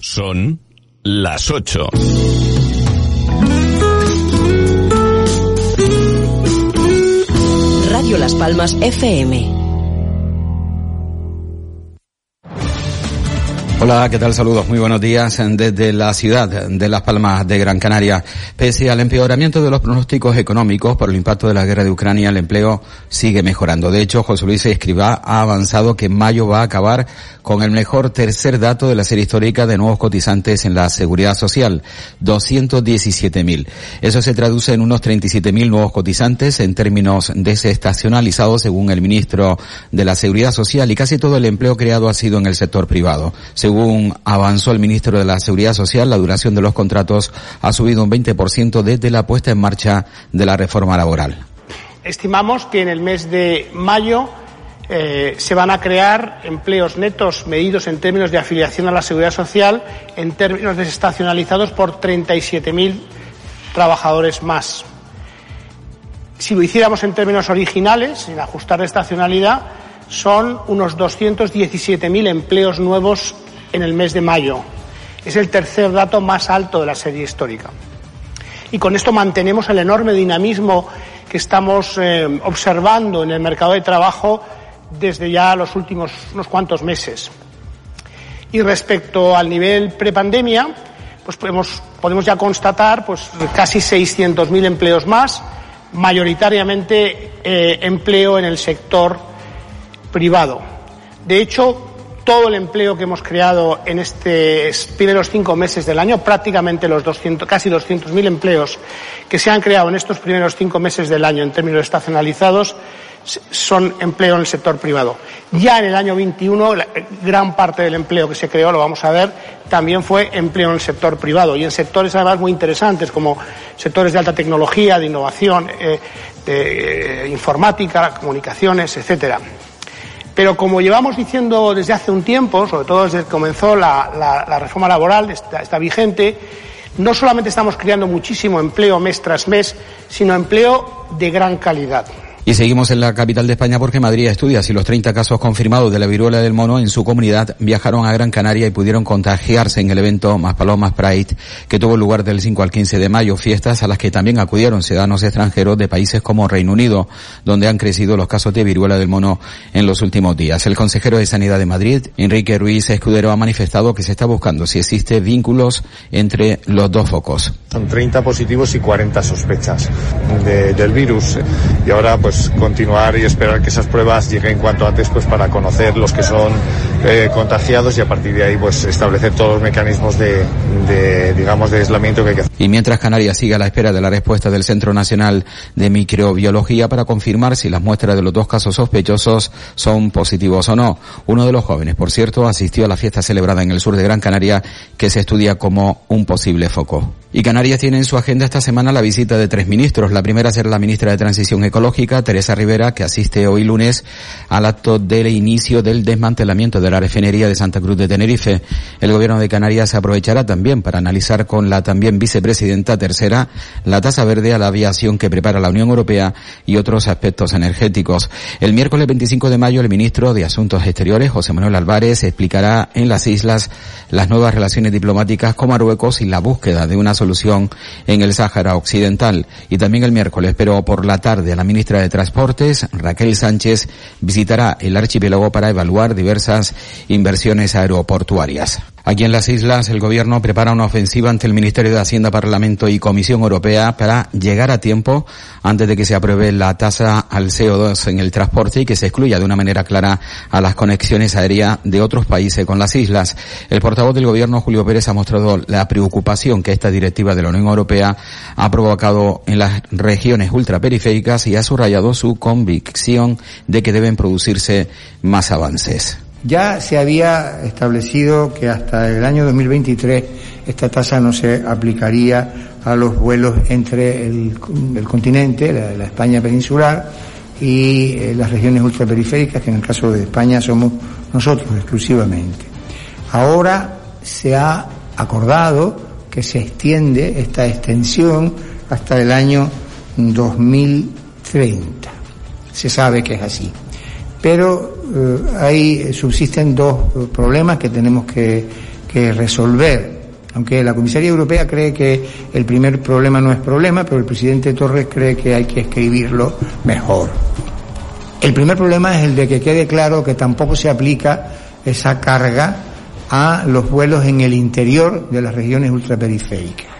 Son las 8. Radio Las Palmas FM. Hola, ¿qué tal? Saludos, muy buenos días desde la ciudad de Las Palmas de Gran Canaria. Pese al empeoramiento de los pronósticos económicos por el impacto de la guerra de Ucrania, el empleo sigue mejorando. De hecho, José Luis Escribá ha avanzado que en mayo va a acabar con el mejor tercer dato de la serie histórica de nuevos cotizantes en la seguridad social, 217.000. Eso se traduce en unos 37.000 nuevos cotizantes en términos desestacionalizados, según el ministro de la Seguridad Social, y casi todo el empleo creado ha sido en el sector privado. Según avanzó el ministro de la Seguridad Social, la duración de los contratos ha subido un 20% desde la puesta en marcha de la reforma laboral. Estimamos que en el mes de mayo eh, se van a crear empleos netos medidos en términos de afiliación a la seguridad social, en términos desestacionalizados, por 37.000 trabajadores más. Si lo hiciéramos en términos originales, sin ajustar de estacionalidad, son unos 217.000 empleos nuevos en el mes de mayo. Es el tercer dato más alto de la serie histórica. Y con esto mantenemos el enorme dinamismo que estamos eh, observando en el mercado de trabajo desde ya los últimos unos cuantos meses. Y respecto al nivel prepandemia, pues podemos, podemos ya constatar pues, casi 600.000 empleos más, mayoritariamente eh, empleo en el sector privado. De hecho, todo el empleo que hemos creado en estos primeros cinco meses del año, prácticamente los 200, casi 200.000 empleos que se han creado en estos primeros cinco meses del año en términos estacionalizados, son empleo en el sector privado. Ya en el año 21, gran parte del empleo que se creó, lo vamos a ver, también fue empleo en el sector privado y en sectores además muy interesantes como sectores de alta tecnología, de innovación, eh, de eh, informática, comunicaciones, etcétera. Pero como llevamos diciendo desde hace un tiempo, sobre todo desde que comenzó la, reforma laboral, está vigente, no solamente estamos creando muchísimo empleo mes tras mes, sino empleo de gran calidad. Y seguimos en la capital de España porque Madrid estudia si los 30 casos confirmados de la viruela del mono en su comunidad viajaron a Gran Canaria y pudieron contagiarse en el evento Más Palomas Pride que tuvo lugar del 5 al 15 de mayo, fiestas a las que también acudieron ciudadanos extranjeros de países como Reino Unido, donde han crecido los casos de viruela del mono en los últimos días. El consejero de Sanidad de Madrid, Enrique Ruiz Escudero, ha manifestado que se está buscando si existe vínculos entre los dos focos. Son 30 positivos y 40 sospechas del virus y ahora pues pues, continuar y esperar que esas pruebas lleguen cuanto antes pues para conocer los que son eh, contagiados y a partir de ahí pues establecer todos los mecanismos de, de, digamos de aislamiento que hay que hacer. Y mientras Canarias sigue a la espera de la respuesta del Centro Nacional de Microbiología para confirmar si las muestras de los dos casos sospechosos son positivos o no. Uno de los jóvenes, por cierto, asistió a la fiesta celebrada en el sur de Gran Canaria que se estudia como un posible foco. Y Canarias tiene en su agenda esta semana la visita de tres ministros. La primera será la ministra de Transición Ecológica, Teresa Rivera, que asiste hoy lunes al acto del inicio del desmantelamiento de la refinería de Santa Cruz de Tenerife. El gobierno de Canarias aprovechará también para analizar con la también vicepresidenta tercera la tasa verde a la aviación que prepara la Unión Europea y otros aspectos energéticos. El miércoles 25 de mayo el ministro de Asuntos Exteriores, José Manuel Álvarez, explicará en las islas las nuevas relaciones diplomáticas con Marruecos y la búsqueda de una solución en el Sáhara Occidental. Y también el miércoles, pero por la tarde, la ministra de Transportes, Raquel Sánchez, visitará el archipiélago para evaluar diversas inversiones aeroportuarias. Aquí en las islas, el gobierno prepara una ofensiva ante el Ministerio de Hacienda, Parlamento y Comisión Europea para llegar a tiempo antes de que se apruebe la tasa al CO2 en el transporte y que se excluya de una manera clara a las conexiones aéreas de otros países con las islas. El portavoz del gobierno, Julio Pérez, ha mostrado la preocupación que esta directiva de la Unión Europea ha provocado en las regiones ultraperiféricas y ha subrayado su convicción de que deben producirse más avances. Ya se había establecido que hasta el año 2023 esta tasa no se aplicaría a los vuelos entre el, continente, la, España peninsular, y eh, las regiones ultraperiféricas, que en el caso de España somos nosotros exclusivamente. Ahora se ha acordado que se extiende esta extensión hasta el año 2030. Se sabe que es así. Pero eh, ahí subsisten dos problemas que tenemos que que resolver. Aunque la Comisaría Europea cree que el primer problema no es problema, pero el presidente Torres cree que hay que escribirlo mejor. El primer problema es el de que quede claro que tampoco se aplica esa carga a los vuelos en el interior de las regiones ultraperiféricas.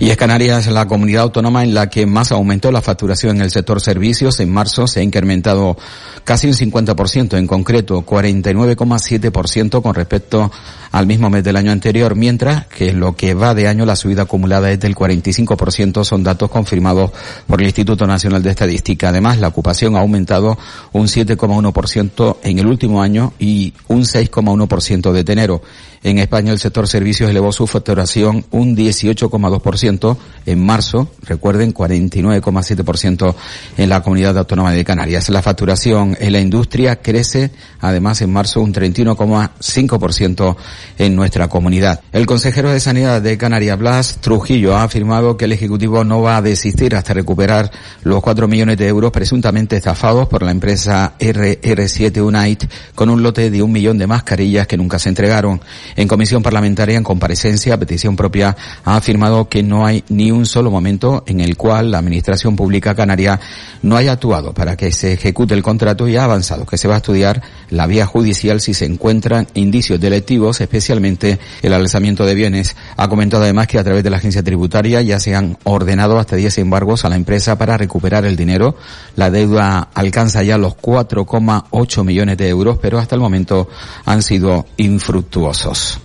Y es Canarias la comunidad autónoma en la que más aumentó la facturación en el sector servicios. En marzo se ha incrementado casi un 50%, en concreto 49,7% con respecto al mismo mes del año anterior, mientras que lo que va de año la subida acumulada es del 45%, son datos confirmados por el Instituto Nacional de Estadística. Además, la ocupación ha aumentado un 7,1% en el último año y un 6,1% de enero. En España el sector servicios elevó su facturación un 18,2% en marzo, recuerden 49,7% en la comunidad autónoma de Canarias. La facturación en la industria crece además en marzo un 31,5% en nuestra comunidad. El consejero de Sanidad de Canarias, Blas Trujillo, ha afirmado que el Ejecutivo no va a desistir hasta recuperar los 4 millones de euros presuntamente estafados por la empresa RR7 Unite con un lote de un millón de mascarillas que nunca se entregaron. En comisión parlamentaria, en comparecencia, petición propia, ha afirmado que no hay ni un solo momento en el cual la Administración Pública Canaria no haya actuado para que se ejecute el contrato y ha avanzado que se va a estudiar la vía judicial si se encuentran indicios delictivos, especialmente el alzamiento de bienes. Ha comentado además que a través de la agencia tributaria ya se han ordenado hasta 10 embargos a la empresa para recuperar el dinero. La deuda alcanza ya los 4,8 millones de euros, pero hasta el momento han sido infructuosos.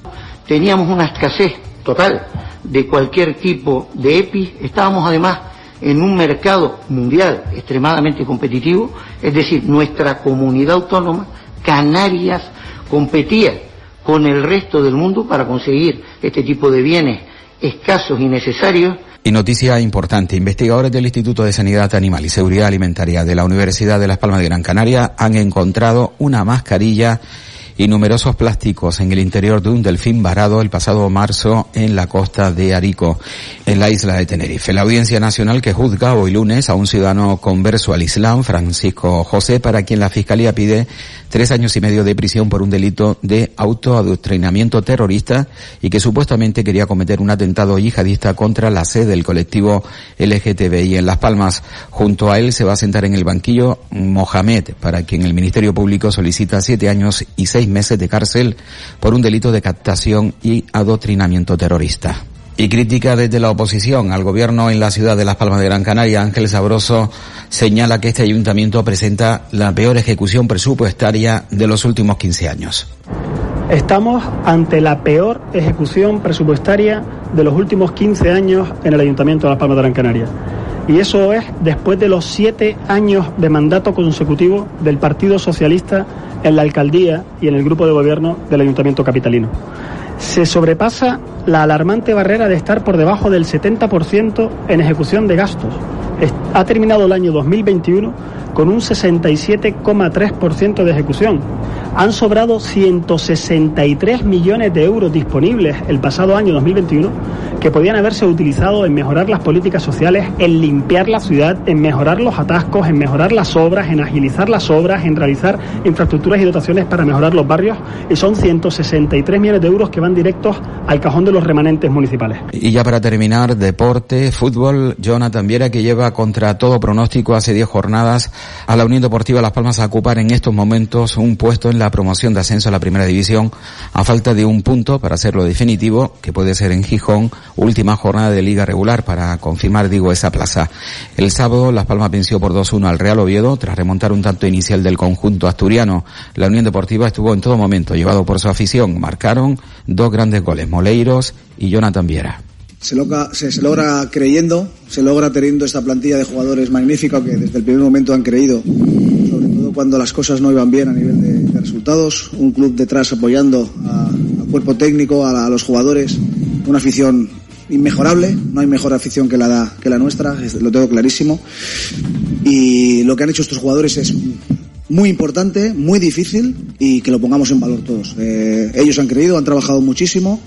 Teníamos una escasez total de cualquier tipo de EPI. Estábamos además en un mercado mundial extremadamente competitivo, es decir, nuestra comunidad autónoma, Canarias, competía con el resto del mundo para conseguir este tipo de bienes escasos y necesarios. Y noticia importante, investigadores del Instituto de Sanidad Animal y Seguridad Alimentaria de la Universidad de Las Palmas de Gran Canaria han encontrado una mascarilla y numerosos plásticos en el interior de un delfín varado el pasado marzo en la costa de Arico, en la isla de Tenerife. La Audiencia Nacional que juzga hoy lunes a un ciudadano converso al Islam, Francisco José, para quien la Fiscalía pide tres años y medio de prisión por un delito de autoadoctrinamiento terrorista y que supuestamente quería cometer un atentado yihadista contra la sede del colectivo LGTBI en Las Palmas. Junto a él se va a sentar en el banquillo Mohamed, para quien el Ministerio Público solicita siete años y seis meses de cárcel por un delito de captación y adoctrinamiento terrorista. Y crítica desde la oposición al gobierno en la ciudad de Las Palmas de Gran Canaria, Ángel Sabroso señala que este ayuntamiento presenta la peor ejecución presupuestaria de los últimos 15 años. Estamos ante la peor ejecución presupuestaria de los últimos 15 años en el ayuntamiento de Las Palmas de Gran Canaria. Y eso es después de los siete años de mandato consecutivo del Partido Socialista en la alcaldía y en el grupo de gobierno del ayuntamiento capitalino se sobrepasa la alarmante barrera de estar por debajo del 70% en ejecución de gastos. Ha terminado el año 2021 con un 67,3% de ejecución. Han sobrado 163 millones de euros disponibles el pasado año 2021 que podían haberse utilizado en mejorar las políticas sociales, en limpiar la ciudad, en mejorar los atascos, en mejorar las obras, en agilizar las obras, en realizar infraestructuras y dotaciones para mejorar los barrios. Y son 163 millones de euros que van directos al cajón de los remanentes municipales. Y ya para terminar, deporte, fútbol, Jonathan Viera que lleva contra todo pronóstico hace 10 jornadas a la Unión Deportiva Las Palmas a ocupar en estos momentos un puesto en la promoción de ascenso a la primera división a falta de un punto para hacerlo definitivo, que puede ser en Gijón, última jornada de liga regular para confirmar, digo, esa plaza. El sábado Las Palmas venció por 2-1 al Real Oviedo tras remontar un tanto inicial del conjunto asturiano. La Unión Deportiva estuvo en todo momento llevado por su afición. Marcaron dos grandes goles, Moleiros y Jonathan Viera se logra, se, logra creyendo, se logra teniendo esta plantilla de jugadores magnífica que desde el primer momento han creído, sobre todo cuando las cosas no iban bien a nivel de, resultados, un club detrás apoyando al cuerpo técnico, a, los jugadores, una afición inmejorable, no hay mejor afición que la, que la nuestra, lo tengo clarísimo, y lo que han hecho estos jugadores es muy importante, muy difícil y que lo pongamos en valor todos. Eh, ellos han creído, han trabajado muchísimo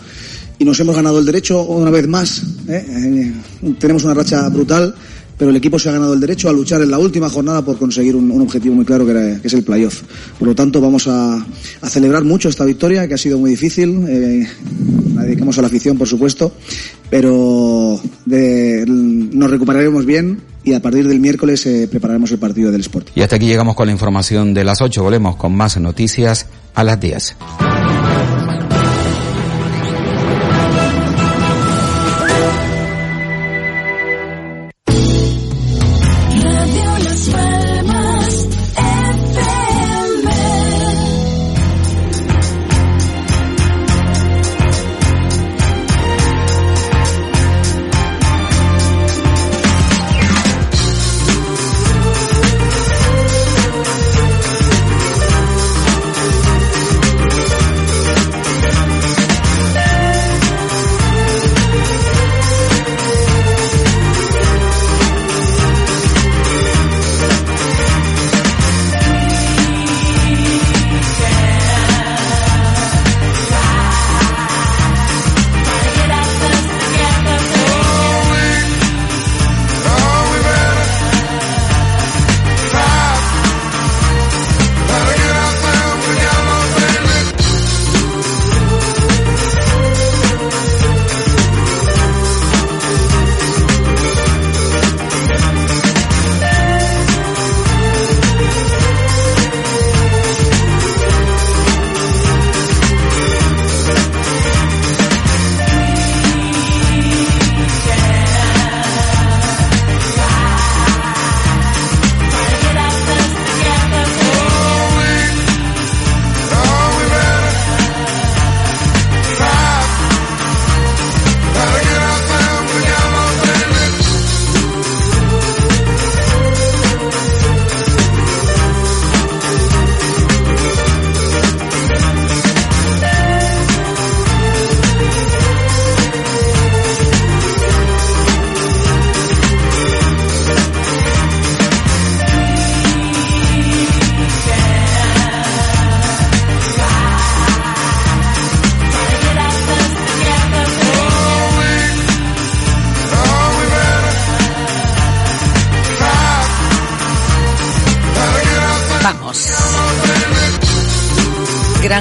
y nos hemos ganado el derecho una vez más. ¿eh? Eh, tenemos una racha brutal pero el equipo se ha ganado el derecho a luchar en la última jornada por conseguir un, objetivo muy claro que, era, es el playoff. Por lo tanto, vamos a, celebrar mucho esta victoria, que ha sido muy difícil. Eh, la dedicamos a la afición, por supuesto, pero nos recuperaremos bien y a partir del miércoles eh, prepararemos el partido del Sport. Y hasta aquí llegamos con la información de las 8. Volvemos con más noticias a las 10.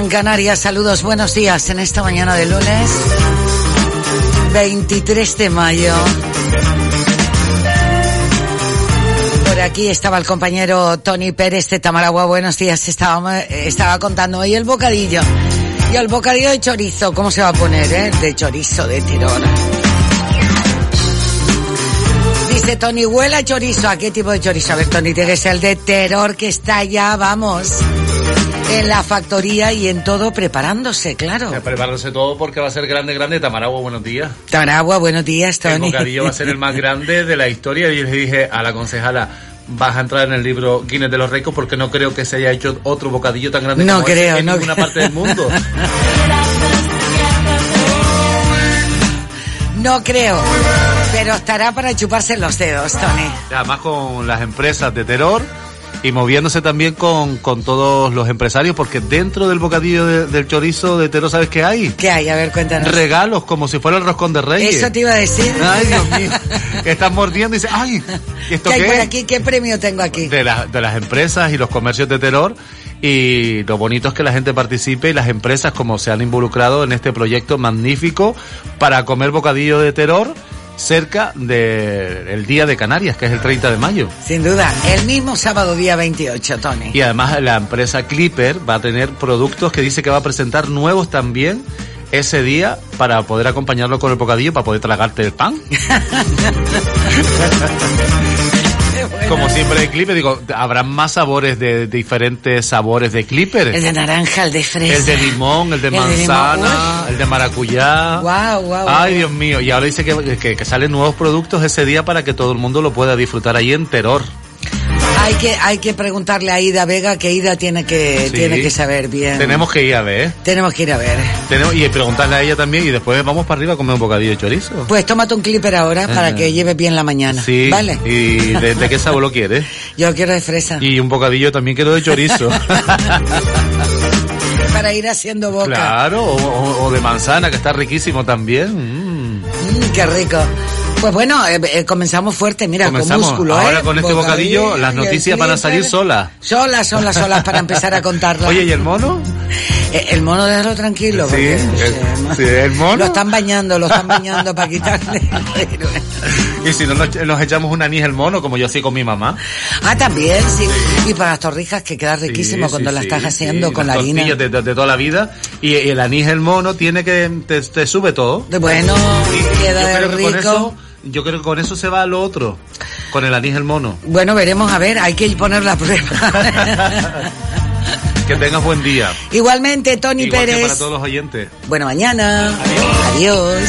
Canarias, saludos, buenos días en esta mañana de lunes 23 de mayo. Por aquí estaba el compañero Tony Pérez de Tamaragua, buenos días, estaba, estaba contando hoy el bocadillo. Y el bocadillo de chorizo, ¿cómo se va a poner, eh? De chorizo, de tirón. Dice Tony, huela chorizo. ¿A qué tipo de chorizo? A ver, Tony, tiene que ser el de terror que está ya, vamos en la factoría y en todo preparándose, claro. Preparándose todo porque va a ser grande, grande. Tamaragua, buenos días. Tamaragua, buenos días, Tony. El bocadillo va a ser el más grande de la historia y le dije a la concejala, vas a entrar en el libro Guinness de los Récords porque no creo que se haya hecho otro bocadillo tan grande no como creo, en no ninguna parte del mundo. No creo, pero estará para chuparse los dedos, Tony. Además con las empresas de terror y moviéndose también con, con todos los empresarios, porque dentro del bocadillo de, del chorizo de Tero, ¿sabes qué hay? ¿Qué hay? A ver, cuéntanos. Regalos, como si fuera el roscón de reyes. Eso te iba a decir. Ay, Dios mío. Estás mordiendo y dices, ay, ¿esto ¿Qué qué, hay por aquí? ¿Qué premio tengo aquí? De, la- de las empresas y los comercios de terror. Y lo bonito es que la gente participe y las empresas como se han involucrado en este proyecto magnífico para comer bocadillo de terror cerca del Día de Canarias, que es el 30 de mayo. Sin duda, el mismo sábado día 28, Tony. Y además la empresa Clipper va a tener productos que dice que va a presentar nuevos también ese día para poder acompañarlo con el bocadillo para poder tragarte el pan. Como siempre de Clipper, digo, habrá más sabores de, de diferentes sabores de Clipper. El de naranja, el de fresa. El de limón, el de El de limón, manzana, el de maracuyá. Guau, guau, Ay. Dios mío. Y ahora dice que, que, que salen nuevos productos ese día para que todo el mundo lo pueda disfrutar ahí en Terror. Hay que, hay que preguntarle a Ida Vega que Ida tiene que, Sí. tiene que saber bien. Tenemos que ir a ver. Tenemos que ir a ver. Tenemos, y preguntarle a ella también y después vamos para arriba a comer un bocadillo de chorizo. Pues tómate un clipper ahora para Ajá. que lleves bien la mañana. Sí. ¿Vale? ¿Y de, de qué sabor lo quieres? Yo quiero de fresa. Y un bocadillo también quiero de chorizo. Para ir haciendo boca. claro, o, o- o de manzana, que está riquísimo también. Mm. Mm, qué rico. Pues bueno, eh, eh, comenzamos fuerte, mira, Comenzamos. con músculo, Ahora ¿eh? con este bocadillo, las noticias van a salir solas. Solas, solas, solas para empezar a contarlas. Oye, ¿y el mono? Eh, el mono déjalo tranquilo. Sí, porque, el- sí, el mono. Lo están bañando, lo están bañando para quitarle. Y si no nos, nos echamos un anís el mono, como yo hacía con mi mamá. ah, también, sí. Y para las torrijas que queda riquísimo Sí, cuando las estás haciendo con la harina. De, de- de toda la vida. Y, y el anís el mono tiene que, te, te sube todo. De bueno, queda que rico. Yo creo que con eso se va a lo otro. Con el anís el mono. Bueno, veremos, a ver, hay que poner la prueba. Que tengas buen día. Igualmente, Tony Igual que Pérez. para todos los oyentes. Bueno, mañana. Adiós.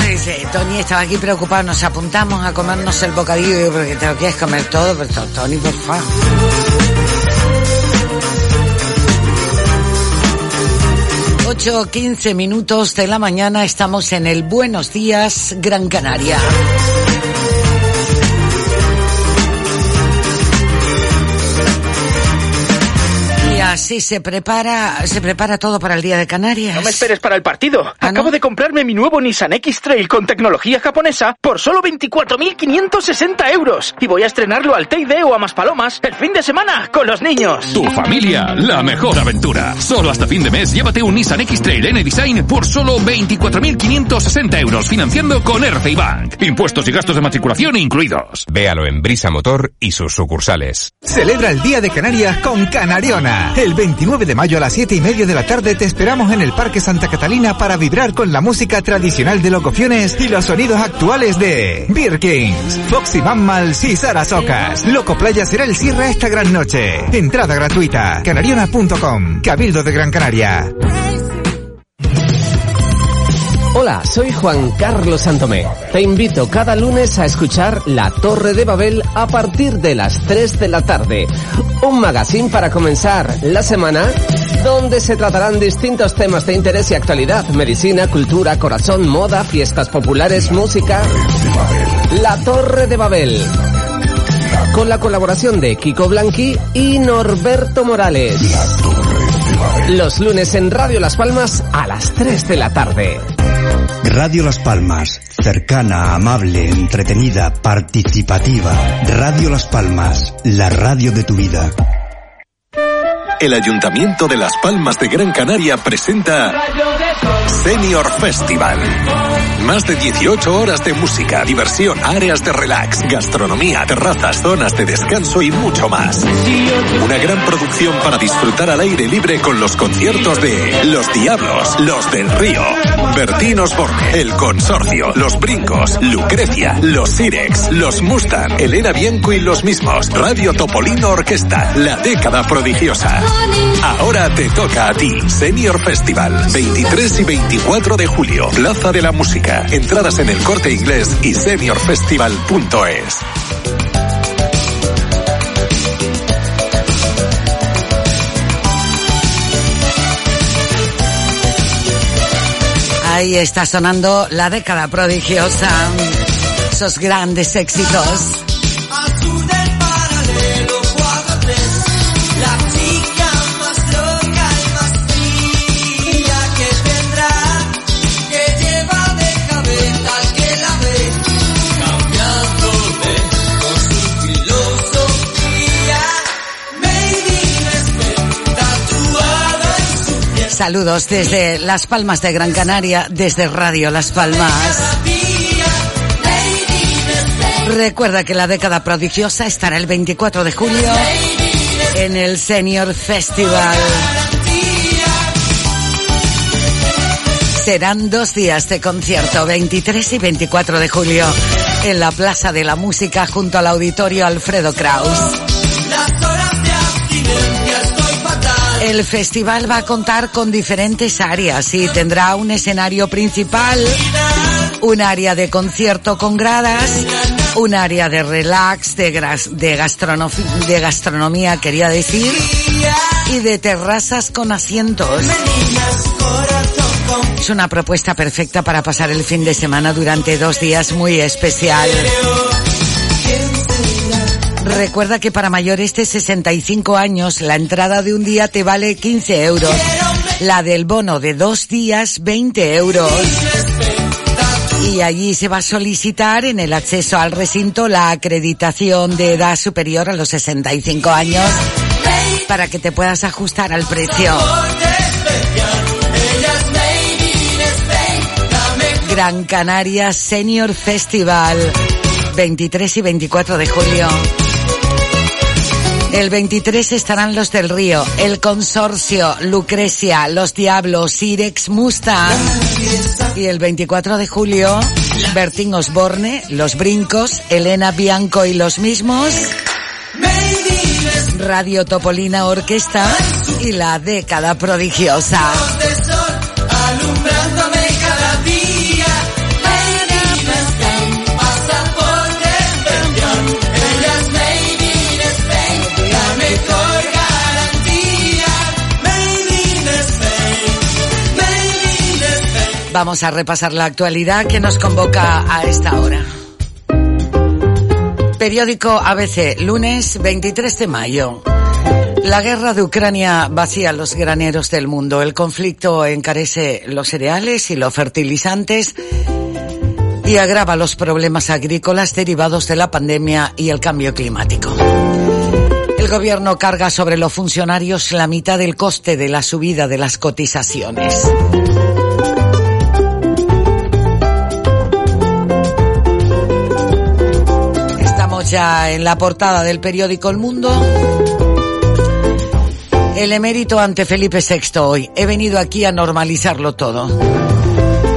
Ay, sí, Tony estaba aquí preocupado. Nos apuntamos a comernos el bocadillo porque te lo quieres comer todo. Pero Tony, por favor. Ocho, quince minutos de la mañana estamos en el Buenos Días Gran Canaria. Así se prepara, se prepara todo para el Día de Canarias. No me esperes para el partido. ¿Ah, Acabo de comprarme mi nuevo Nissan X-Trail con tecnología japonesa por solo 24.560 euros. Y voy a estrenarlo al Teide o a Maspalomas el fin de semana con los niños. Tu familia, la mejor aventura. Solo hasta fin de mes llévate un Nissan X-Trail N-Design por solo 24.560 euros financiando con RCI Bank. Impuestos y gastos de matriculación incluidos. Véalo en Brisa Motor y sus sucursales. Celebra el Día de Canarias con Canariona. El 29 de mayo a las 7 y media de la tarde te esperamos en el Parque Santa Catalina para vibrar con la música tradicional de Locofiones y los sonidos actuales de Birkins, Foxy Mammals y Sarasocas. Loco Playa será el cierre esta gran noche. Entrada gratuita. Canariona.com. Cabildo de Gran Canaria. Hola, soy Juan Carlos Santomé. Te invito cada lunes a escuchar La Torre de Babel a partir de las 3 de la tarde. Un magazine para comenzar la semana donde se tratarán distintos temas de interés y actualidad. Medicina, cultura, corazón, moda, fiestas populares, música. La Torre de Babel. Con la colaboración de Kiko Blanqui y Norberto Morales. Los lunes en Radio Las Palmas a las 3 de la tarde. Radio Las Palmas, cercana, amable, entretenida, participativa. Radio Las Palmas, la radio de tu vida. El Ayuntamiento de Las Palmas de Gran Canaria presenta Senior Festival. Más de 18 horas de música, diversión, áreas de relax, gastronomía, terrazas, zonas de descanso y mucho más. Una gran producción para disfrutar al aire libre con los conciertos de Los Diablos, Los del Río, Bertín Osborne, El Consorcio, Los Brincos, Lucrecia, Los Sirex, Los Mustang, Elena Bianco y los mismos, Radio Topolino Orquesta, La Década Prodigiosa. Ahora te toca a ti, Senior Festival, 23 y 24 de julio, Plaza de la Música. Entradas en el corte inglés y seniorfestival.es. Ahí está sonando la década prodigiosa. Esos grandes éxitos. Saludos desde Las Palmas de Gran Canaria, desde Radio Las Palmas. Recuerda que la década prodigiosa estará el 24 de julio en el Senior Festival. Serán dos días de concierto, 23 y 24 de julio, en la Plaza de la Música junto al Auditorio Alfredo Kraus. El festival va a contar con diferentes áreas y tendrá un escenario principal, un área de concierto con gradas, un área de relax, de, gastronomía, quería decir, y de terrazas con asientos. Es una propuesta perfecta para pasar el fin de semana durante dos días muy especial. Recuerda que para mayores de 65 años la entrada de un día te vale 15 euros. La del bono de dos días 20 euros. Y allí se va a solicitar en el acceso al recinto la acreditación de edad superior a los 65 años para que te puedas ajustar al precio. Gran Canaria Senior Festival, 23 y 24 de julio. El 23 estarán los del Río, el Consorcio, Lucrecia, Los Diablos, Irex Mustang. Y el 24 de julio, Bertín Osborne, Los Brincos, Elena Bianco y los mismos. Radio Topolina Orquesta y la década prodigiosa. Vamos a repasar la actualidad que nos convoca a esta hora. Periódico ABC, lunes 23 de mayo. La guerra de Ucrania vacía los graneros del mundo. El conflicto encarece los cereales y los fertilizantes y agrava los problemas agrícolas derivados de la pandemia y el cambio climático. El gobierno carga sobre los funcionarios la mitad del coste de la subida de las cotizaciones. En la portada del periódico El Mundo. El emérito ante Felipe VI hoy. He venido aquí a normalizarlo todo.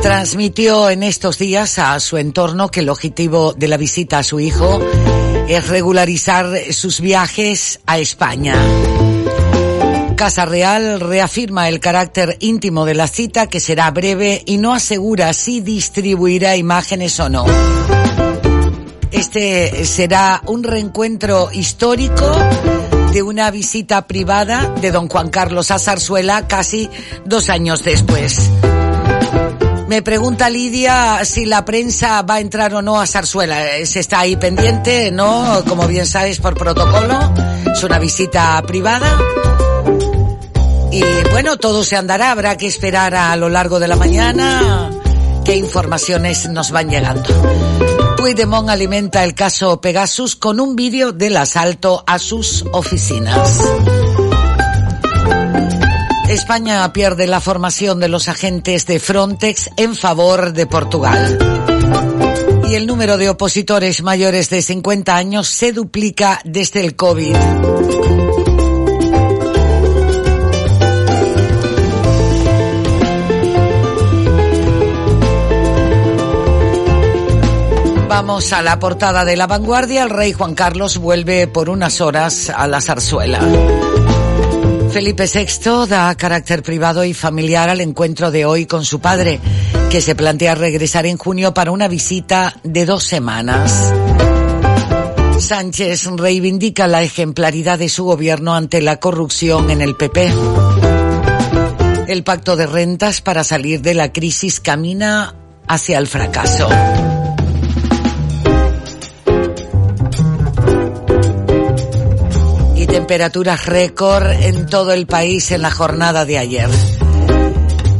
Transmitió en estos días a su entorno que el objetivo de la visita a su hijo es regularizar sus viajes a España. Casa Real reafirma el carácter íntimo de la cita que será breve y no asegura si distribuirá imágenes o no. Este será un reencuentro histórico de una visita privada de don Juan Carlos a Zarzuela casi dos años después. Me pregunta Lidia si la prensa va a entrar o no a Zarzuela. Se está ahí pendiente, ¿no? Como bien sabes, por protocolo. Es una visita privada. Y bueno, todo se andará. Habrá que esperar a lo largo de la mañana qué informaciones nos van llegando. Puigdemont alimenta el caso Pegasus con un vídeo del asalto a sus oficinas. España pierde la formación de los agentes de Frontex en favor de Portugal. Y el número de opositores mayores de 50 años se duplica desde el COVID. Vamos a la portada de la vanguardia. El rey Juan Carlos vuelve por unas horas a la zarzuela. Felipe VI da carácter privado y familiar al encuentro de hoy con su padre, que se plantea regresar en junio para una visita de dos semanas. Sánchez reivindica la ejemplaridad de su gobierno ante la corrupción en el PP. El pacto de rentas para salir de la crisis camina hacia el fracaso. Temperaturas récord en todo el país en la jornada de ayer.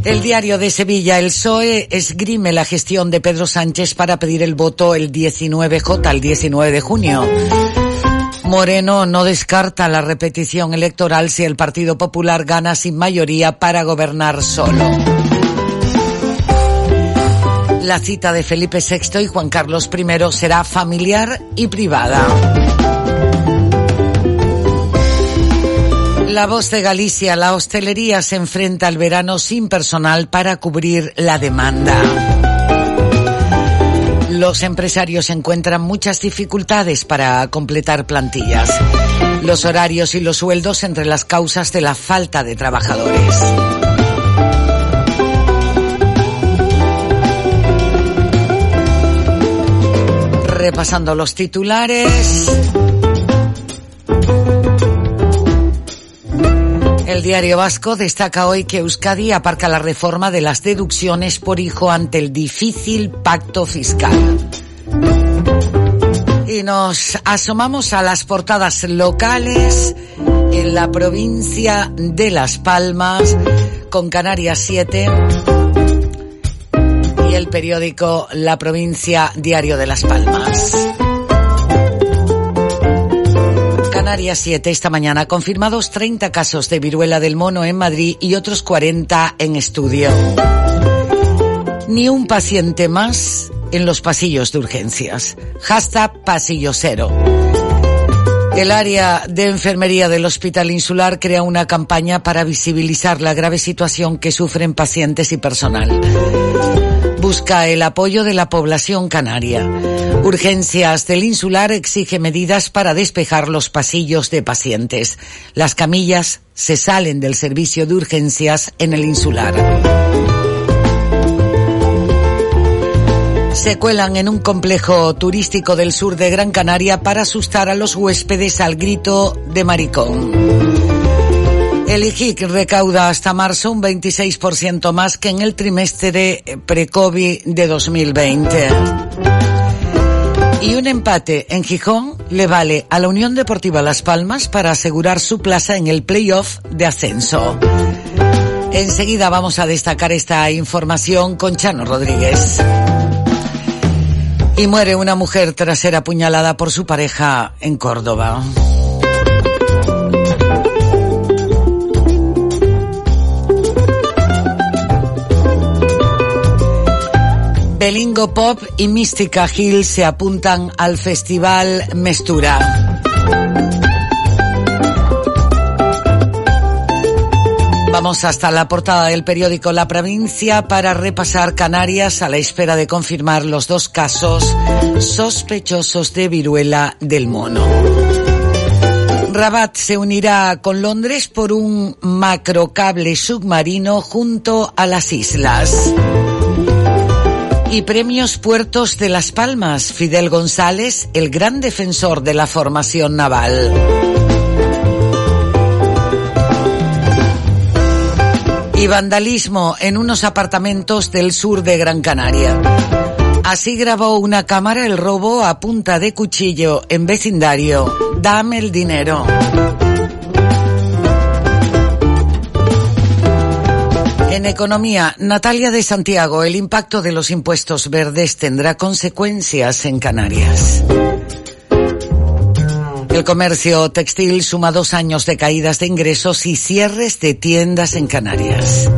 El diario de Sevilla, el PSOE, esgrime la gestión de Pedro Sánchez para pedir el voto el 19J, el 19 de junio. Moreno no descarta la repetición electoral si el Partido Popular gana sin mayoría para gobernar solo. La cita de Felipe VI y Juan Carlos I será familiar y privada. La voz de Galicia, la hostelería se enfrenta al verano sin personal para cubrir la demanda. Los empresarios encuentran muchas dificultades para completar plantillas. Los horarios y los sueldos entre las causas de la falta de trabajadores. Repasando los titulares. El diario vasco destaca hoy que Euskadi aparca la reforma de las deducciones por hijo ante el difícil pacto fiscal. Y nos asomamos a las portadas locales en la provincia de Las Palmas con Canarias 7 y del periódico La Provincia Diario de Las Palmas. Canarias 7 esta mañana confirmados 30 casos de viruela del mono en Madrid y otros 40 en estudio. Ni un paciente más en los pasillos de urgencias. Hashtag pasillo cero. El área de enfermería del Hospital Insular crea una campaña para visibilizar la grave situación que sufren pacientes y personal. Busca el apoyo de la población canaria. Urgencias del Insular exige medidas para despejar los pasillos de pacientes. Las camillas se salen del servicio de urgencias en el Insular. se cuelan en un complejo turístico del sur de Gran Canaria para asustar a los huéspedes al grito de maricón. El IGIC recauda hasta marzo un 26% más que en el trimestre pre-COVID de 2020. Y un empate en Gijón le vale a la Unión Deportiva Las Palmas para asegurar su plaza en el playoff de ascenso. Enseguida vamos a destacar esta información con Chano Rodríguez. Y muere una mujer tras ser apuñalada por su pareja en Córdoba. Belingo Pop y Mística Hill se apuntan al Festival Mestura. Vamos hasta la portada del periódico La Provincia para repasar Canarias a la espera de confirmar los dos casos sospechosos de viruela del mono. Rabat se unirá con Londres por un macrocable submarino junto a las islas. Y premios Puertos de Las Palmas, Fidel González, el gran defensor de la formación naval. y vandalismo en unos apartamentos del sur de Gran Canaria. Así grabó una cámara el robo a punta de cuchillo en vecindario. Dame el dinero. En economía, Natalia de Santiago, el impacto de los impuestos verdes tendrá consecuencias en Canarias. El comercio textil suma dos años de caídas de ingresos y cierres de tiendas en Canarias.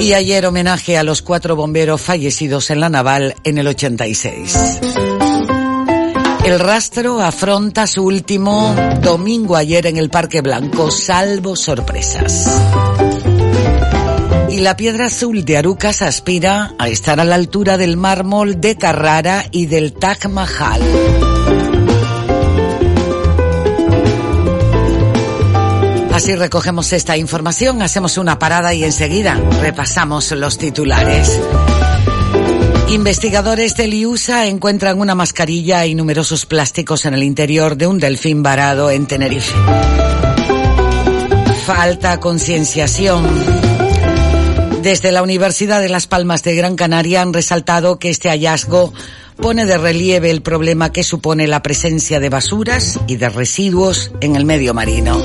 Y ayer homenaje a los cuatro bomberos fallecidos en la naval en el 86. El rastro afronta su último domingo ayer en el Parque Blanco, salvo sorpresas. La piedra azul de Arucas aspira a estar a la altura del mármol de Carrara y del Taj Mahal. Así recogemos esta información, hacemos una parada y enseguida repasamos los titulares. Investigadores del IUSA encuentran una mascarilla y numerosos plásticos en el interior de un delfín varado en Tenerife. Falta concienciación. Desde la Universidad de Las Palmas de Gran Canaria han resaltado que este hallazgo pone de relieve el problema que supone la presencia de basuras y de residuos en el medio marino.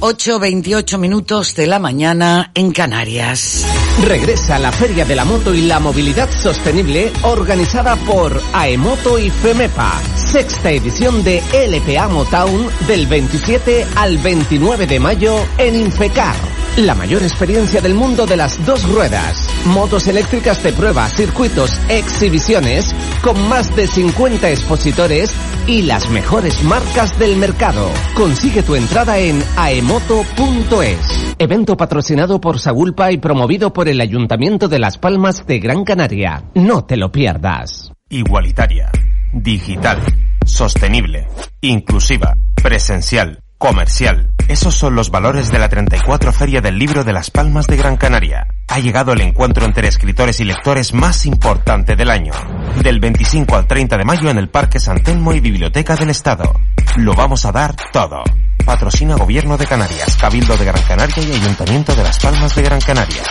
8.28 minutos de la mañana en Canarias. Regresa la Feria de la Moto y la Movilidad Sostenible organizada por AEMOTO y FEMEPA. Sexta edición de LPA Motown del 27 al 29 de mayo en Infecar. La mayor experiencia del mundo de las dos ruedas. Motos eléctricas de prueba, circuitos, exhibiciones, con más de 50 expositores y las mejores marcas del mercado. Consigue tu entrada en aemoto.es. Evento patrocinado por Sagulpa y promovido por el Ayuntamiento de Las Palmas de Gran Canaria. No te lo pierdas. Igualitaria, digital, sostenible, inclusiva, presencial, comercial. Esos son los valores de la 34 Feria del Libro de Las Palmas de Gran Canaria. Ha llegado el encuentro entre escritores y lectores más importante del año. Del 25 al 30 de mayo en el Parque San Telmo y Biblioteca del Estado. Lo vamos a dar todo. Patrocina Gobierno de Canarias, Cabildo de Gran Canaria y Ayuntamiento de Las Palmas de Gran Canaria.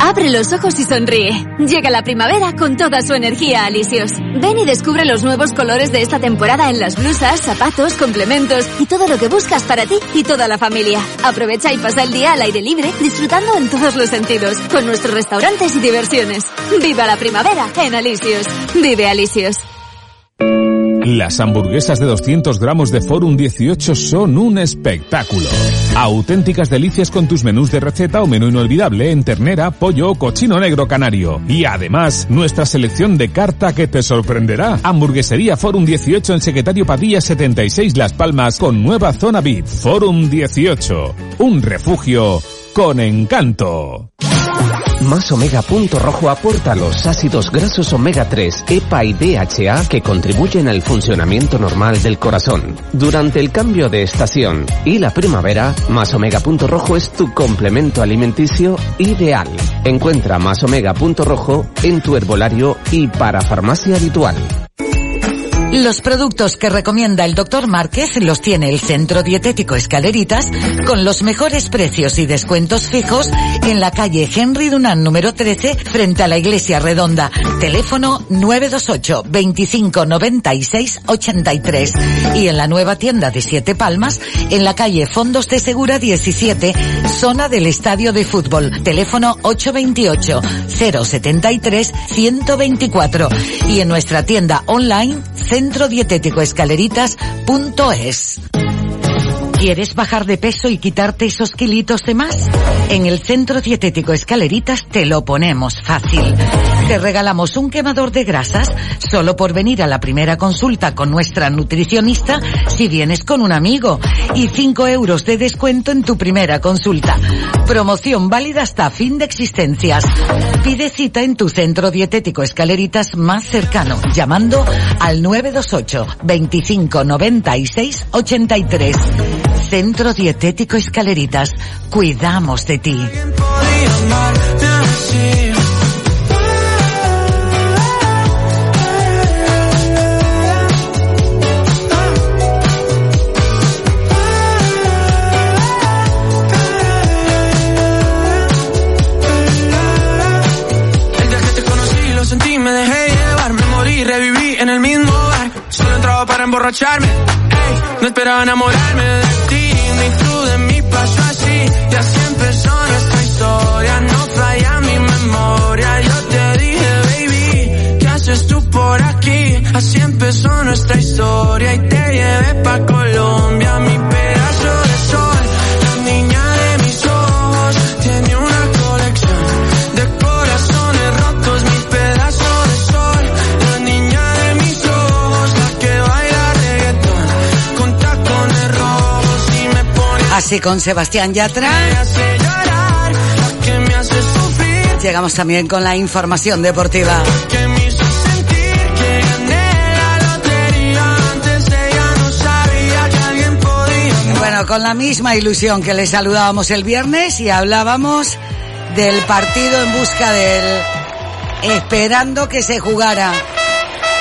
Abre los ojos y sonríe. Llega la primavera con toda su energía Alisios. Ven y descubre los nuevos colores de esta temporada en las blusas, zapatos, complementos y todo lo que buscas para ti y toda la familia. Aprovecha y pasa el día al aire libre disfrutando en todos los sentidos con nuestros restaurantes y diversiones. Viva la primavera en Alisios. Vive Alisios. Las hamburguesas de 200 gramos de Forum 18 son un espectáculo. Auténticas delicias con tus menús de receta o menú inolvidable en ternera, pollo o cochino negro canario. Y además, nuestra selección de carta que te sorprenderá. Hamburguesería Forum 18 en Secretario Padilla 76 Las Palmas con nueva zona VIP. Forum 18. Un refugio con encanto. Más Omega Punto Rojo aporta los ácidos grasos omega 3, EPA y DHA que contribuyen al funcionamiento normal del corazón. Durante el cambio de estación y la primavera, Más Omega Punto Rojo es tu complemento alimenticio ideal. Encuentra Más Omega Punto Rojo en tu herbolario y para farmacia habitual. Los productos que recomienda el doctor Márquez los tiene el Centro Dietético Escaleritas con los mejores precios y descuentos fijos en la calle Henry Dunant número 13 frente a la Iglesia Redonda. Teléfono 928 25 96 83 y en la nueva tienda de Siete Palmas en la calle Fondos de Segura 17 zona del Estadio de Fútbol. Teléfono 828 073 124 y en nuestra tienda online centrodietéticoescaleritas.es. ¿Quieres bajar de peso y quitarte esos kilitos de más? En el Centro Dietético Escaleritas te lo ponemos fácil. Te regalamos un quemador de grasas solo por venir a la primera consulta con nuestra nutricionista si vienes con un amigo y 5 euros de descuento en tu primera consulta. Promoción válida hasta fin de existencias. Pide cita en tu centro dietético Escaleritas más cercano llamando al 928 25 96 83. Centro Dietético Escaleritas. Cuidamos de ti. Reviví en el mismo bar. Solo entraba para emborracharme, ey, no esperaba enamorarme así. Y así empezó nuestra historia, no falla mi memoria. Yo te dije, baby, ¿qué haces tú por aquí? Así empezó nuestra historia y te llevé pa' Colombia, mi Así con Sebastián Yatra. Llegamos también con la información deportiva. Bueno, con la misma ilusión que le saludábamos el viernes y hablábamos del partido en busca del esperando que se jugara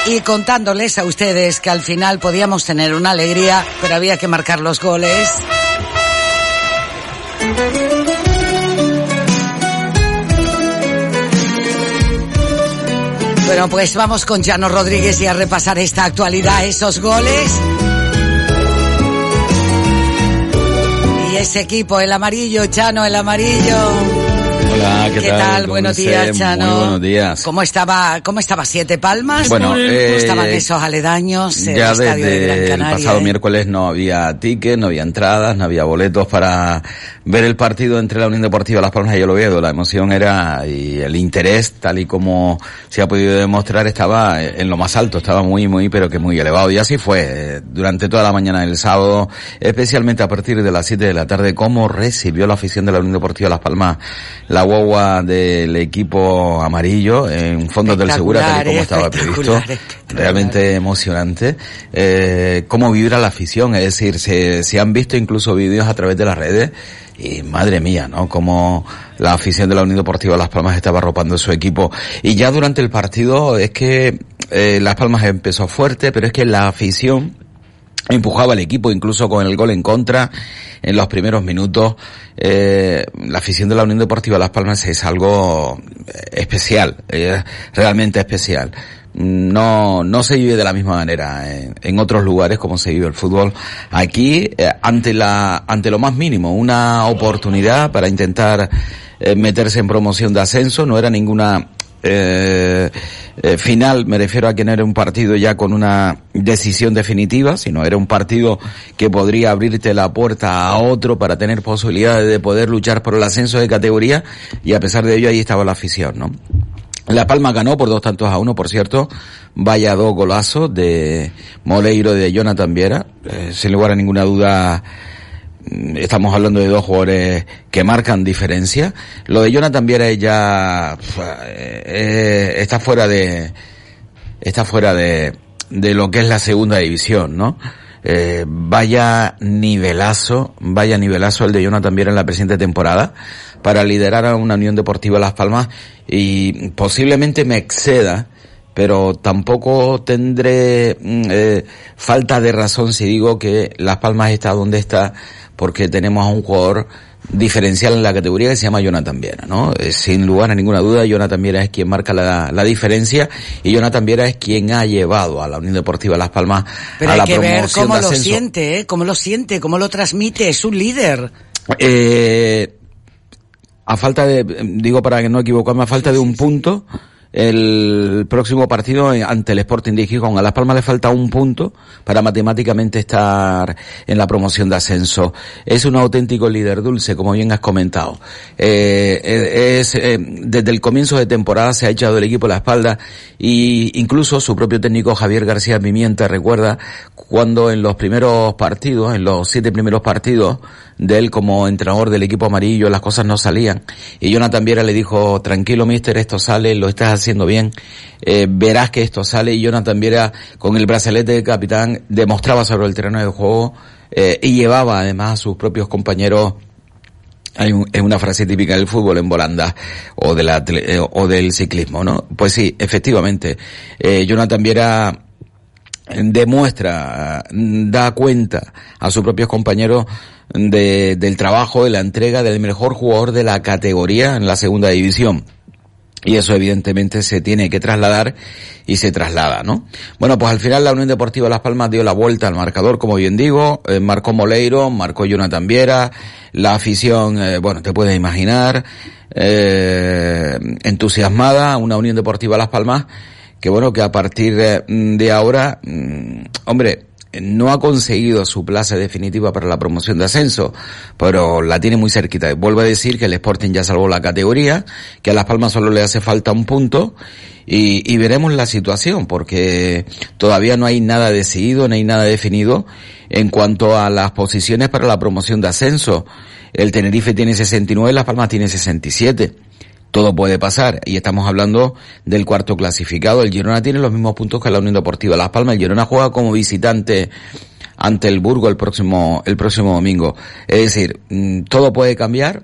y contándoles a ustedes que al final podíamos tener una alegría, pero había que marcar los goles. Bueno, pues vamos con Chano Rodríguez y a repasar esta actualidad, esos goles. Y ese equipo, el amarillo, Chano, el amarillo. Hola, ¿qué, ¿Qué tal? ¿Cómo Buenos días, Chano. Muy buenos días. ¿Cómo estaba, cómo estaba Siete Palmas? Bueno, ¿Cómo eh, estaban esos aledaños? el Ya estadio de Gran desde el pasado eh? miércoles no había tickets, no había entradas, no había boletos para ver el partido entre la Unión Deportiva Las Palmas y el Oviedo. La emoción era y el interés, tal y como se ha podido demostrar, estaba en lo más alto, estaba muy, muy, pero que muy elevado. Y así fue eh, durante toda la mañana del sábado, especialmente a partir de las 7 de la tarde, cómo recibió la afición de la Unión Deportiva Las Palmas la guagua del equipo amarillo en fondos del Segura, tal y como estaba previsto. Realmente emocionante. Eh, cómo vibra la afición, es decir, se, se han visto incluso vídeos a través de las redes y madre mía, ¿no? Como la afición de la Unión Deportiva Las Palmas estaba arropando su equipo. Y ya durante el partido es que eh, Las Palmas empezó fuerte, pero es que la afición empujaba al equipo incluso con el gol en contra en los primeros minutos. Eh, la afición de la Unión Deportiva Las Palmas es algo especial eh, realmente especial. No no se vive de la misma manera en, otros lugares como se vive el fútbol aquí eh, ante la ante lo más mínimo una oportunidad para intentar eh, meterse en promoción de ascenso. No era ninguna eh, eh, final, me refiero a que no era un partido ya con una decisión definitiva, sino era un partido que podría abrirte la puerta a otro para tener posibilidades de poder luchar por el ascenso de categoría y a pesar de ello ahí estaba la afición, ¿no? La Palma ganó por dos tantos a uno, por cierto. Vaya dos golazos de Moleiro y de Jonathan Viera. Eh, sin lugar a ninguna duda, estamos hablando de dos jugadores que marcan diferencia. Lo de Jonathan Viera ya eh, está fuera de está fuera de de lo que es la segunda división, ¿no? Eh, vaya nivelazo, vaya nivelazo el de Jonathan Viera en la presente temporada para liderar a una Unión Deportiva Las Palmas y posiblemente me exceda pero tampoco tendré mm, eh, falta de razón si digo que Las Palmas está donde está porque tenemos a un jugador diferencial en la categoría que se llama Jonathan Viera, ¿no? Eh, sin lugar a ninguna duda, Jonathan Viera es quien marca la, la diferencia y Jonathan Viera es quien ha llevado a la Unión Deportiva Las Palmas Pero a hay la que ver promoción cómo de lo siente, ¿eh? Cómo lo siente, cómo lo transmite, es un líder. Eh, a falta de, digo para que no equivocarme, a falta de un punto, el próximo partido ante el Sporting de Gijón. A Las Palmas le falta un punto para matemáticamente estar en la promoción de ascenso. Es un auténtico líder dulce, como bien has comentado. Eh, eh, es, eh, desde el comienzo de temporada se ha echado el equipo a la espalda y incluso su propio técnico Javier García Pimienta recuerda cuando en los primeros partidos, en los siete primeros partidos de él como entrenador del equipo amarillo, las cosas no salían. Y Jonathan Viera le dijo, tranquilo mister, esto sale, lo estás haciendo bien, eh, verás que esto sale. Y Jonathan Viera, con el brazalete de capitán, demostraba sobre el terreno de juego eh, y llevaba además a sus propios compañeros hay un- es una frase típica del fútbol en volanda o, de la, eh, o del ciclismo, ¿no? Pues sí, efectivamente. Jonathan Viera demuestra, da cuenta a sus propios compañeros de, del trabajo, de la entrega del mejor jugador de la categoría en la segunda división. Y eso evidentemente se tiene que trasladar y se traslada, ¿no? Bueno, pues al final la Unión Deportiva Las Palmas dio la vuelta al marcador, como bien digo, eh, marcó Moleiro, marcó Jonathan Viera, la afición, eh, bueno, te puedes imaginar, eh, entusiasmada, una Unión Deportiva Las Palmas, que bueno, que a partir de, de ahora, mm, hombre, no ha conseguido su plaza definitiva para la promoción de ascenso, pero la tiene muy cerquita. Vuelvo a decir que el Sporting ya salvó la categoría, que a Las Palmas solo le hace falta un punto y, y veremos la situación, porque todavía no hay nada decidido, no hay nada definido en cuanto a las posiciones para la promoción de ascenso. El Tenerife tiene 69, Las Palmas tiene 67 todo puede pasar. Y estamos hablando del cuarto clasificado. El Girona tiene los mismos puntos que la Unión Deportiva Las Palmas. El Girona juega como visitante ante el Burgo el próximo, el próximo domingo. Es decir, mm, todo puede cambiar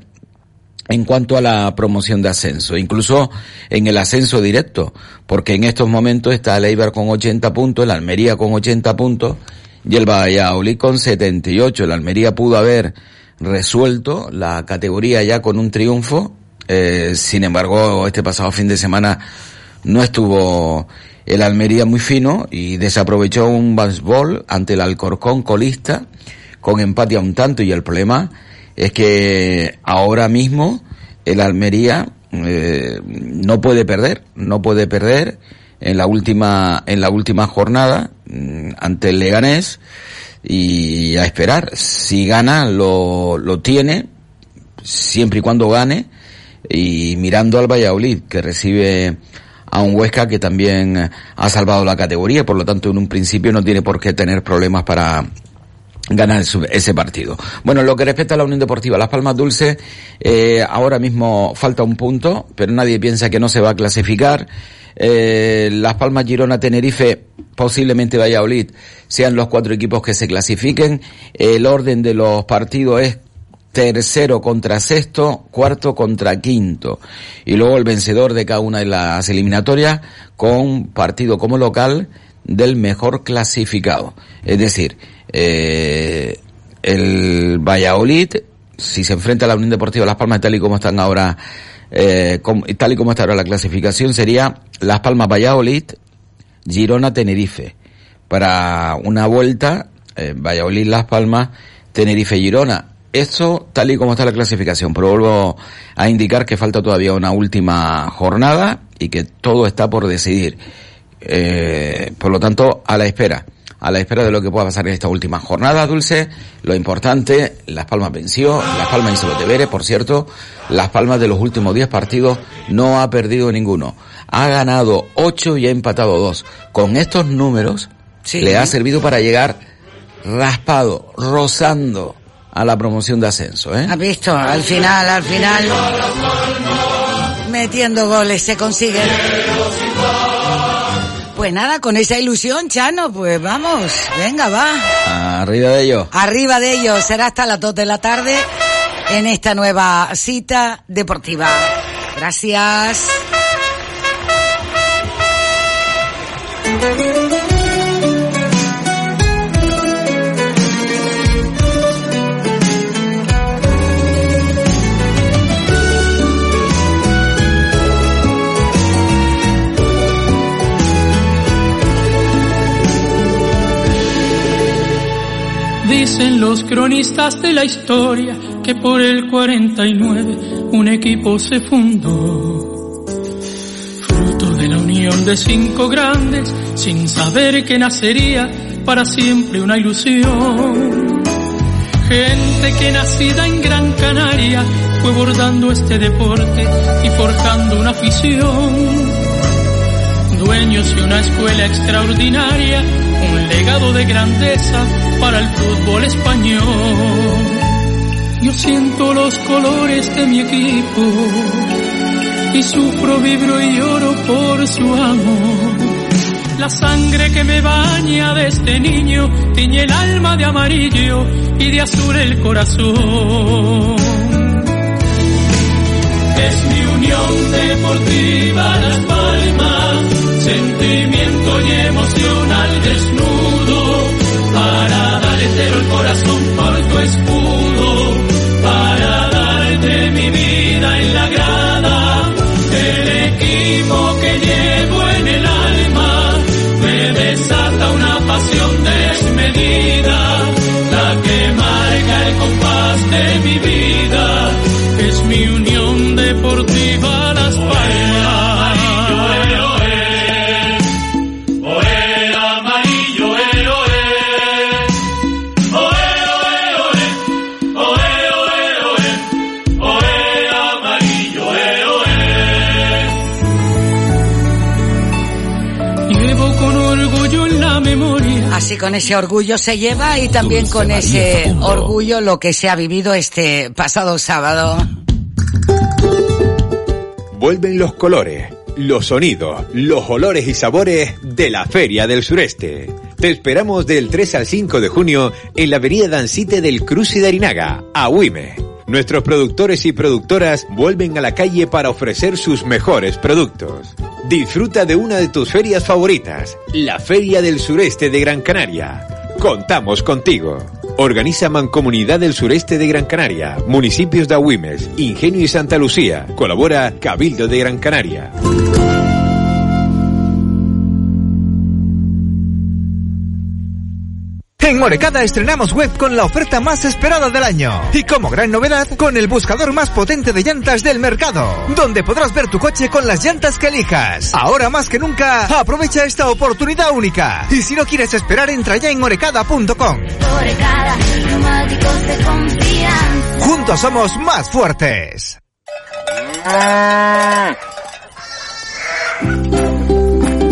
en cuanto a la promoción de ascenso, incluso en el ascenso directo, porque en estos momentos está el Eibar con 80 puntos, el Almería con 80 puntos y el Valladolid con 78. El Almería pudo haber resuelto la categoría ya con un triunfo eh, sin embargo, este pasado fin de semana no estuvo el Almería muy fino y desaprovechó un baseball ante el Alcorcón colista con empate a un tanto. Y el problema es que ahora mismo el Almería eh, no puede perder, no puede perder en la última en la última jornada mm, ante el Leganés. Y a esperar si gana lo lo tiene siempre y cuando gane y mirando al Valladolid que recibe a un Huesca que también ha salvado la categoría, por lo tanto en un principio no tiene por qué tener problemas para ganar ese partido. Bueno, en lo que respecta a la Unión Deportiva Las Palmas Dulce, eh, ahora mismo falta un punto, pero nadie piensa que no se va a clasificar. Eh, Las Palmas, Girona, Tenerife, posiblemente Valladolid, sean los cuatro equipos que se clasifiquen. El orden de los partidos es tercero contra sexto, cuarto contra quinto. Y luego el vencedor de cada una de las eliminatorias con partido como local del mejor clasificado. Es decir, eh, el Valladolid, si se enfrenta a la Unión Deportiva Las Palmas tal y como están ahora, eh, tal y como está ahora la clasificación, sería Las Palmas Valladolid, Girona Tenerife. Para una vuelta, eh, Valladolid Las Palmas, Tenerife Girona. Eso tal y como está la clasificación, pero vuelvo a indicar que falta todavía una última jornada y que todo está por decidir. Eh, por lo tanto, a la espera, a la espera de lo que pueda pasar en esta última jornada, Dulce. Lo importante, Las Palmas venció, Las Palmas hizo los deberes, por cierto. Las Palmas de los últimos 10 partidos no ha perdido ninguno. Ha ganado 8 y ha empatado 2. Con estos números, le ha servido para llegar raspado, rozando a la promoción de ascenso, ¿eh? ¿Has visto? Al final, al final, metiendo goles se consigue. Pues nada, con esa ilusión, Chano, pues vamos, venga, va. Arriba de ello. Arriba de ellos, será hasta las 2 de la tarde en esta nueva cita deportiva. Gracias. Dicen los cronistas de la historia que por el 49 un equipo se fundó. Fruto de la unión de cinco grandes, sin saber que nacería para siempre una ilusión. Gente que nacida en Gran Canaria fue bordando este deporte y forjando una afición dueños de una escuela extraordinaria, un legado de grandeza para el fútbol español. Yo siento los colores de mi equipo y sufro, vibro y lloro por su amor. La sangre que me baña de este niño tiñe el alma de amarillo y de azul el corazón. Es mi unión deportiva Las Palmas, sentimiento y emoción al desnudo, corazón por tu escudo, con ese orgullo se lleva y también con ese orgullo lo que se ha vivido este pasado sábado. Vuelven los colores, los sonidos, los olores y sabores de la Feria del Sureste. Te esperamos del 3 al 5 de junio en la avenida Dancite del Cruce de Arinaga, a Huime. Nuestros productores y productoras vuelven a la calle para ofrecer sus mejores productos. Disfruta de una de tus ferias favoritas, la Feria del Sureste de Gran Canaria. Contamos contigo. Organiza Mancomunidad del Sureste de Gran Canaria, municipios de Agüimes, Ingenio y Santa Lucía. Colabora Cabildo de Gran Canaria. En Orecada estrenamos web con la oferta más esperada del año. Y como gran novedad, con el buscador más potente de llantas del mercado, donde podrás ver tu coche con las llantas que elijas. Ahora más que nunca, aprovecha esta oportunidad única. Y si no quieres esperar, entra ya en orecada.com. Orecada, neumáticos de confianza. Juntos somos más fuertes.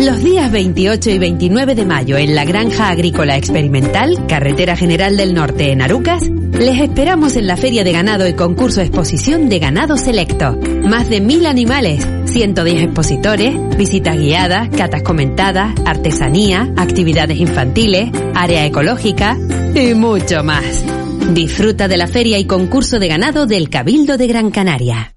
Los días 28 y 29 de mayo en la Granja Agrícola Experimental, Carretera General del Norte en Arucas, les esperamos en la Feria de Ganado y Concurso Exposición de Ganado Selecto. Más de mil animales, 110 expositores, visitas guiadas, catas comentadas, artesanía, actividades infantiles, área ecológica y mucho más. Disfruta de la Feria y Concurso de Ganado del Cabildo de Gran Canaria.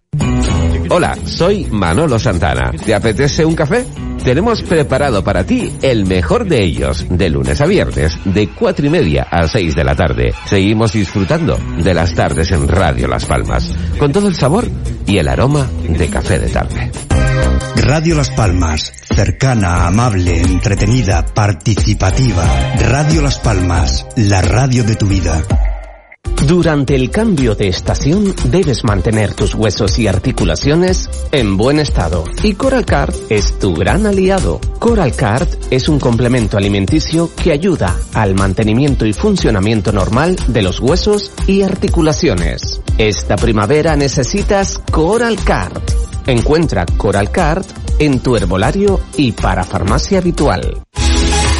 Hola, soy Manolo Santana. ¿Te apetece un café? Tenemos preparado para ti el mejor de ellos, de lunes a viernes, de cuatro y media a 6 de la tarde. Seguimos disfrutando de las tardes en Radio Las Palmas, con todo el sabor y el aroma de café de tarde. Radio Las Palmas, cercana, amable, entretenida, participativa. Radio Las Palmas, la radio de tu vida. Durante el cambio de estación debes mantener tus huesos y articulaciones en buen estado y Coral Card es tu gran aliado. Coral Card es un complemento alimenticio que ayuda al mantenimiento y funcionamiento normal de los huesos y articulaciones. Esta primavera necesitas Coral Card. Encuentra Coral Card en tu herbolario y para farmacia habitual.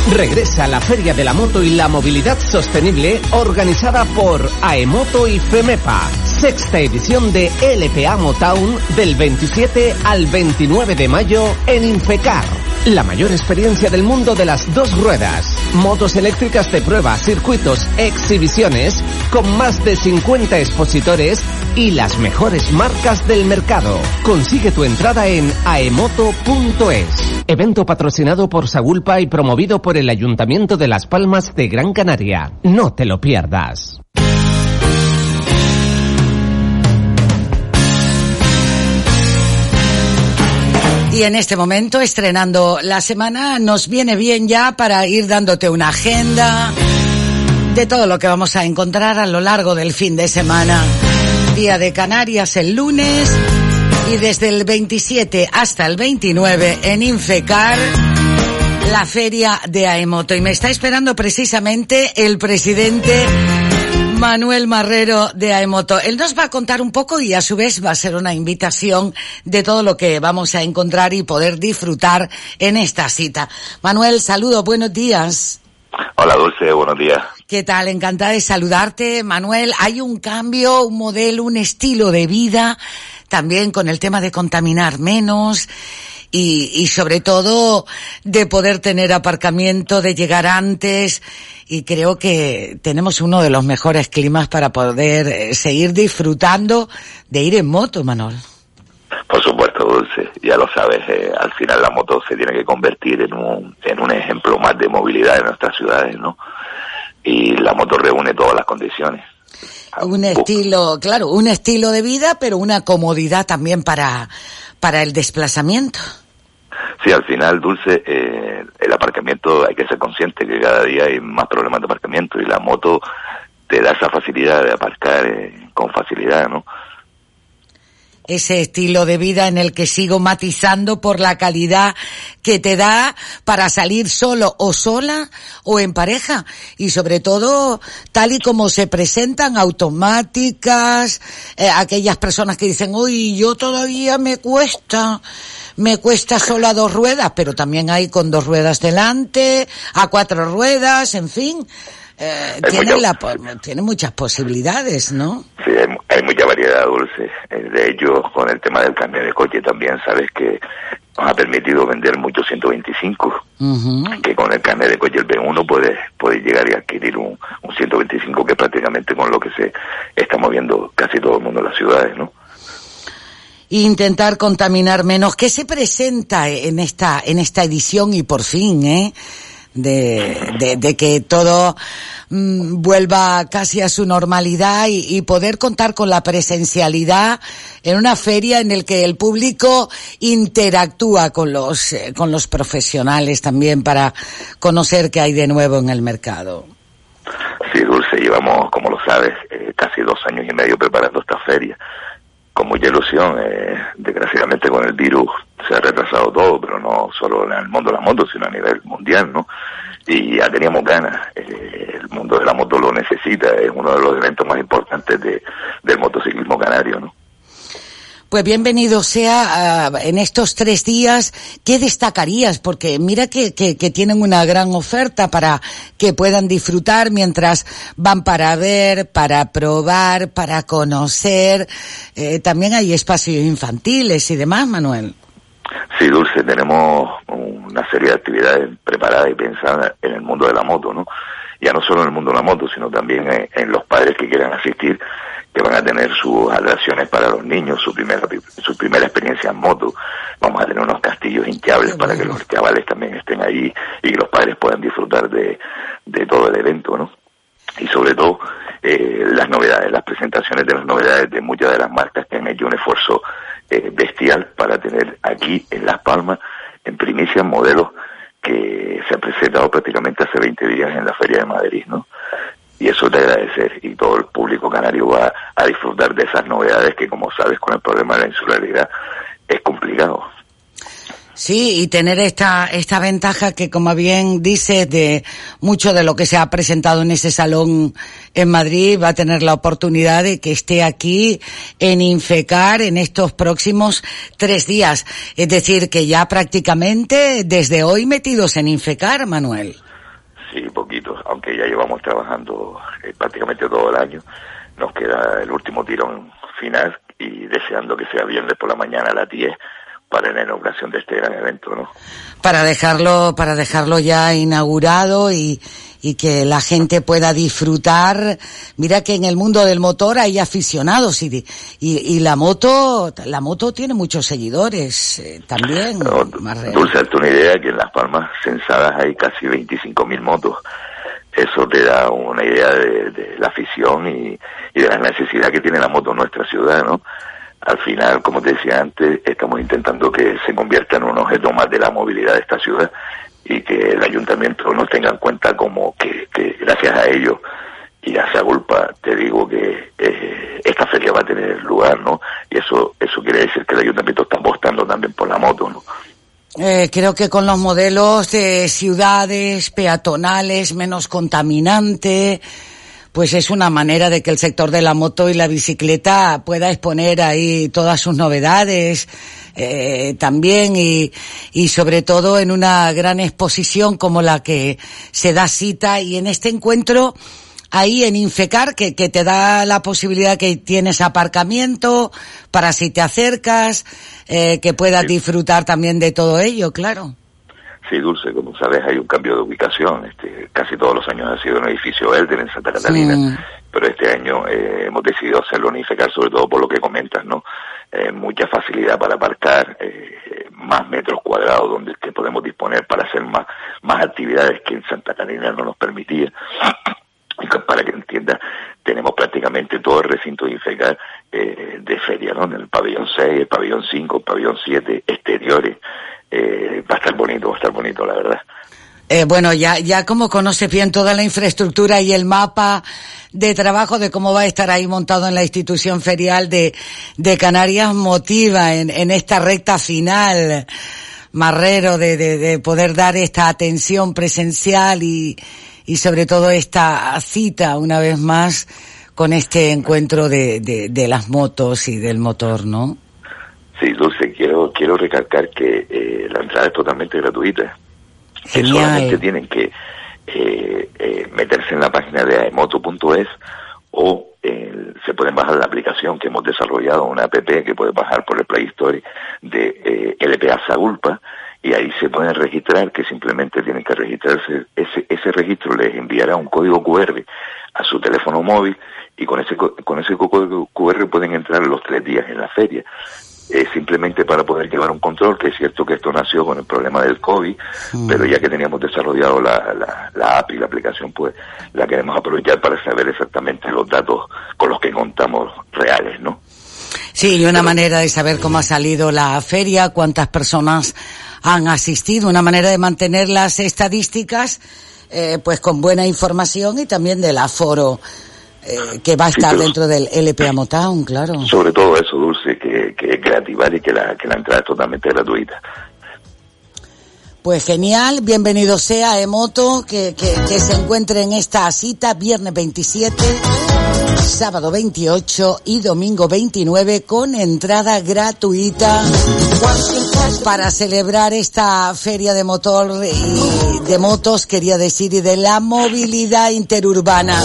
Regresa la Feria de la Moto y la Movilidad Sostenible organizada por AEMOTO y FEMEPA. Sexta edición de LPA Motown del 27 al 29 de mayo en Infecar. La mayor experiencia del mundo de las dos ruedas. Motos eléctricas de prueba, circuitos, exhibiciones, con más de 50 expositores y las mejores marcas del mercado. Consigue tu entrada en aemoto.es. Evento patrocinado por Sagulpa y promovido por el Ayuntamiento de Las Palmas de Gran Canaria. No te lo pierdas. Y en este momento, estrenando la semana, nos viene bien ya para ir dándote una agenda de todo lo que vamos a encontrar a lo largo del fin de semana. Día de Canarias el lunes y desde el 27 hasta el 29 en Infecar la feria de Aemoto. Y me está esperando precisamente el presidente Manuel Marrero de Aemoto. Él nos va a contar un poco y a su vez va a ser una invitación de todo lo que vamos a encontrar y poder disfrutar en esta cita. Manuel, saludo, buenos días. Hola Dulce, buenos días. ¿Qué tal? Encantada de saludarte, Manuel. Hay un cambio, un modelo, un estilo de vida, también con el tema de contaminar menos y, y sobre todo de poder tener aparcamiento, de llegar antes y creo que tenemos uno de los mejores climas para poder eh, seguir disfrutando de ir en moto, Manuel. Por supuesto, Dulce, ya lo sabes, eh, al final la moto se tiene que convertir en un, en un ejemplo más de movilidad en nuestras ciudades, ¿no? Y la moto reúne todas las condiciones. Un estilo, claro, un estilo de vida, pero una comodidad también para, para el desplazamiento. Sí, al final, Dulce, eh, el aparcamiento hay que ser consciente que cada día hay más problemas de aparcamiento y la moto te da esa facilidad de aparcar eh, con facilidad, ¿no? ese estilo de vida en el que sigo matizando por la calidad que te da para salir solo o sola o en pareja y sobre todo tal y como se presentan automáticas eh, aquellas personas que dicen uy yo todavía me cuesta me cuesta solo a dos ruedas pero también hay con dos ruedas delante a cuatro ruedas en fin eh, tiene, la, tiene muchas posibilidades, ¿no? Sí, hay, hay mucha variedad, Dulce. Eh, De hecho, con el tema del cambio de coche también sabes que nos ha permitido vender muchos 125, que con el carnet de coche el B1 puede, puede llegar y adquirir un, un 125 que prácticamente con lo que se está moviendo casi todo el mundo en las ciudades, ¿no? Intentar contaminar menos. ¿Qué se presenta en esta, en esta edición y por fin, eh? De, de, que todo mm, vuelva casi a su normalidad y, y poder contar con la presencialidad en una feria en el que el público interactúa con los, eh, con los profesionales también para conocer qué hay de nuevo en el mercado. Sí, Dulce, llevamos, como lo sabes, eh, casi dos años y medio preparando esta feria mucha ilusión. Eh, desgraciadamente con el virus se ha retrasado todo, pero no solo en el mundo de la moto, sino a nivel mundial, ¿no? Y ya teníamos ganas. Eh, el mundo de la moto lo necesita, es uno de los eventos más importantes de, del motociclismo canario, ¿no? Pues bienvenido sea ah, en estos tres días. ¿Qué destacarías? Porque mira que, que, que tienen una gran oferta para que puedan disfrutar mientras van para ver, para probar, para conocer. Eh, también hay espacios infantiles y demás, Manuel. Sí, Dulce, tenemos una serie de actividades preparadas y pensadas en el mundo de la moto, ¿no? Ya no solo en el mundo de la moto, sino también en, en los padres que quieran asistir, que van a tener sus atracciones para los niños, su primera, su primera experiencia en moto. Vamos a tener unos, cas- castillos hinchables para que los chavales también estén ahí y que los padres puedan disfrutar de, de todo el evento, ¿no? Y sobre todo eh, las novedades, las presentaciones de las novedades de muchas de las marcas que han hecho un esfuerzo eh, bestial para tener aquí en Las Palmas en primicia modelos que se han presentado prácticamente hace 20 días en la Feria de Madrid, ¿no? Y eso es de agradecer y todo el público canario va a disfrutar de esas novedades que, como sabes, con el problema de la insularidad es complicado. Sí, y tener esta, esta ventaja que, como bien dices, de mucho de lo que se ha presentado en ese salón en Madrid, va a tener la oportunidad de que esté aquí en Infecar en estos próximos tres días. Es decir, que ya prácticamente desde hoy metidos en Infecar, Manuel. Sí, poquitos, aunque ya llevamos trabajando eh, prácticamente todo el año. Nos queda el último tirón final y deseando que sea viernes por la mañana a las 10 para la inauguración de este gran evento, ¿no? Para dejarlo, para dejarlo ya inaugurado y, y que la gente pueda disfrutar. Mira que en el mundo del motor hay aficionados y, y, y la moto, la moto tiene muchos seguidores eh, también. Dulce, hazte una idea que en Las Palmas censadas hay casi 25.000 motos. Eso te da una idea de, de la afición y, y de la necesidad que tiene la moto en nuestra ciudad, ¿no? Al final, como te decía antes, estamos intentando que se convierta en un objeto más de la movilidad de esta ciudad y que el ayuntamiento nos tenga en cuenta como que, gracias a ellos y a esa culpa te digo que eh, esta feria va a tener lugar, ¿no? Y eso eso quiere decir que el ayuntamiento está apostando también por la moto, ¿no? Eh, creo que con los modelos de ciudades peatonales menos contaminante, pues es una manera de que el sector de la moto y la bicicleta pueda exponer ahí todas sus novedades eh, también y, y sobre todo en una gran exposición como la que se da cita y en este encuentro ahí en Infecar que, que te da la posibilidad que tienes aparcamiento para si te acercas, eh, que puedas disfrutar también de todo ello, claro. Sí, Dulce, como sabes, hay un cambio de ubicación. Este, casi todos los años ha sido un edificio Elder en Santa Catalina, Sí. pero este año eh, hemos decidido hacerlo en Infecar, sobre todo por lo que comentas, ¿no? Eh, mucha facilidad para aparcar, eh, más metros cuadrados donde que podemos disponer para hacer más, más actividades que en Santa Catalina no nos permitía. Y para que entiendas, tenemos prácticamente todo el recinto de Infecar eh, de feria, ¿no? En el pabellón 6, el pabellón 5, el pabellón 7, exteriores. Eh, va a estar bonito, va a estar bonito, la verdad. Eh, bueno, ya, ya como conoces bien toda la infraestructura y el mapa de trabajo de cómo va a estar ahí montado en la institución ferial de, de Canarias, motiva en, en esta recta final, Marrero, de, de, de poder dar esta atención presencial y, y sobre todo esta cita una vez más con este encuentro de, de, de las motos y del motor, ¿no? Sí, Dulce, quiero, quiero recalcar que eh, la entrada es totalmente gratuita. Que solamente tienen que eh, eh, meterse en la página de aemoto.es o se pueden bajar la aplicación que hemos desarrollado, una app que puede bajar por el Play Store de LPA Sagulpa y ahí se pueden registrar, que simplemente tienen que registrarse. Ese, ese registro les enviará un código QR a su teléfono móvil y con ese, co- con ese código QR pueden entrar los tres días en la feria. Eh, simplemente para poder llevar un control, que es cierto que esto nació con el problema del COVID, pero ya que teníamos desarrollado la, la, la app y la aplicación, pues la queremos aprovechar para saber exactamente los datos con los que contamos reales, ¿no? Sí, y una manera de saber cómo ha salido la feria, cuántas personas han asistido, una manera de mantener las estadísticas, eh, pues con buena información y también del aforo eh, que va a estar pero- dentro del LPA Motown, claro. Sobre todo eso, Dulce, que, que es grativar y que la, que la entrada es totalmente gratuita. Pues genial, bienvenido sea Emoto, que, que, que se encuentre en esta cita viernes 27, sábado 28 y domingo 29 con entrada gratuita para celebrar esta feria de motor y de motos, quería decir, y de la movilidad interurbana.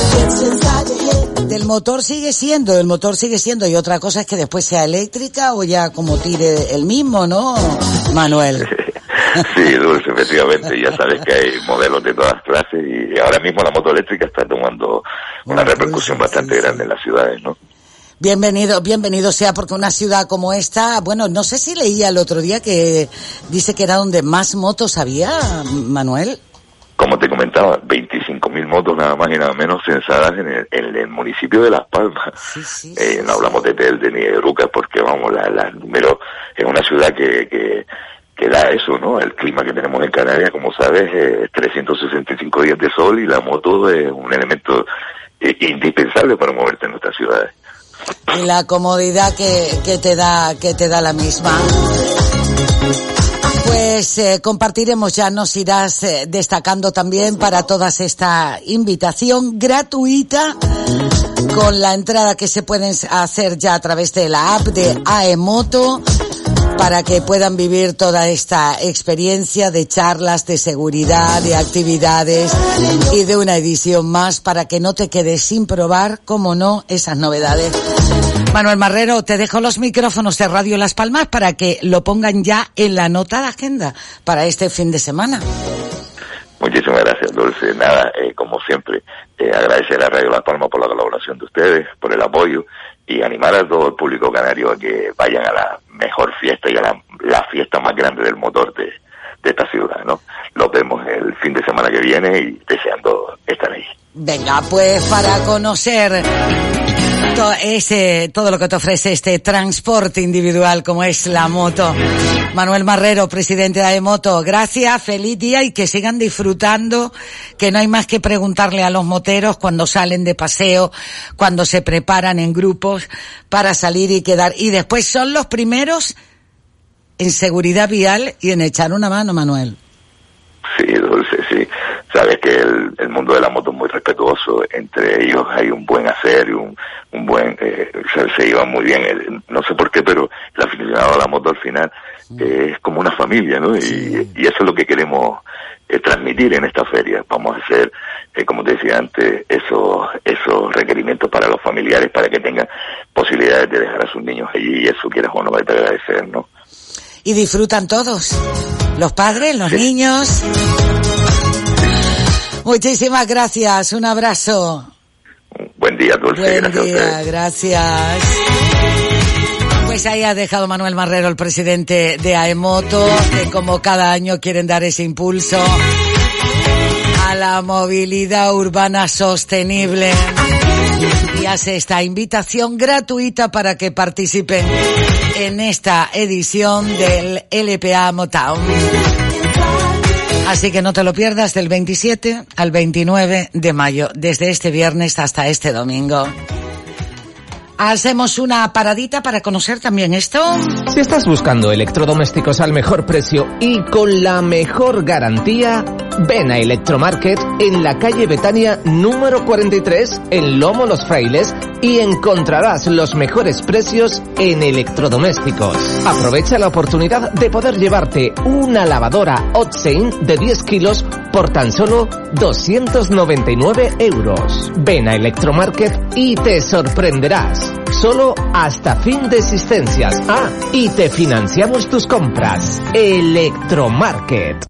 Del motor sigue siendo, el motor sigue siendo, y otra cosa es que después sea eléctrica o ya como tire el mismo, ¿no, Manuel? Sí, Dulce, efectivamente, ya sabes que hay modelos de todas clases y ahora mismo la moto eléctrica está tomando una repercusión bastante grande en las ciudades, ¿no? Bienvenido, bienvenido sea porque una ciudad como esta, bueno, no sé si leía el otro día que dice que era donde más motos había, Manuel. Como te comentaba, 25.000 motos nada más y nada menos censadas en el, en el municipio de Las Palmas. Eh, no hablamos de Telde ni de Rucas porque, vamos, la, la número es una ciudad que, que, que da eso, ¿no? El clima que tenemos en Canarias, como sabes, es 365 días de sol y la moto es un elemento eh, indispensable para moverte en nuestras ciudades. Y la comodidad que, que te da, que te da la misma. Pues eh, compartiremos, ya nos irás eh, destacando también para todas esta invitación gratuita con la entrada que se pueden hacer ya a través de la app de AEMoto para que puedan vivir toda esta experiencia de charlas, de seguridad, de actividades y de una edición más para que no te quedes sin probar, como no, esas novedades. Manuel Marrero, te dejo los micrófonos de Radio Las Palmas para que lo pongan ya en la nota de agenda para este fin de semana. Muchísimas gracias, Dulce. Nada, eh, como siempre, eh, agradecer a Radio Las Palmas por la colaboración de ustedes, por el apoyo y animar a todo el público canario a que vayan a la mejor fiesta y a la, la fiesta más grande del motor de, de esta ciudad, ¿no? Los vemos el fin de semana que viene y deseando estar ahí. Venga, pues para conocer to- ese, todo lo que te ofrece este transporte individual como es la moto. Manuel Marrero, presidente de AEMoto, gracias, feliz día y que sigan disfrutando, que no hay más que preguntarle a los moteros cuando salen de paseo, cuando se preparan en grupos para salir y quedar. Y después son los primeros en seguridad vial y en echar una mano, Manuel. Sí, Dulce, sí. Sabes que el, el mundo de la moto es muy respetuoso. Entre ellos hay un buen hacer y un, un buen... Eh, se, se llevan muy bien. Eh, No sé por qué, pero el aficionado a la moto al final eh, es como una familia, ¿no? Y, y eso es lo que queremos eh, transmitir en esta feria. Vamos a hacer, eh, como te decía antes, esos, esos requerimientos para los familiares para que tengan posibilidades de dejar a sus niños allí y eso quieras o no hay que agradecer, ¿no? Y disfrutan todos. Los padres, los niños. Muchísimas gracias. Un abrazo. Buen día, Dulce. Buen gracias día, gracias. Pues ahí ha dejado Manuel Marrero, el presidente de AEMoto, que como cada año quieren dar ese impulso a la movilidad urbana sostenible. Y hace esta invitación gratuita para que participen en esta edición del LPA Motown. Así que no te lo pierdas del 27 al 29 de mayo, desde este viernes hasta este domingo. Hacemos una paradita para conocer también esto. Si estás buscando electrodomésticos al mejor precio y con la mejor garantía, ven a Electromarket en la calle Betania número 43 en Lomo Los Frailes y encontrarás los mejores precios en electrodomésticos. Aprovecha la oportunidad de poder llevarte una lavadora Otsein de 10 kilos por tan solo 299 euros. Ven a Electromarket y te sorprenderás. Solo hasta fin de existencias. Ah, y te financiamos tus compras. Electromarket.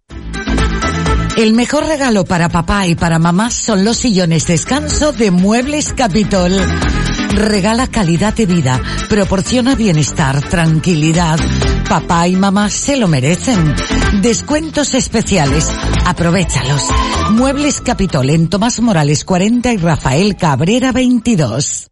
El mejor regalo para papá y para mamá son los sillones descanso de Muebles Capitol. Regala calidad de vida, proporciona bienestar, tranquilidad. Papá y mamá se lo merecen. Descuentos especiales. Aprovechalos. Muebles Capitol en Tomás Morales 40 y Rafael Cabrera 22.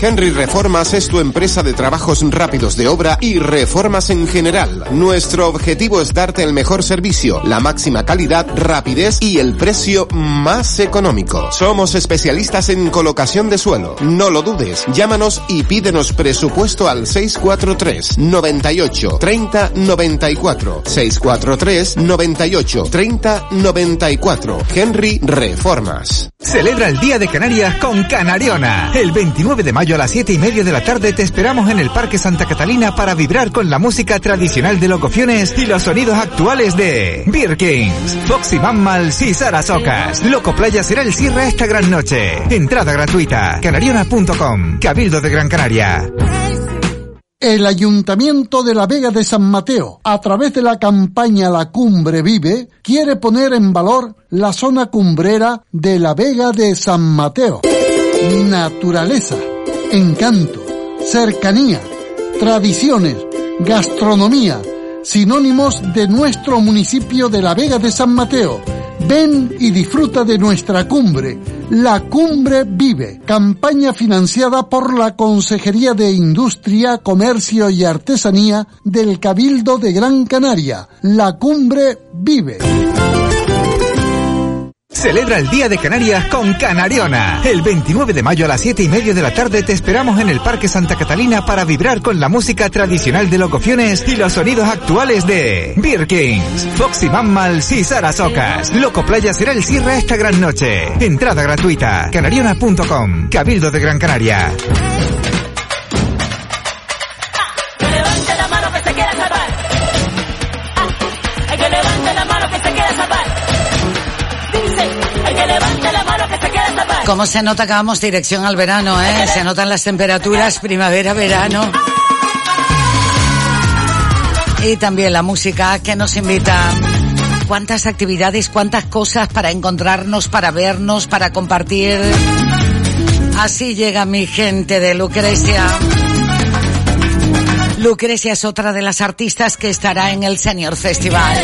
Henry Reformas es tu empresa de trabajos rápidos de obra y reformas en general. Nuestro objetivo es darte el mejor servicio, la máxima calidad, rapidez y el precio más económico. Somos especialistas en colocación de suelo. No lo dudes. Llámanos y pídenos presupuesto al 643 98 30 94. 643 98 30 94. Henry Reformas. Celebra el Día de Canarias con Canariona. El 29 de mayo a las 7 y media de la tarde te esperamos en el Parque Santa Catalina para vibrar con la música tradicional de Locociones y los sonidos actuales de Birkins, Foxy Mammals y Sarasocas. Loco Playa será el cierre esta gran noche. Entrada gratuita. Canariona.com. Cabildo de Gran Canaria. El Ayuntamiento de la Vega de San Mateo, a través de la campaña La Cumbre Vive, quiere poner en valor la zona cumbrera de la Vega de San Mateo. Naturaleza, encanto, cercanía, tradiciones, gastronomía, sinónimos de nuestro municipio de la Vega de San Mateo. Ven y disfruta de nuestra cumbre. La Cumbre Vive, campaña financiada por la Consejería de Industria, Comercio y Artesanía del Cabildo de Gran Canaria. La Cumbre Vive. Celebra el Día de Canarias con Canariona. El 29 de mayo a las 7 y media de la tarde te esperamos en el Parque Santa Catalina para vibrar con la música tradicional de locuciones y los sonidos actuales de Birkins, Foxy Mammals y Sarasocas. Loco Playa será el cierre esta gran noche. Entrada gratuita. Canariona.com. Cabildo de Gran Canaria. ¿Cómo se nota que vamos dirección al verano, eh? Se notan las temperaturas primavera, verano. Y también la música que nos invita. Cuántas actividades, cuántas cosas para encontrarnos, para vernos, para compartir. Así llega mi gente de Lucrecia. Lucrecia es otra de las artistas que estará en el Senior Festival.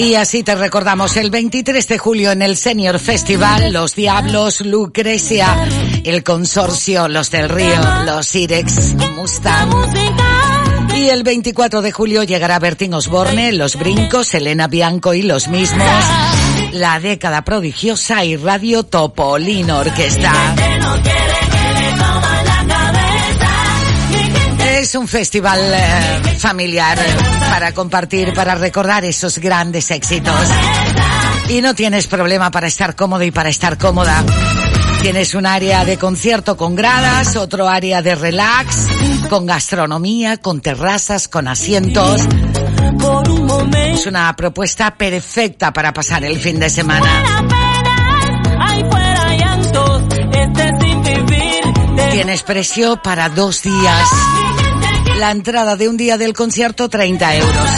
Y así te recordamos el 23 de julio en el Senior Festival, Los Diablos, Lucrecia, el Consorcio, Los del Río, Los Irex, Mustang. Y el 24 de julio llegará Bertín Osborne, Los Brincos, Elena Bianco y los mismos. La década prodigiosa y Radio Topolino Orquesta. Es un festival eh, familiar para compartir, para recordar esos grandes éxitos. Y no tienes problema para estar cómodo y para estar cómoda. Tienes un área de concierto con gradas, otro área de relax, con gastronomía, con terrazas, con asientos. Es una propuesta perfecta para pasar el fin de semana. Tienes precio para dos días. La entrada de un día del concierto 30 euros.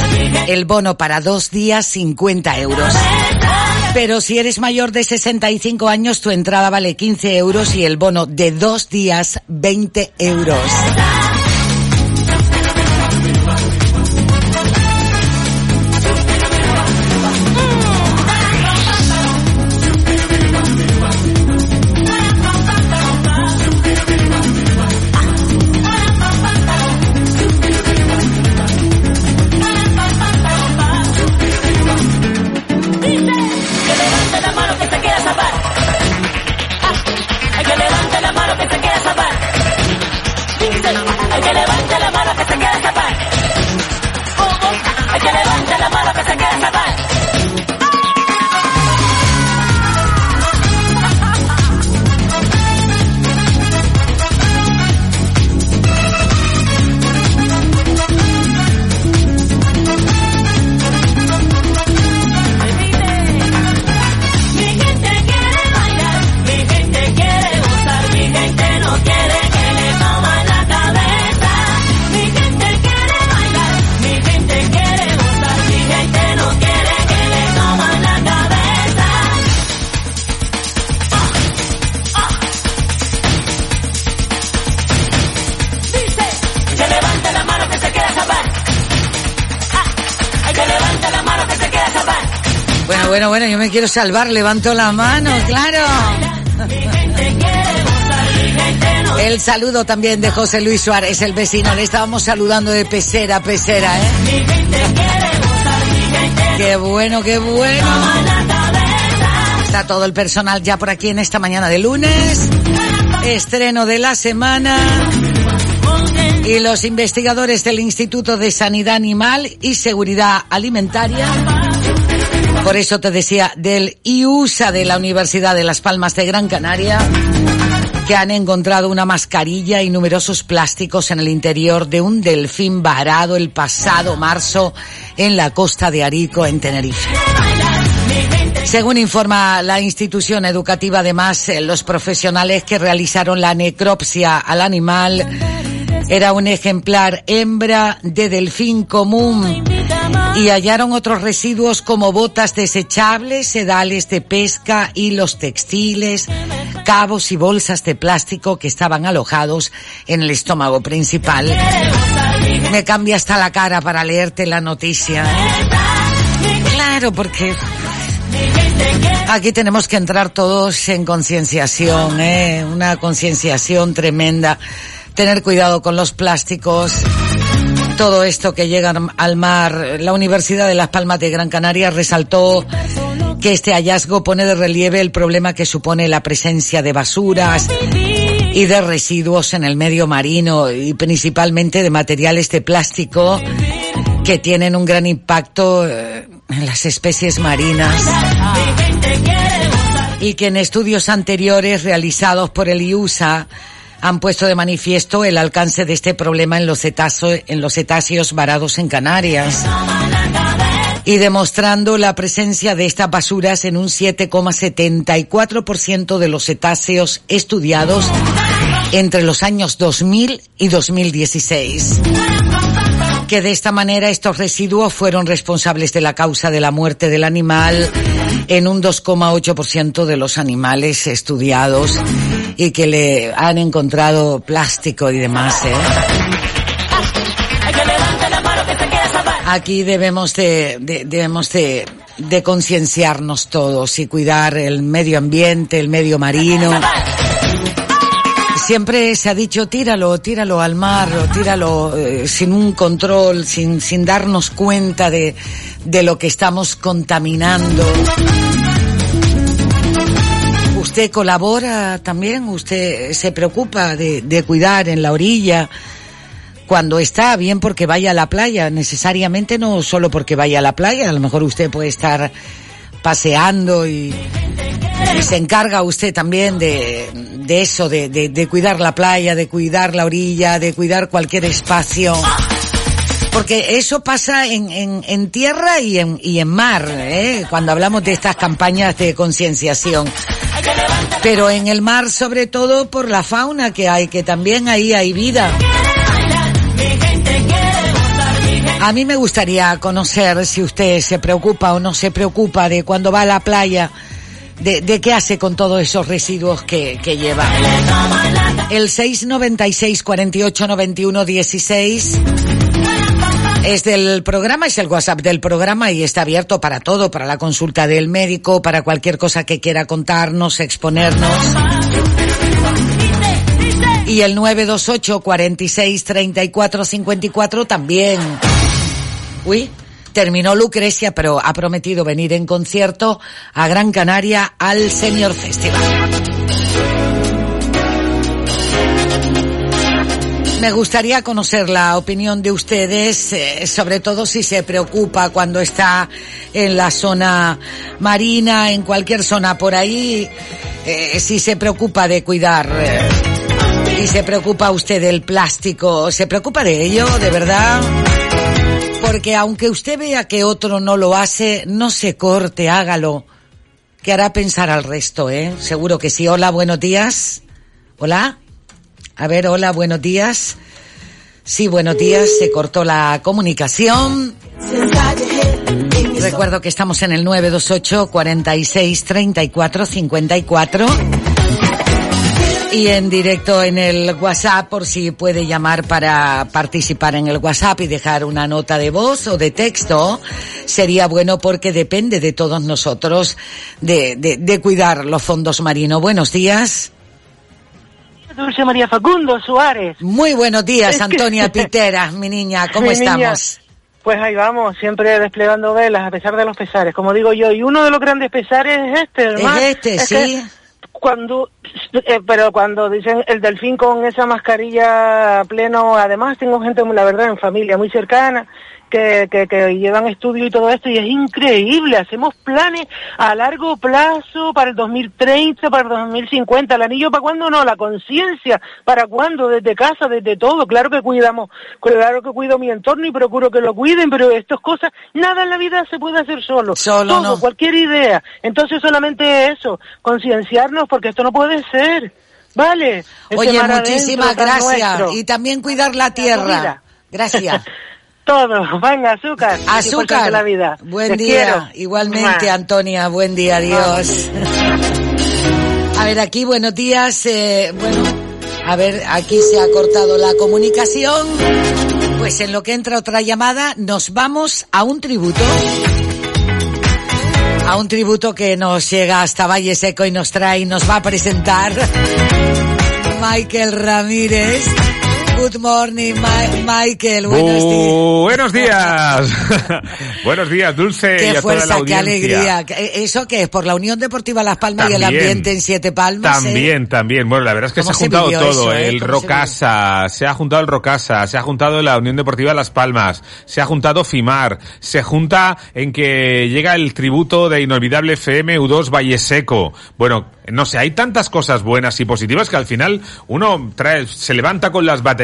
El bono para dos días 50 euros. Pero si eres mayor de 65 años tu entrada vale 15 euros y el bono de dos días 20 euros. Quiero salvar, levanto la mano, claro. El saludo también de José Luis Suárez, el vecino. Le estábamos saludando de pecera a pecera, ¿eh? Qué bueno, qué bueno. Está todo el personal ya por aquí en esta mañana de lunes. Estreno de la semana. Y los investigadores del Instituto de Sanidad Animal y Seguridad Alimentaria. Por eso te decía del IUSA de la Universidad de Las Palmas de Gran Canaria que han encontrado una mascarilla y numerosos plásticos en el interior de un delfín varado el pasado marzo en la costa de Arico, en Tenerife. Según informa la institución educativa, además, eh, los profesionales que realizaron la necropsia al animal era un ejemplar hembra de delfín común Y hallaron otros residuos como botas desechables, sedales de pesca, hilos textiles, cabos y bolsas de plástico que estaban alojados en el estómago principal. Me cambia hasta la cara para leerte la noticia. Claro, porque aquí tenemos que entrar todos en concienciación, ¿eh? una concienciación tremenda. Tener cuidado con los plásticos, todo esto que llega al mar. La Universidad de Las Palmas de Gran Canaria resaltó que este hallazgo pone de relieve el problema que supone la presencia de basuras y de residuos en el medio marino y principalmente de materiales de plástico que tienen un gran impacto eh, en las especies marinas y que en estudios anteriores realizados por el IUSA han puesto de manifiesto el alcance de este problema en los, cetáceos, varados en Canarias y demostrando la presencia de estas basuras en un 7,74% de los cetáceos estudiados entre los años 2000 y 2016. Que de esta manera estos residuos fueron responsables de la causa de la muerte del animal en un 2,8% de los animales estudiados y que le han encontrado plástico y demás. ¿eh? Aquí debemos de, de- debemos de, concienciarnos todos y cuidar el medio ambiente, el medio marino. Siempre se ha dicho tíralo, tíralo al mar, tíralo eh, sin un control, sin, sin darnos cuenta de, de lo que estamos contaminando. ¿Usted colabora también? ¿Usted se preocupa de, cuidar en la orilla? Cuando está bien porque vaya a la playa, necesariamente no solo porque vaya a la playa, a lo mejor usted puede estar paseando y, se encarga usted también de, eso, de, cuidar la playa, de cuidar la orilla, de cuidar cualquier espacio. Porque eso pasa en, en, en tierra y en, y en mar, ¿eh? cuando hablamos de estas campañas de concienciación. Pero en el mar sobre todo por la fauna que hay, que también ahí hay vida. A mí me gustaría conocer si usted se preocupa o no se preocupa de cuando va a la playa, de, qué hace con todos esos residuos que, que lleva. El 696 48 91 16 es del programa, es el WhatsApp del programa y está abierto para todo, para la consulta del médico, para cualquier cosa que quiera contarnos, exponernos. Y el 928 46 34 54 también. Uy, terminó Lucrecia, pero ha prometido venir en concierto a Gran Canaria al Senior Festival. Me gustaría conocer la opinión de ustedes, eh, sobre todo si se preocupa cuando está en la zona marina, en cualquier zona por ahí, eh, si se preocupa de cuidar. eh, y se preocupa usted del plástico, ¿se preocupa de ello, de verdad? Porque aunque usted vea que otro no lo hace, no se corte, hágalo. Que hará pensar al resto, ¿eh? Seguro que sí. Hola, buenos días. Hola. A ver, hola, buenos días. Sí, buenos días. Se cortó la comunicación. Recuerdo que estamos en el 928 46 34 54 y en directo en el WhatsApp por si puede llamar para participar en el WhatsApp y dejar una nota de voz o de texto. Sería bueno porque depende de todos nosotros de, de, de cuidar los fondos marinos. Buenos días. Dulce María Facundo Suárez. Muy buenos días, Es que- Antonia Piteras, mi niña. ¿Cómo Mi estamos? niña, Pues ahí vamos, siempre desplegando velas a pesar de los pesares, como digo yo. Y uno de los grandes pesares es este, el Es mar. este, sí. Cuando, eh, pero cuando dicen el delfín con esa mascarilla pleno, además tengo gente, la verdad, en familia muy cercana, que, que, que llevan estudio y todo esto, y es increíble, hacemos planes a largo plazo para el 2030, para el 2050, el anillo para cuándo no, la conciencia, para cuándo, desde casa, desde todo, claro que cuidamos, claro que cuido mi entorno y procuro que lo cuiden, pero estas cosas, nada en la vida se puede hacer solo, Solo todo, no. cualquier idea, entonces solamente eso, concienciarnos porque esto no puede ser, ¿vale? Oye, muchísimas gracias. Y también cuidar la tierra. Gracias. Todo, venga, azúcar. Azúcar. la vida. Buen Te día. quiero. Igualmente, Mua. Antonia, buen día, adiós. A ver, aquí, buenos días. eh, bueno, a ver, aquí se ha cortado la comunicación. Pues en lo que entra otra llamada, nos vamos a un tributo. A un tributo que nos llega hasta Valle Seco y nos trae y nos va a presentar Michael Ramírez. Good morning, Ma- Michael. Buenos días. Buenos días. Buenos días, Dulce. y Qué a toda la fuerza, qué alegría. ¿E- ¿Eso qué es? ¿Por la Unión Deportiva Las Palmas y el ambiente en Siete Palmas? eh? También, también. Bueno, la verdad es que se ¿Cómo ha juntado todo. eso, eh? El ¿Cómo se Rocasa, se, ha juntado el Rocasa, se ha juntado la Unión Deportiva Las Palmas, se ha juntado FIMAR, se junta en que llega el tributo de Inolvidable FM U2 Valle Seco. Bueno, no sé, hay tantas cosas buenas y positivas que al final uno trae, se levanta con las baterías,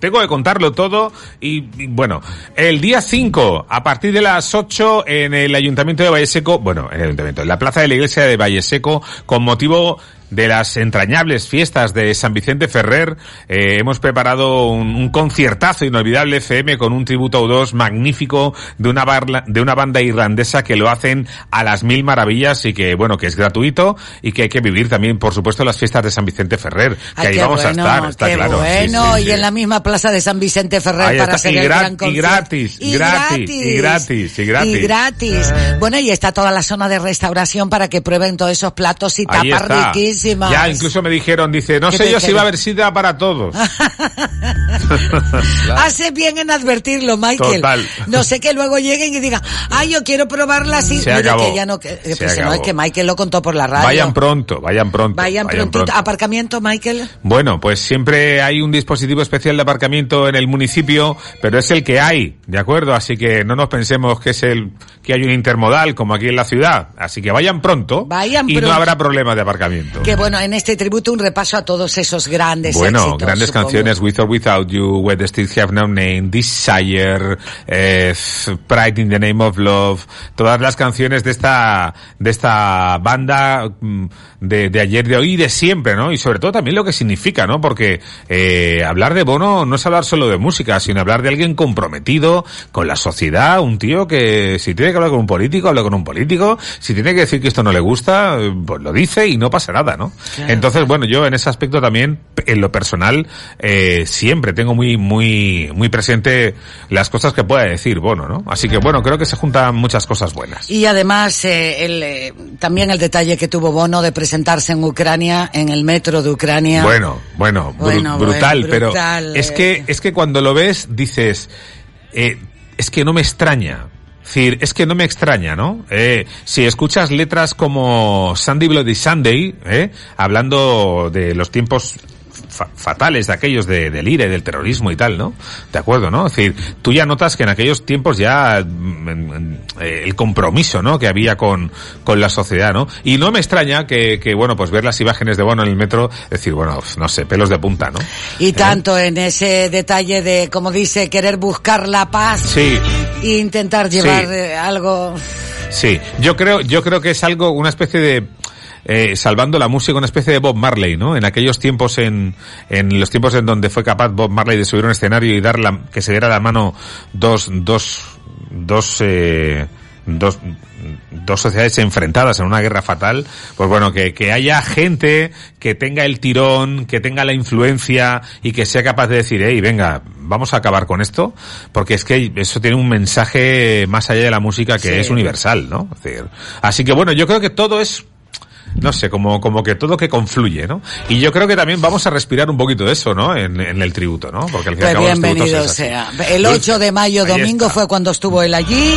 tengo que contarlo todo y, y bueno, el día 5, a partir de las 8 en el Ayuntamiento de Valle Seco, bueno, en el Ayuntamiento, en la Plaza de la Iglesia de Valle Seco, con motivo de las entrañables fiestas de San Vicente Ferrer, eh, hemos preparado un, un conciertazo inolvidable FM con un tributo a U2 magnífico de una, barla- de una banda irlandesa que lo hacen a las mil maravillas y que, bueno, que es gratuito y que hay que vivir también, por supuesto, las fiestas de San Vicente Ferrer, que Ay, ahí vamos bueno, a estar, está qué claro. Bueno, sí, y sí. en la misma plaza de San Vicente Ferrer Ahí para hacer y el y gratis, y gratis, y gratis, y gratis. Y gratis. Bueno, y está toda la zona de restauración para que prueben todos esos platos y tapas. Ya, incluso me dijeron, dice, no ¿Qué sé yo si va a haber sida para todos. Hace bien en advertirlo, Michael. Total. No sé que luego lleguen y digan, ay, yo quiero probarla así. Se Mire acabó. que ya no, que, Se pues, no, acabó. es que Michael lo contó por la radio. Vayan pronto, vayan pronto. Vayan prontito. Aparcamiento, Michael. Bueno, pues siempre hay un dispositivo especial de aparcamiento en el municipio, pero es el que hay, ¿de acuerdo? Así que no nos pensemos que es el que hay un intermodal como aquí en la ciudad. Así que vayan pronto Vayan y pronto. no habrá problema de aparcamiento. Que bueno, en este tributo un repaso a todos esos grandes Bueno, éxitos, grandes supongo. canciones, With or Without You, Where the Still Have No Name, Desire, eh, Pride in the Name of Love, todas las canciones de esta, de esta banda mm, de, de ayer, de hoy y de siempre, ¿no? Y sobre todo también lo que significa, ¿no? Porque eh, hablar de Bono no es hablar solo de música, sino hablar de alguien comprometido con la sociedad, un tío que si tiene que hablar con un político, habla con un político, si tiene que decir que esto no le gusta, pues lo dice y no pasa nada, ¿no? Claro. Entonces, bueno, yo en ese aspecto también, en lo personal, eh, siempre tengo muy, muy, muy presente las cosas que pueda decir Bono, ¿no? Así que bueno, creo que se juntan muchas cosas buenas. Y además, eh, el, eh, también el detalle que tuvo Bono de presentarse en Ucrania, en el metro de Ucrania. Bueno, bueno, bru- Bueno, brutal, bueno, pero brutal, es que, es que cuando lo ves, dices, eh, es que no me extraña. Decir, es que no me extraña, ¿no? Eh, si escuchas letras como Sunday Bloody Sunday, ¿eh? hablando de los tiempos fa- fatales de aquellos de, del IRE, del terrorismo y tal, ¿no? De acuerdo, ¿no? Es decir, tú ya notas que en aquellos tiempos ya mm, eh, el compromiso, ¿no? Que había con, con la sociedad, ¿no? Y no me extraña que, que, bueno, pues ver las imágenes de Bono en el metro, decir, bueno, no sé, pelos de punta, ¿no? Y tanto en ese detalle de, como dice, querer buscar la paz Sí, e intentar llevar Sí. eh, algo. sí. Yo creo, yo creo que es algo, una especie de, eh, salvando la música, una especie de Bob Marley, ¿no? En aquellos tiempos, en, en los tiempos en donde fue capaz Bob Marley de subir a un escenario y dar la, que se diera la mano dos, dos, dos, eh, dos, dos sociedades enfrentadas en una guerra fatal, pues bueno, que, que haya gente que tenga el tirón, que tenga la influencia y que sea capaz de decir, hey, venga, vamos a acabar con esto, porque es que eso tiene un mensaje más allá de la música que Sí. es universal, ¿no? Es decir, así que bueno, yo creo que todo es no sé, como, como que todo que confluye, ¿no? Y yo creo que también vamos a respirar un poquito de eso, ¿no? En, en el tributo, ¿no? Porque al fin Pues los bienvenido sea. El 8 de mayo, domingo, fue cuando estuvo él allí.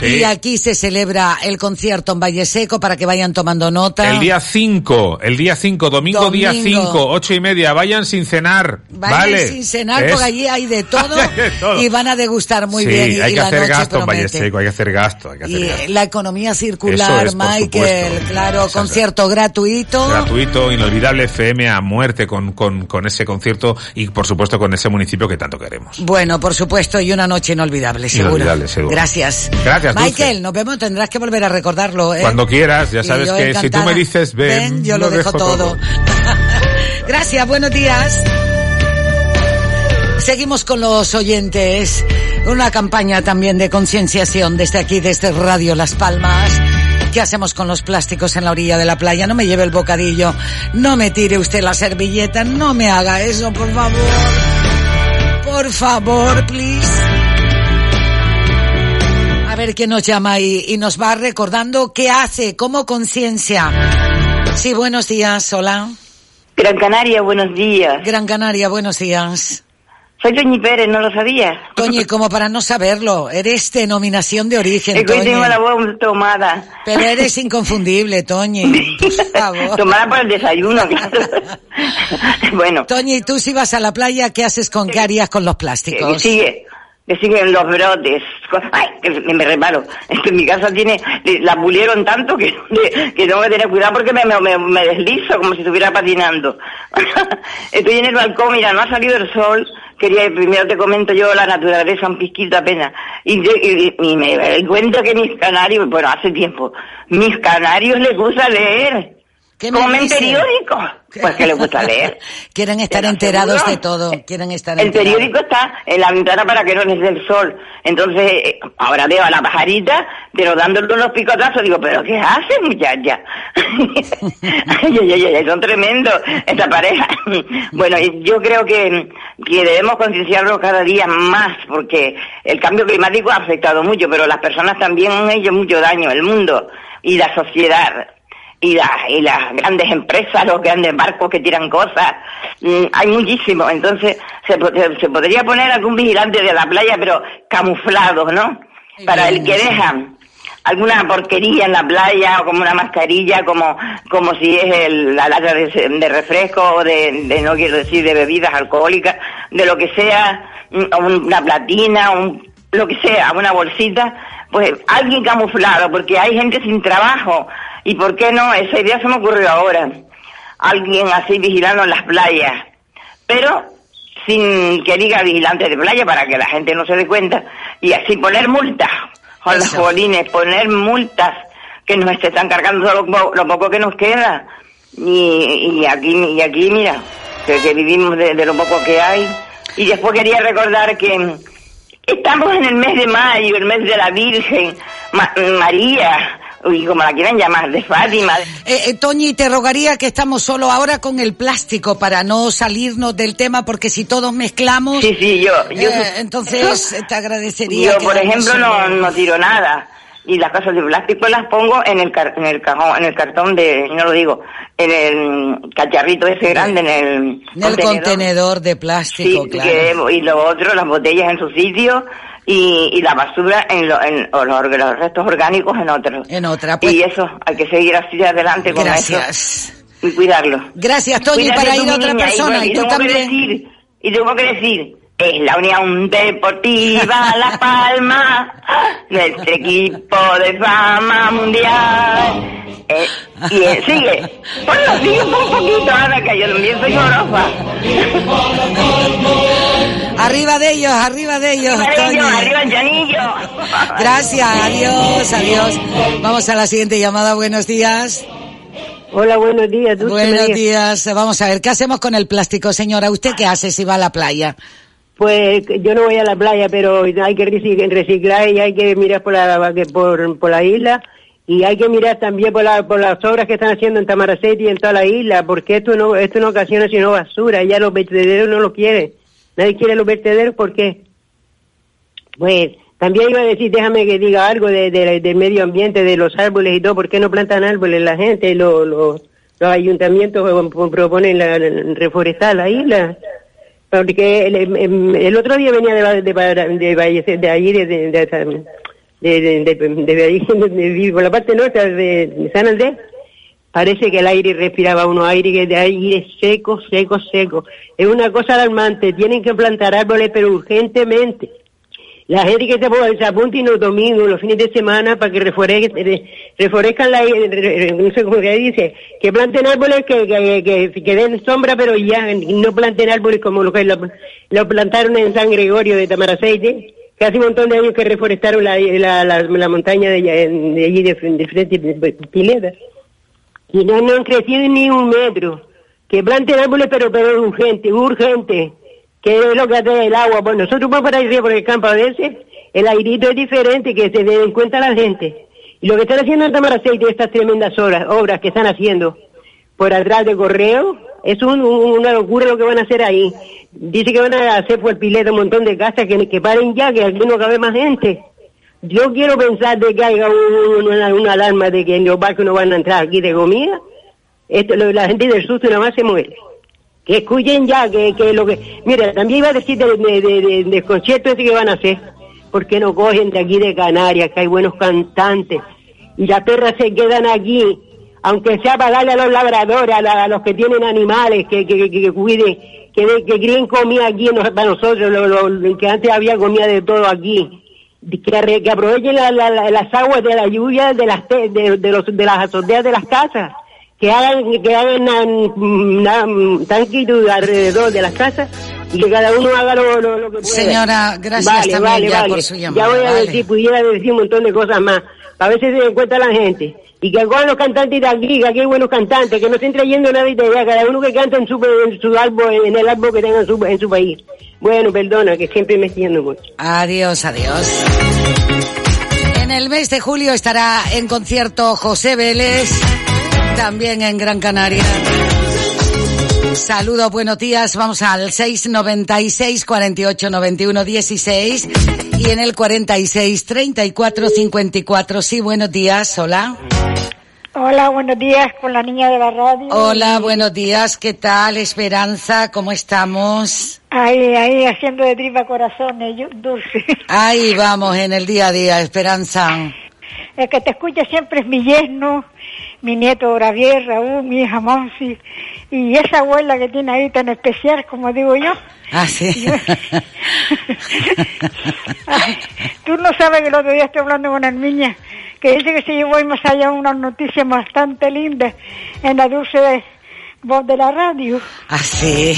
Sí. Y aquí se celebra el concierto en Valle Seco para que vayan tomando nota. El día 5, el día 5, domingo, día Domingo. 5, ocho y media, vayan sin cenar, Vayan ¿vale? sin cenar Es- porque allí hay de todo, de todo. y van a degustar muy sí, bien. Y, hay y que la noche gasto en Valle promete. Seco, hay que hacer gasto, hay que hacer Y gasto. eh, la economía circular, es, Michael, claro, concierto gratuito. Gratuito, inolvidable FM a muerte con, con, con ese concierto y por supuesto con ese municipio que tanto queremos. Bueno, por supuesto, y una noche inolvidable, seguro. Inolvidable, seguro. Gracias. Gracias, Dulce. Michael, nos vemos, tendrás que volver a recordarlo, ¿eh? Cuando quieras, ya sabes que si tú encantada. me dices ven, yo lo, dejo, todo. Gracias, buenos días. Seguimos con los oyentes. Una campaña también de concienciación desde aquí, desde Radio Las Palmas. ¿Qué hacemos con los plásticos en la orilla de la playa? No me lleve el bocadillo, no me tire usted la servilleta, no me haga eso, por favor. Por favor, please. A ver quién nos llama y, y nos va recordando qué hace como conciencia. Sí, buenos días, hola. Gran Canaria, buenos días. Gran Canaria, buenos días. Soy Toñi Pérez, ¿no lo sabías? Toñi, como para no saberlo, eres denominación de origen, Es que tengo la voz tomada. Pero eres inconfundible, Toñi. Por. Tomada por el desayuno, claro. bueno. Toñi, tú si vas a la playa, ¿qué haces con, qué harías con los plásticos? sigue, que siguen los brotes. Ay, me me resbalo. Es que mi casa tiene, la pulieron tanto que, que tengo que tener cuidado porque me, me, me deslizo como si estuviera patinando. Estoy en el balcón, mira, no ha salido el sol. Quería, primero te comento yo la naturaleza, un pisquito apenas. Y, y- y me doy cuenta que mis canarios, bueno, hace tiempo, mis canarios les gusta leer. ¿Qué me Comen periódico. Pues que les gusta leer. Quieren estar enterados de todo. Quieren estar El enterados. periódico está en la ventana para que no les dé el sol. Entonces, eh, ahora veo a la pajarita, pero dándole unos picotazos, digo, ¿pero qué hace, muchacha? ay, ay, ay, son tremendos, esta pareja. bueno, yo creo que, que debemos concienciarnos cada día más, porque el cambio climático ha afectado mucho, pero las personas también han hecho mucho daño, el mundo y la sociedad y, la- y las grandes empresas, los grandes barcos que tiran cosas, mm, hay muchísimo. Entonces, se, se- se podría poner algún vigilante de la playa, pero camuflado, ¿no? Para el que deja alguna porquería en la playa o como una mascarilla, como como si es el- la lata de, de refresco o de, de, no quiero decir, de bebidas alcohólicas, de lo que sea, mm, o una platina, un, lo que sea, una bolsita, pues alguien camuflado, porque hay gente sin trabajo. ¿Y por qué no? Esa idea se me ocurrió ahora. Alguien así vigilando en las playas. Pero sin que diga vigilante de playa para que la gente no se dé cuenta. Y así poner multas. Con los bolines, poner multas que nos están cargando lo, lo poco que nos queda. Y, y aquí, y aquí mira, que, que vivimos de, de lo poco que hay. Y después quería recordar que estamos en el mes de mayo, el mes de la Virgen, Ma- María, y como la quieran llamar, de Fátima. Eh, eh, Toñi, te rogaría que estamos solo ahora con el plástico para no salirnos del tema, porque si todos mezclamos, Sí, sí, yo, yo eh, entonces eh, te agradecería. Yo, por ejemplo, no, no tiro nada. Y las cosas de plástico las pongo en el, car- en el cajón, en el cartón de, no lo digo, en el cacharrito ese grande, en el, En el contenedor de plástico, Sí, claro. que- y lo otro, las botellas en su sitio y, y la basura en, lo- en o los, los restos orgánicos en otro. En otra, pues. Y eso, hay que seguir así adelante con Gracias. eso. Y cuidarlo. Gracias, Cuídate para ir a otra niña, persona. Y, tengo que decir, y tengo que decir, es la Unión Deportiva La Palma, nuestro equipo de fama mundial. Eh, y eh, sigue, bueno, sigue un poquito, Ana, que yo también soy gorofa. Arriba de ellos, arriba de ellos, Arriba Toñi. ellos, arriba el llanillo. Gracias, adiós, adiós. Vamos a la siguiente llamada, buenos días. Hola, buenos días. Dulce Buenos María. días. Vamos a ver, ¿qué hacemos con el plástico, señora? ¿Usted qué hace si va a la playa? Pues yo no voy a la playa, pero hay que reci- reciclar y hay que mirar por la por, por la isla y hay que mirar también por, la, por las obras que están haciendo en Tamaracete y en toda la isla, porque esto no esto no ocasiona sino basura, ya los vertederos no lo quieren. Nadie quiere los vertederos, ¿por qué? Pues también iba a decir, déjame que diga algo de, de- del medio ambiente, de los árboles y todo, ¿por qué no plantan árboles la gente? Los, los, los ayuntamientos eh, proponen la- reforestar la isla. Porque el, otro día venía de, de, de, de ahí, de, de, por la parte norte de, de San Andrés, parece que el aire respiraba uno aire que de aire seco, seco, seco. Es una cosa alarmante, tienen que plantar árboles pero urgentemente. La gente que se, se apunte los domingos, los fines de semana, para que refore- re- refrescan la, no sé cómo se dice, que planten árboles que, que, que, que den sombra, pero ya no planten árboles como lo que lo, plantaron en San Gregorio de Tamaraceite, que hace un montón de años que reforestaron la, la, la, montaña de, allí de, frente de Pileda. Y no, no han crecido ni un metro. Que planten árboles, pero, pero urgente, urgente. Que es lo que hace el agua. Pues nosotros vamos por ahí arriba por el campo a veces, el airito es diferente, que se den cuenta la gente. Y lo que están haciendo en Tamaraceite, estas tremendas obras, obras que están haciendo por atrás de Correo, es un- un- una locura lo que van a hacer ahí. Dice que van a hacer por pileta un montón de casas, que, que paren ya, que aquí no cabe más gente. Yo quiero pensar de que haya un- una, alarma de que en los barcos no van a entrar aquí de comida. Esto, la gente del susto nada más se muere. Escuchen ya, que, que lo que... Mira, también iba a decir del de, de, de- concierto que van a hacer. ¿Por qué no cogen de aquí de Canarias, que hay buenos cantantes? Y las perras se quedan aquí, aunque sea para darle a los labradores, a, los que tienen animales, que, que, que, cuiden, que, de- que críen comida aquí para nosotros, lo, que antes había comida de todo aquí. Que, que aprovechen la- la- la- las aguas de la lluvia de las, de, de los, de las azoteas de las casas que hagan que hagan una, una tanquito alrededor de las casas y que cada uno haga lo, lo, lo que pueda. Señora, gracias vale, también vale, ya vale. por su llamada, Ya voy a decir, pudiera decir un montón de cosas más. A veces se den cuenta la gente. Y que hagan los cantantes de aquí, que hay buenos cantantes, que no estén trayendo nada de allá, cada uno que canta en su, en su árbol, en el árbol que tenga en su, en su país. Bueno, perdona, que siempre me estoy yendo mucho. Adiós, adiós. En el mes de julio estará en concierto José Vélez, también en Gran Canaria. Saludos, buenos días. Vamos al 696 48 91 16 y en el 46 34 54. Sí, buenos días. Hola. Hola, buenos días con la niña de la radio. Hola, buenos días. ¿Qué tal, Esperanza? ¿Cómo estamos? Ahí, ahí, haciendo de tripa corazones, yo- dulce. Ahí vamos en el día a día, Esperanza. El que te escucha siempre es mi yerno, mi nieto Javier, Raúl, mi hija Monsi, y esa abuela que tiene ahí tan especial, como digo yo. Ah, sí. Ay, tú no sabes que el otro día estoy hablando con una niña que dice que se llevó más allá una noticia bastante linda en la dulce voz de la radio. Ah, sí.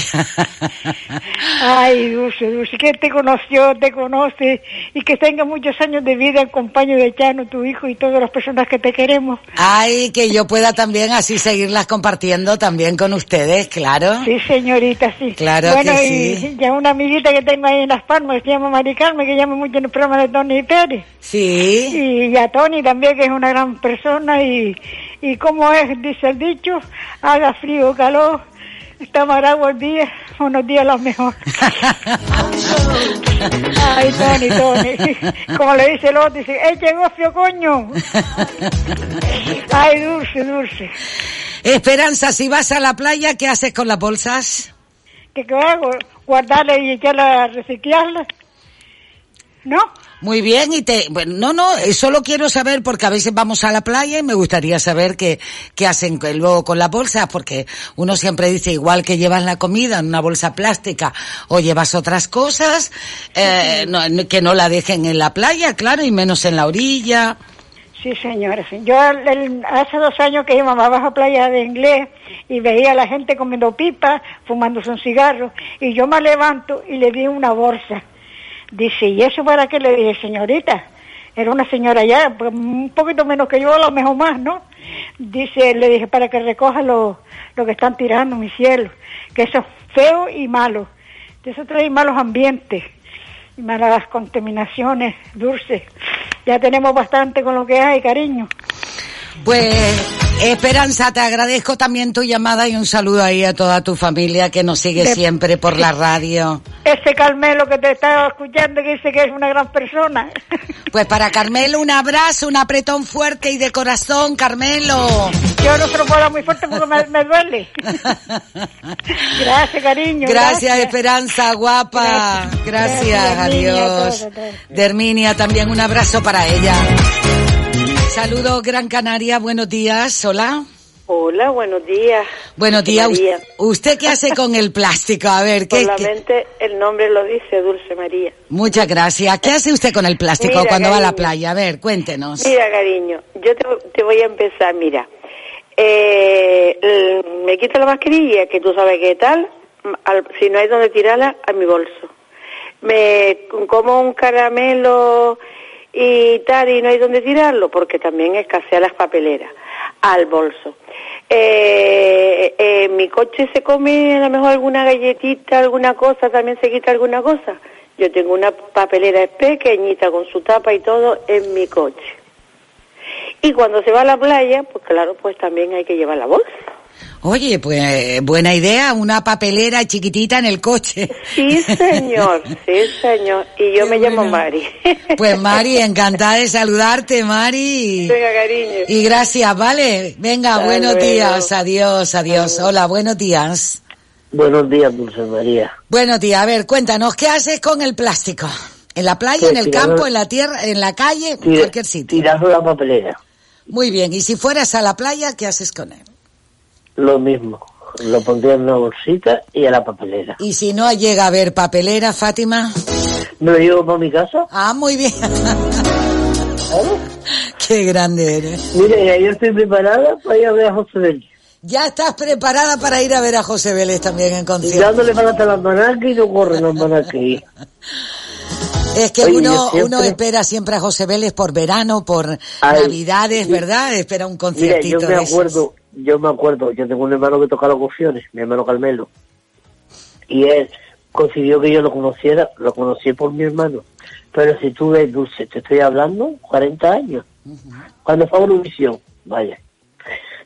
Ay, Dulce, Dulce, que te conoció, te conoce y que tenga muchos años de vida en compañía de Chano, tu hijo y todas las personas que te queremos. Ay, que yo pueda también así seguirlas compartiendo también con ustedes, claro. Sí, señorita, sí. Claro bueno, que y sí. ya una amiguita que tengo ahí en Las Palmas, que se llama Mari Carmen, que llama mucho en el programa de Tony Pérez. Sí. Y a Tony también, que es una gran persona y, y como es, dice el dicho, haga frío o calor, está maragua el día, unos días los mejor. Ay, Tony, Tony. Como le dice el otro, dice, ¡eh, llegó frío, coño! Ay, dulce, dulce. Esperanza, si vas a la playa, ¿qué haces con las bolsas? ¿Qué, qué hago? ¿Guardarla y echarla a reciclarla? ¿No? Muy bien, y te, bueno, no, no, eh, solo quiero saber porque a veces vamos a la playa y me gustaría saber qué, qué hacen luego con las bolsas, porque uno siempre dice igual que llevas la comida en una bolsa plástica o llevas otras cosas, eh, no- que no la dejen en la playa, claro, y menos en la orilla. Sí, señora. sí. Yo el- hace dos años que íbamos abajo a playa de inglés y veía a la gente comiendo pipas, fumándose un cigarro, y yo me levanto y le di una bolsa. Dice, ¿y eso para qué? Le dije, señorita. Era una señora ya, pues, un poquito menos que yo, a lo mejor más, ¿no? Dice, le dije, para que recoja lo, lo que están tirando, mi cielo, que eso es feo y malo. Eso trae malos ambientes, y malas contaminaciones, dulces. Ya tenemos bastante con lo que hay, cariño. Pues, Esperanza, te agradezco también tu llamada y un saludo ahí a toda tu familia que nos sigue De- siempre por la radio. Ese Carmelo que te estaba escuchando que dice que es una gran persona. Pues para Carmelo un abrazo, un apretón fuerte y de corazón, Carmelo. Yo no se lo puedo dar muy fuerte porque me, me duele. Gracias, cariño. Gracias, Esperanza, guapa. Gracias, Gracias, Herminia, adiós. todo, todo. De Herminia también un abrazo para ella. Saludos, Gran Canaria, buenos días, hola. Hola, buenos días. Buenos días. María. ¿Usted, qué hace con el plástico? A ver, ¿qué, qué- Solamente el nombre lo dice Dulce María. Muchas gracias. ¿Qué hace usted con el plástico Mira, cuando va a la playa? A ver, cuéntenos. Mira, cariño, yo te, te voy a empezar, mira. Eh, me quito la mascarilla, que tú sabes qué tal, al- si no hay donde tirarla, a mi bolso. Me como un caramelo y tal, y no hay dónde tirarlo, porque también escasea las papeleras, al bolso. Eh, eh, mi coche se come a lo mejor alguna galletita, alguna cosa, también se quita alguna cosa. Yo tengo una papelera pequeñita con su tapa y todo en mi coche. Y cuando se va a la playa, pues claro, pues también hay que llevar la bolsa. Oye, pues buena idea, una papelera chiquitita en el coche. Sí, señor, sí, señor. Y yo me llamo Mari. Pues Mari, encantada de saludarte, Mari. Venga, cariño. Y gracias, ¿vale? Venga, Hasta buenos luego. días, adiós, adiós. Hola, buenos días. Buenos días, Dulce María. Buenos días, a ver, cuéntanos, ¿qué haces con el plástico? ¿En la playa, Pues en el campo, en la tierra, en la calle, en cualquier sitio? Tirarlo a la papelera. Muy bien, y si fueras a la playa, ¿qué haces con él? Lo mismo. Lo pondría en una bolsita y a la papelera. Y si no llega a haber papelera, Fátima. ¿Me lo llevo para mi casa? Ah, muy bien. Qué grande eres. Mire, ya yo estoy preparada para ir a ver a José Vélez. Ya estás preparada para ir a ver a José Vélez también en Y concierto. dándole para hasta las y no corren las. Es que Oye, uno, siempre- uno espera siempre a José Vélez por verano, por Ay, navidades. ¿verdad? Espera un Mira, conciertito yo me acuerdo, yo me acuerdo, yo tengo un hermano que toca los cofiones, mi hermano Carmelo. Y él consiguió que yo lo conociera, lo conocí por mi hermano. Pero si tú ves, Dulce, te estoy hablando, 40 años. Cuando fue a Eurovisión, vaya.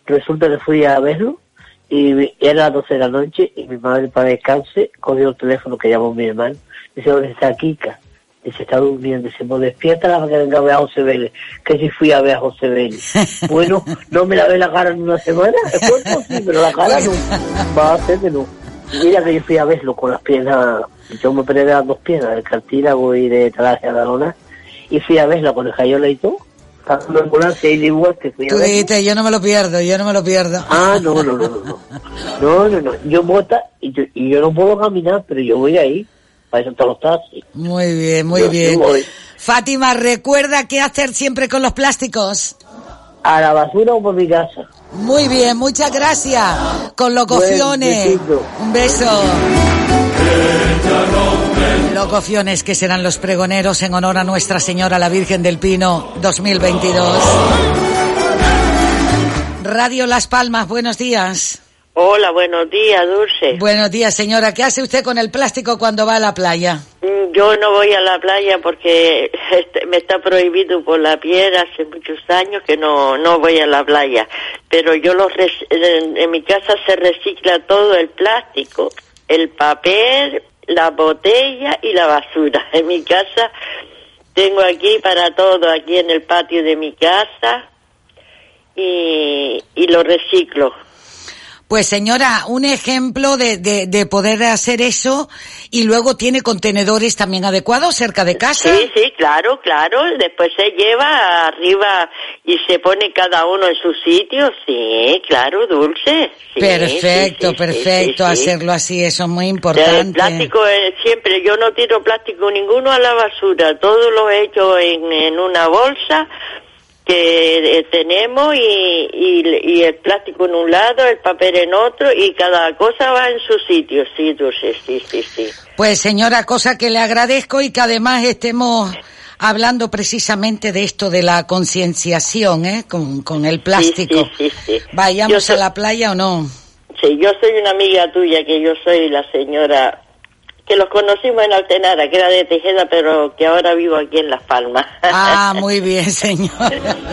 Resulta que fui a verlo y era las 12 de la noche y mi madre para descanse cogió el teléfono que llamó mi hermano. Dice, ¿dónde está Kika? Dice, está durmiendo. Dice, pues despiértala para que venga a ver a José Vélez. Que si fui a ver a José Vélez. bueno, no me lavé la cara en una semana. El cuerpo sí, pero la cara no. Va a ser que no. Mira que yo fui a verlo con las piernas, yo me operé de las dos piernas, del cartílago y de talasia de la lona, y fui a verla con el jayola y todo. Una ambulancia y de igual que fui a Tú verlo. dijiste, yo no me lo pierdo, yo no me lo pierdo. Ah, no, no, no, no, no. No, no, no. Yo bota y yo, y yo no puedo caminar, pero yo voy ahí. Para eso están los taxis. Muy bien, muy Yo- bien. voy. Fátima, recuerda qué hacer siempre con los plásticos. A la basura o por mi casa. Muy bien, muchas gracias. Con locociones. Un beso. Locociones que serán los pregoneros en honor a Nuestra Señora la Virgen del Pino 2022. Radio Las Palmas, buenos días. Hola, buenos días, Dulce. Buenos días, señora. ¿Qué hace usted con el plástico cuando va a la playa? Mm, Yo no voy a la playa porque este, me está prohibido por la piedra hace muchos años que no, no voy a la playa. Pero yo los en, en mi casa se recicla todo el plástico, el papel, la botella y la basura. En mi casa tengo aquí para todo, aquí en el patio de mi casa y, y lo reciclo. Pues señora, un ejemplo de, de, de poder hacer eso y luego tiene contenedores también adecuados cerca de casa. Sí, sí, claro, claro. Después se lleva arriba y se pone cada uno en su sitio. Sí, claro, dulce. Sí, perfecto, sí, sí, perfecto, hacerlo así, eso es muy El importante. plástico es siempre, yo no tiro plástico ninguno a la basura, todo lo he hecho en, en una bolsa que eh, tenemos y, y, y el plástico en un lado, el papel en otro y cada cosa va en su sitio, sí, dulce, sí, sí, sí. Pues señora, cosa que le agradezco y que además estemos hablando precisamente de esto de la concienciación, ¿eh? Con, con el plástico. Sí, sí, sí. Vayamos soy- a la playa o no. Sí, yo soy una amiga tuya, que yo soy la señora que los conocimos en Altenara, que era de Tejeda, pero que ahora vivo aquí en Las Palmas. Ah, muy bien, señora.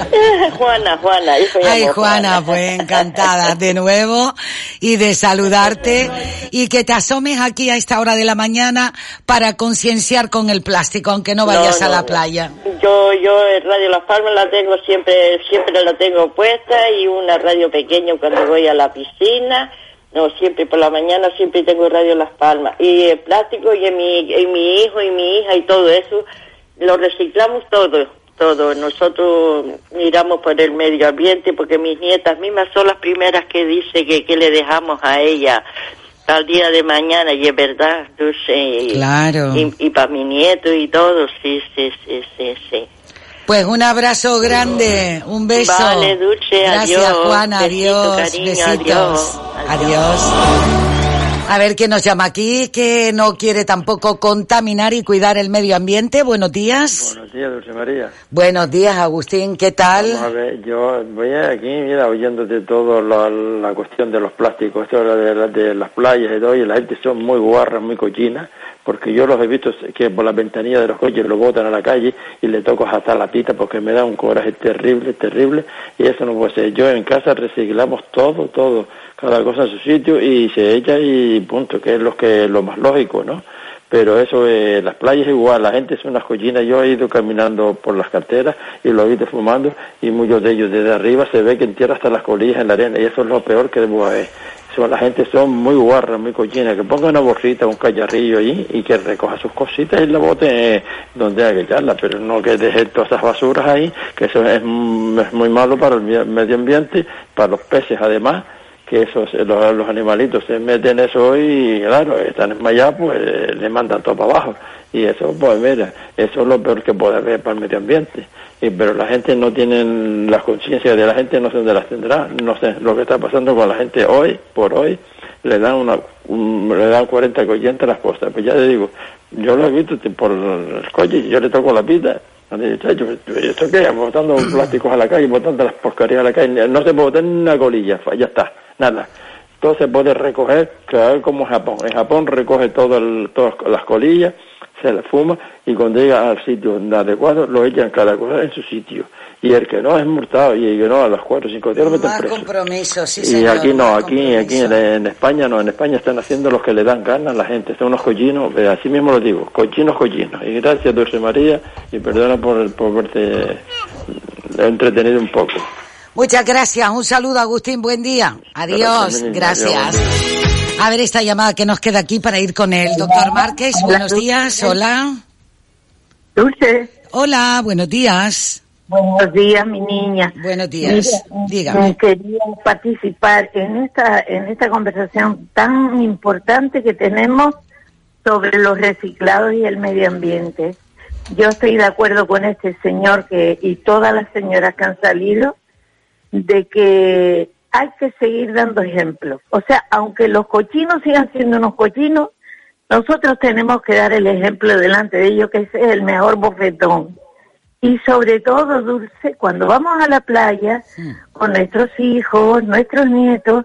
Juana, Juana. yo Ay, llamo Juana, pues encantada de nuevo y de saludarte y que te asomes aquí a esta hora de la mañana para concienciar con el plástico, aunque no vayas No, a la playa. Yo, yo en Radio Las Palmas la tengo siempre, siempre la tengo puesta y una radio pequeña cuando voy a la piscina. No, siempre por la mañana siempre tengo Radio Las Palmas. Y el plástico y en mi, en mi hijo y mi hija y todo eso, lo reciclamos todo, todo. Nosotros miramos por el medio ambiente porque mis nietas mismas son las primeras que dice que, que le dejamos a ella al día de mañana y es verdad, Dulce. Claro. Y, y para mi nieto y todo, sí, sí, sí, sí, sí. Pues un abrazo grande, un beso. Vale, Dulce, Gracias, adiós. Besito, adiós, cariño, besitos. adiós. adiós. A ver quién nos llama aquí, que no quiere tampoco contaminar y cuidar el medio ambiente. Buenos días. Buenos días, Dulce María. Buenos días, Agustín. ¿Qué tal? Vamos a ver, yo voy aquí, mira, oyéndote todo la, la cuestión de los plásticos, esto de, la- de las playas y todo, y la gente son muy guarras, muy cochinas, porque yo los he visto que por las ventanillas de los coches lo botan a la calle y le toco hasta la pita porque me da un coraje terrible, terrible, y eso no puede ser. Yo en casa reciclamos todo, todo, cada cosa en su sitio y se echa y punto, que es lo que lo más lógico, ¿no? pero eso, eh, las playas igual, la gente es unas cochinas, yo he ido caminando por las carteras y lo he visto fumando y muchos de ellos desde arriba se ve que entierra hasta las colillas en la arena y eso es lo peor que debo haber. La gente son muy guarras, muy cochinas, que ponga una bolsita, un callarrillo allí y que recoja sus cositas y la bote donde hay que echarla, pero no que deje todas esas basuras ahí, que eso es, mm, es muy malo para el medio ambiente, para los peces además, que esos, los, los animalitos se meten eso y claro, están desmayados, pues le mandan todo para abajo. Y eso, pues mira, eso es lo peor que puede haber para el medio ambiente. Y, pero la gente no tiene, las conciencias de la gente no sé dónde las tendrá. No sé, lo que está pasando con la gente hoy, por hoy, le dan una, un- le dan 40 coyentes las cosas. Pues ya le digo, yo lo he visto por el coche yo le toco la pita. Le digo, "Chacho, ¿esto qué? Botando plásticos a la calle, botando las porquerías a la calle. No se puede botar ni una colilla, ya está, nada. Todo se puede recoger, claro, como Japón. En Japón recoge todo el- todas las colillas, se las fuma y cuando llega al sitio adecuado lo echan cada cosa en su sitio. Y el que no es multado y el que no a los 4 o 5 días lo meten preso. compromiso, sí, y señor. aquí no, aquí, aquí en, en España no, en España están haciendo los que le dan ganas a la gente, son unos cochinos, eh, así mismo lo digo, cochinos, cochinos. Y gracias Dulce María y perdona por, por verte entretenido un poco. Muchas gracias. Un saludo, Agustín. Buen día. Adiós. Gracias. A ver esta llamada que nos queda aquí para ir con el doctor Márquez. Buenos días. Hola. Dulce. Hola, buenos días. Buenos días, mi niña. Buenos días. Mira, Dígame. Quería participar en esta, en esta conversación tan importante que tenemos sobre los reciclados y el medio ambiente. Yo estoy de acuerdo con este señor que y todas las señoras que han salido de que hay que seguir dando ejemplos. O sea, aunque los cochinos sigan siendo unos cochinos, nosotros tenemos que dar el ejemplo delante de ellos, que ese es el mejor bofetón. Y sobre todo, Dulce, cuando vamos a la playa con nuestros hijos, nuestros nietos,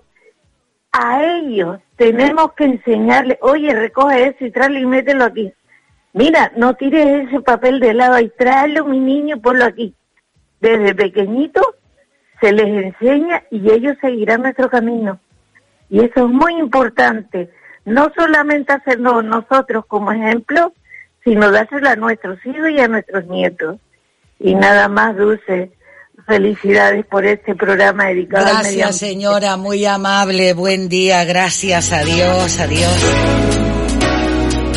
a ellos tenemos que enseñarles, oye, recoge eso y tráelo y mételo aquí. Mira, no tires ese papel de lado y tráelo, mi niño, y ponlo aquí. Desde pequeñito se les enseña y ellos seguirán nuestro camino. Y eso es muy importante. No solamente hacerlo nosotros como ejemplo, sino dárselo a nuestros hijos y a nuestros nietos. Y nada más, Dulce. Felicidades por este programa dedicado al medio Gracias, señora. Muy amable. Buen día. Gracias. Adiós. Adiós.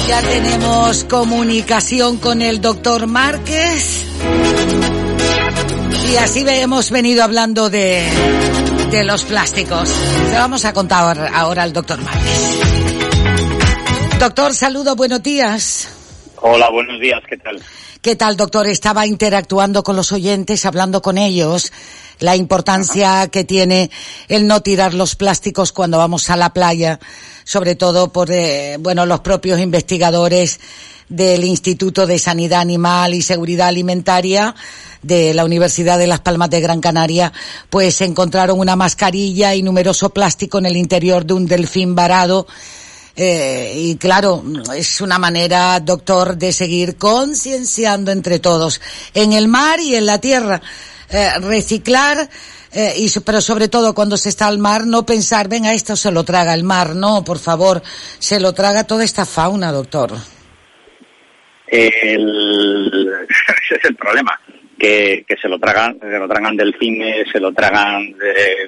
Ya tenemos comunicación con el doctor Márquez. Y así hemos venido hablando de, de los plásticos. Le vamos a contar ahora al doctor Márquez. Doctor, saludo, buenos días. Hola, buenos días, ¿qué tal? ¿Qué tal, doctor? Estaba interactuando con los oyentes, hablando con ellos, la importancia que tiene el no tirar los plásticos cuando vamos a la playa, sobre todo por, eh, bueno, los propios investigadores del Instituto de Sanidad Animal y Seguridad Alimentaria de la Universidad de Las Palmas de Gran Canaria, pues encontraron una mascarilla y numeroso plástico en el interior de un delfín varado eh, y claro, es una manera, doctor, de seguir concienciando entre todos, en el mar y en la tierra. Eh, reciclar, eh, y, pero sobre todo cuando se está al mar, no pensar, venga, esto se lo traga el mar. No, por favor, se lo traga toda esta fauna, doctor. El- ese es el problema, que, que se lo tragan, se lo tragan delfines, se lo tragan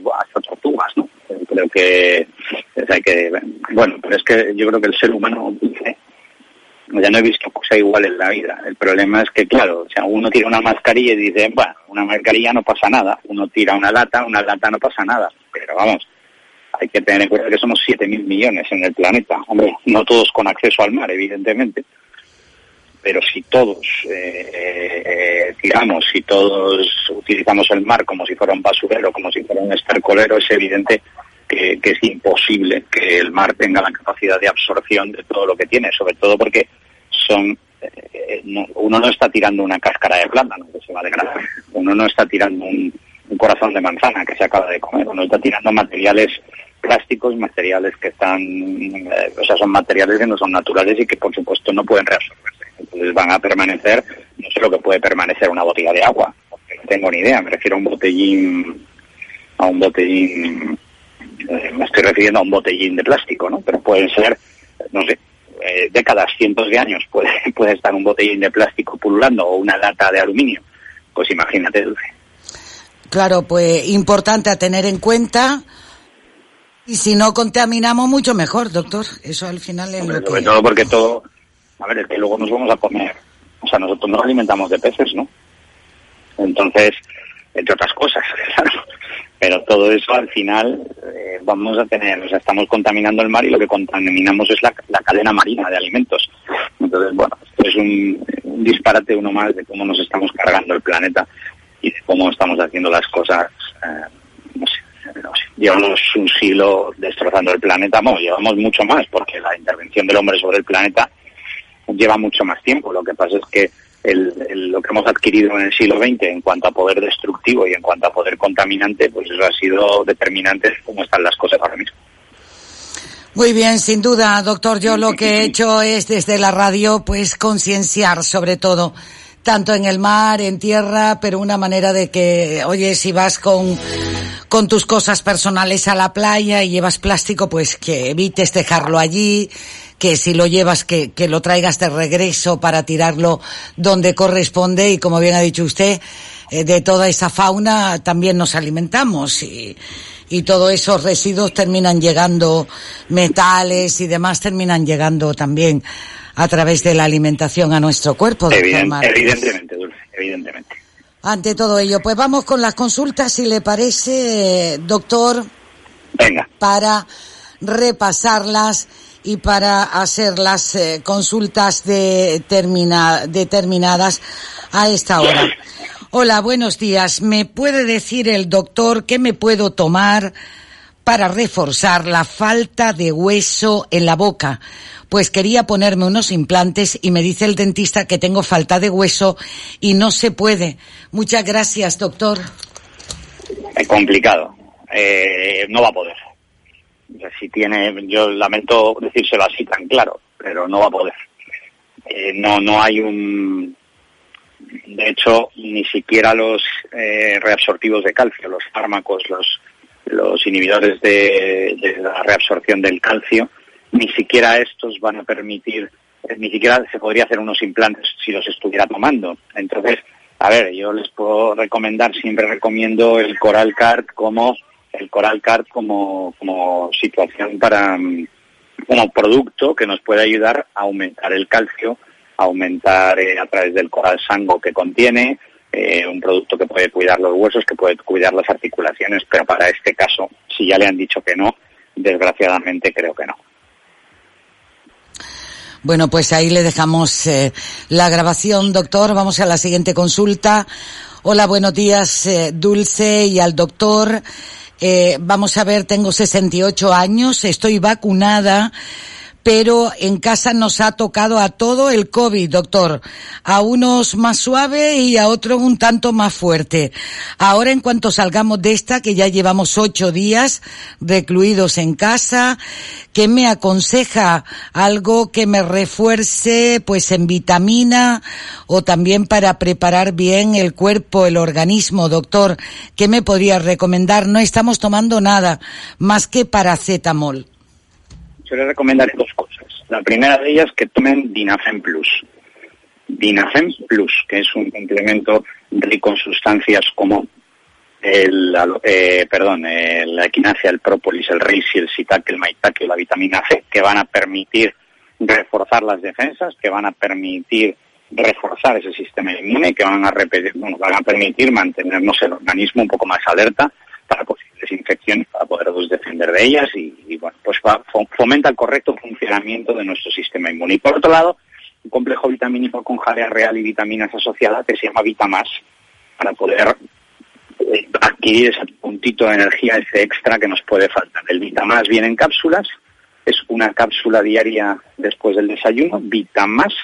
buah, hasta tortugas, ¿no? Creo que hay que, bueno, pero es que yo creo que el ser humano dice, ya no he visto cosa igual en la vida. El problema es que, claro, o sea, uno tira una mascarilla y dice, bueno, una mascarilla no pasa nada. Uno tira una lata, una lata no pasa nada. Pero vamos, hay que tener en cuenta que somos 7.000 millones en el planeta. Hombre, no todos con acceso al mar, evidentemente. Pero si todos eh, eh, tiramos, si todos utilizamos el mar como si fuera un basurero, como si fuera un estercolero, es evidente que, que es imposible que el mar tenga la capacidad de absorción de todo lo que tiene, sobre todo porque eh, no- uno no está tirando una cáscara de plátano que se va a degradar, uno no está tirando un, un corazón de manzana que se acaba de comer, uno está tirando materiales plásticos, materiales que están, eh, o sea, son materiales que no son naturales y que por supuesto no pueden reabsorberse. Entonces van a permanecer, no sé lo que puede permanecer una botella de agua, porque no tengo ni idea, me refiero a un botellín, a un botellín, eh, me estoy refiriendo a un botellín de plástico, ¿no? Pero pueden ser, no sé, eh, décadas, cientos de años puede, puede estar un botellín de plástico pululando o una lata de aluminio. Pues imagínate, Dulce. Claro, pues importante a tener en cuenta. Y si no contaminamos, mucho mejor, doctor. Eso al final es lo Sobre que... todo porque todo, a ver, es que luego nos vamos a comer, o sea, nosotros nos alimentamos de peces, ¿no? Entonces, entre otras cosas, claro. Pero todo eso al final eh, vamos a tener, o sea, estamos contaminando el mar y lo que contaminamos es la, la cadena marina de alimentos. Entonces, bueno, esto es un, disparate uno más de cómo nos estamos cargando el planeta y de cómo estamos haciendo las cosas. eh. Llevamos un siglo destrozando el planeta, no, llevamos mucho más porque la intervención del hombre sobre el planeta lleva mucho más tiempo. Lo que pasa es que el- el- lo que hemos adquirido en el siglo XX en cuanto a poder destructivo y en cuanto a poder contaminante, pues eso ha sido determinante de cómo están las cosas ahora mismo. Muy bien, sin duda, doctor. Yo lo que he hecho es desde la radio, pues concienciar sobre todo, tanto en el mar, en tierra, pero una manera de que, oye, si vas con, con tus cosas personales a la playa y llevas plástico, pues que evites dejarlo allí, que si lo llevas, que, que lo traigas de regreso para tirarlo donde corresponde y como bien ha dicho usted, eh, de toda esa fauna también nos alimentamos y, y todos esos residuos terminan llegando, metales y demás terminan llegando también a través de la alimentación a nuestro cuerpo. doctor Eviden- Marcos. evidentemente, Dulce, evidentemente. Ante todo ello, pues vamos con las consultas, si le parece, doctor, Venga. para repasarlas y para hacer las eh, consultas determina- determinadas a esta hora. Hola, buenos días. ¿Me puede decir el doctor qué me puedo tomar para reforzar la falta de hueso en la boca? Pues quería ponerme unos implantes y me dice el dentista que tengo falta de hueso y no se puede. Muchas gracias, doctor. Es complicado. Eh, no va a poder. Si tiene, yo lamento decírselo así tan claro, pero no va a poder. Eh, no, no hay un. De hecho, ni siquiera los eh, reabsortivos de calcio, los fármacos, los, los inhibidores de, de la reabsorción del calcio, ni siquiera estos van a permitir, eh, ni siquiera se podría hacer unos implantes si los estuviera tomando. Entonces, a ver, yo les puedo recomendar, siempre recomiendo el Coral Card como el Coral Card como, como situación para mm, como producto que nos puede ayudar a aumentar el calcio, a aumentar eh, a través del coral sango que contiene, eh, un producto que puede cuidar los huesos, que puede cuidar las articulaciones, pero para este caso, si ya le han dicho que no, desgraciadamente creo que no. Bueno, pues ahí le dejamos eh, la grabación, doctor. Vamos a la siguiente consulta. Hola, buenos días, Dulce y al doctor. Eh, vamos a ver, tengo 68 años, estoy vacunada, pero en casa nos ha tocado a todo el COVID, doctor. A unos más suave y a otros un tanto más fuerte. Ahora, en cuanto salgamos de esta, que ya llevamos ocho días recluidos en casa, ¿qué me aconseja? Algo que me refuerce, pues en vitamina o también para preparar bien el cuerpo, el organismo, doctor. ¿Qué me podría recomendar? No estamos tomando nada más que paracetamol. Yo les recomendaré dos cosas. La primera de ellas que tomen Dinafem Plus. Dinafem Plus, que es un complemento rico en sustancias como el, eh, perdón, eh, la equinacia, el própolis, el reishi, el shiitake, el maitake, la vitamina C, que van a permitir reforzar las defensas, que van a permitir reforzar ese sistema inmune, que van a, repetir, bueno, van a permitir mantenernos el organismo un poco más alerta para posibles infecciones, para podernos defender de ellas y, bueno, pues fomenta el correcto funcionamiento de nuestro sistema inmune. Y por otro lado, un complejo vitamínico con jalea real y vitaminas asociadas que se llama Vitamas para poder eh, adquirir ese, puntito de energía, ese extra que nos puede faltar. El Vitamás viene en cápsulas, es una cápsula diaria después del desayuno, Vitamás,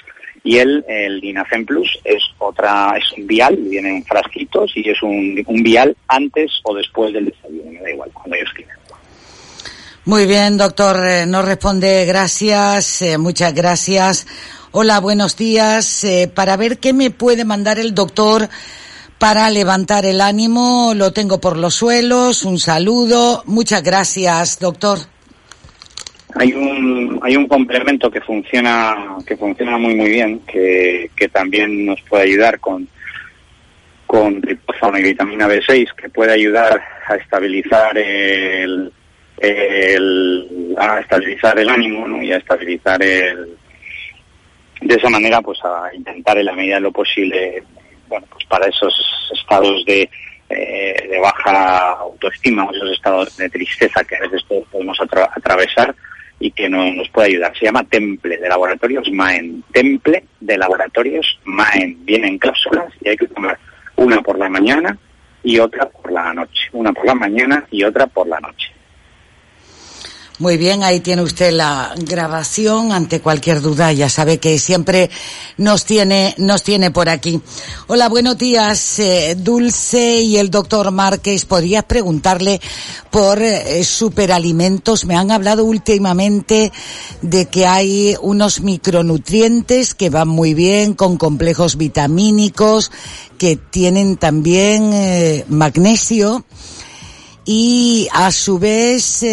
y el, el Dinacen Plus es otra, es un vial, viene en frasquitos y es un, un vial antes o después del desayuno, me da igual, cuando ellos quieran. Muy bien, doctor. eh, nos responde gracias, eh, muchas gracias. Hola, buenos días. Eh, para ver qué me puede mandar el doctor para levantar el ánimo, lo tengo por los suelos. Un saludo. Muchas gracias, doctor. Hay un, hay un complemento que funciona, que funciona muy muy bien, que, que también nos puede ayudar con, con triptófano y vitamina B6, que puede ayudar a estabilizar el, a estabilizar el ánimo y a estabilizar el de esa manera pues a intentar en la medida de lo posible bueno pues para esos estados de eh, de baja autoestima o esos estados de tristeza que a veces podemos atra- atravesar y que no, nos puede ayudar. Se llama Temple de Laboratorios Maen. Temple de Laboratorios Maen. Viene en cápsulas y hay que tomar una por la mañana y otra por la noche. Una por la mañana y otra por la noche. Muy bien, ahí tiene usted la grabación. Ante cualquier duda, ya sabe que siempre nos tiene, nos tiene por aquí. Hola, buenos días, eh, Dulce y el doctor Márquez. ¿Podrías preguntarle por eh, superalimentos? Me han hablado últimamente de que hay unos micronutrientes que van muy bien con complejos vitamínicos que tienen también eh, magnesio y a su vez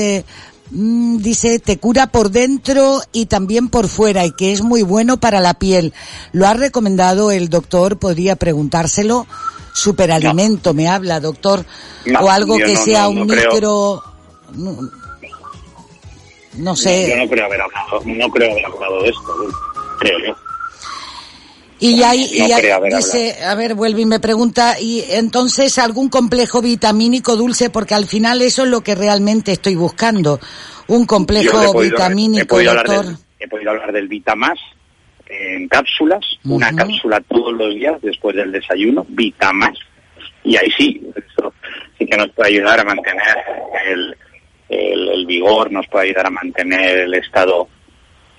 eh, mm, dice te cura por dentro y también por fuera y que es muy bueno para la piel. Lo ha recomendado el doctor, podría preguntárselo. Superalimento, me habla, doctor, No, o algo que no- sea un micro, no, no sé. Yo no creo haber hablado, no creo haber hablado de esto, creo yo. Y y No creo haber dice, a ver, vuelve y me pregunta, y entonces algún complejo vitamínico dulce, porque al final eso es lo que realmente estoy buscando. Un complejo podido- vitamínico, he podido hablar doctor. del- he podido hablar del Vitamás en cápsulas, una cápsula todos los días después del desayuno, Vitamás. Y ahí sí, eso sí que nos puede ayudar a mantener el, el, el vigor, nos puede ayudar a mantener el estado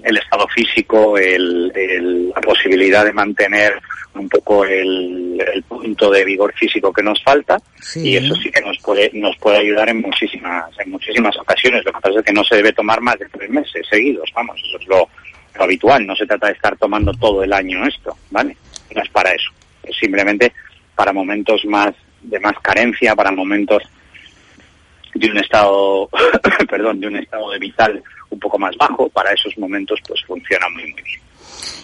el estado físico, el, el- la posibilidad de mantener un poco el, el punto de vigor físico que nos falta Sí. y eso sí que nos puede nos puede ayudar en muchísimas en muchísimas ocasiones. Lo que pasa es que no se debe tomar más de tres meses seguidos, vamos, eso es lo, lo habitual. No se trata de estar tomando todo el año esto, ¿vale? No es para eso. Es simplemente para momentos más de más carencia, para momentos de un estado, perdón, de un estado de vital un poco más bajo, para esos momentos pues funciona muy muy bien.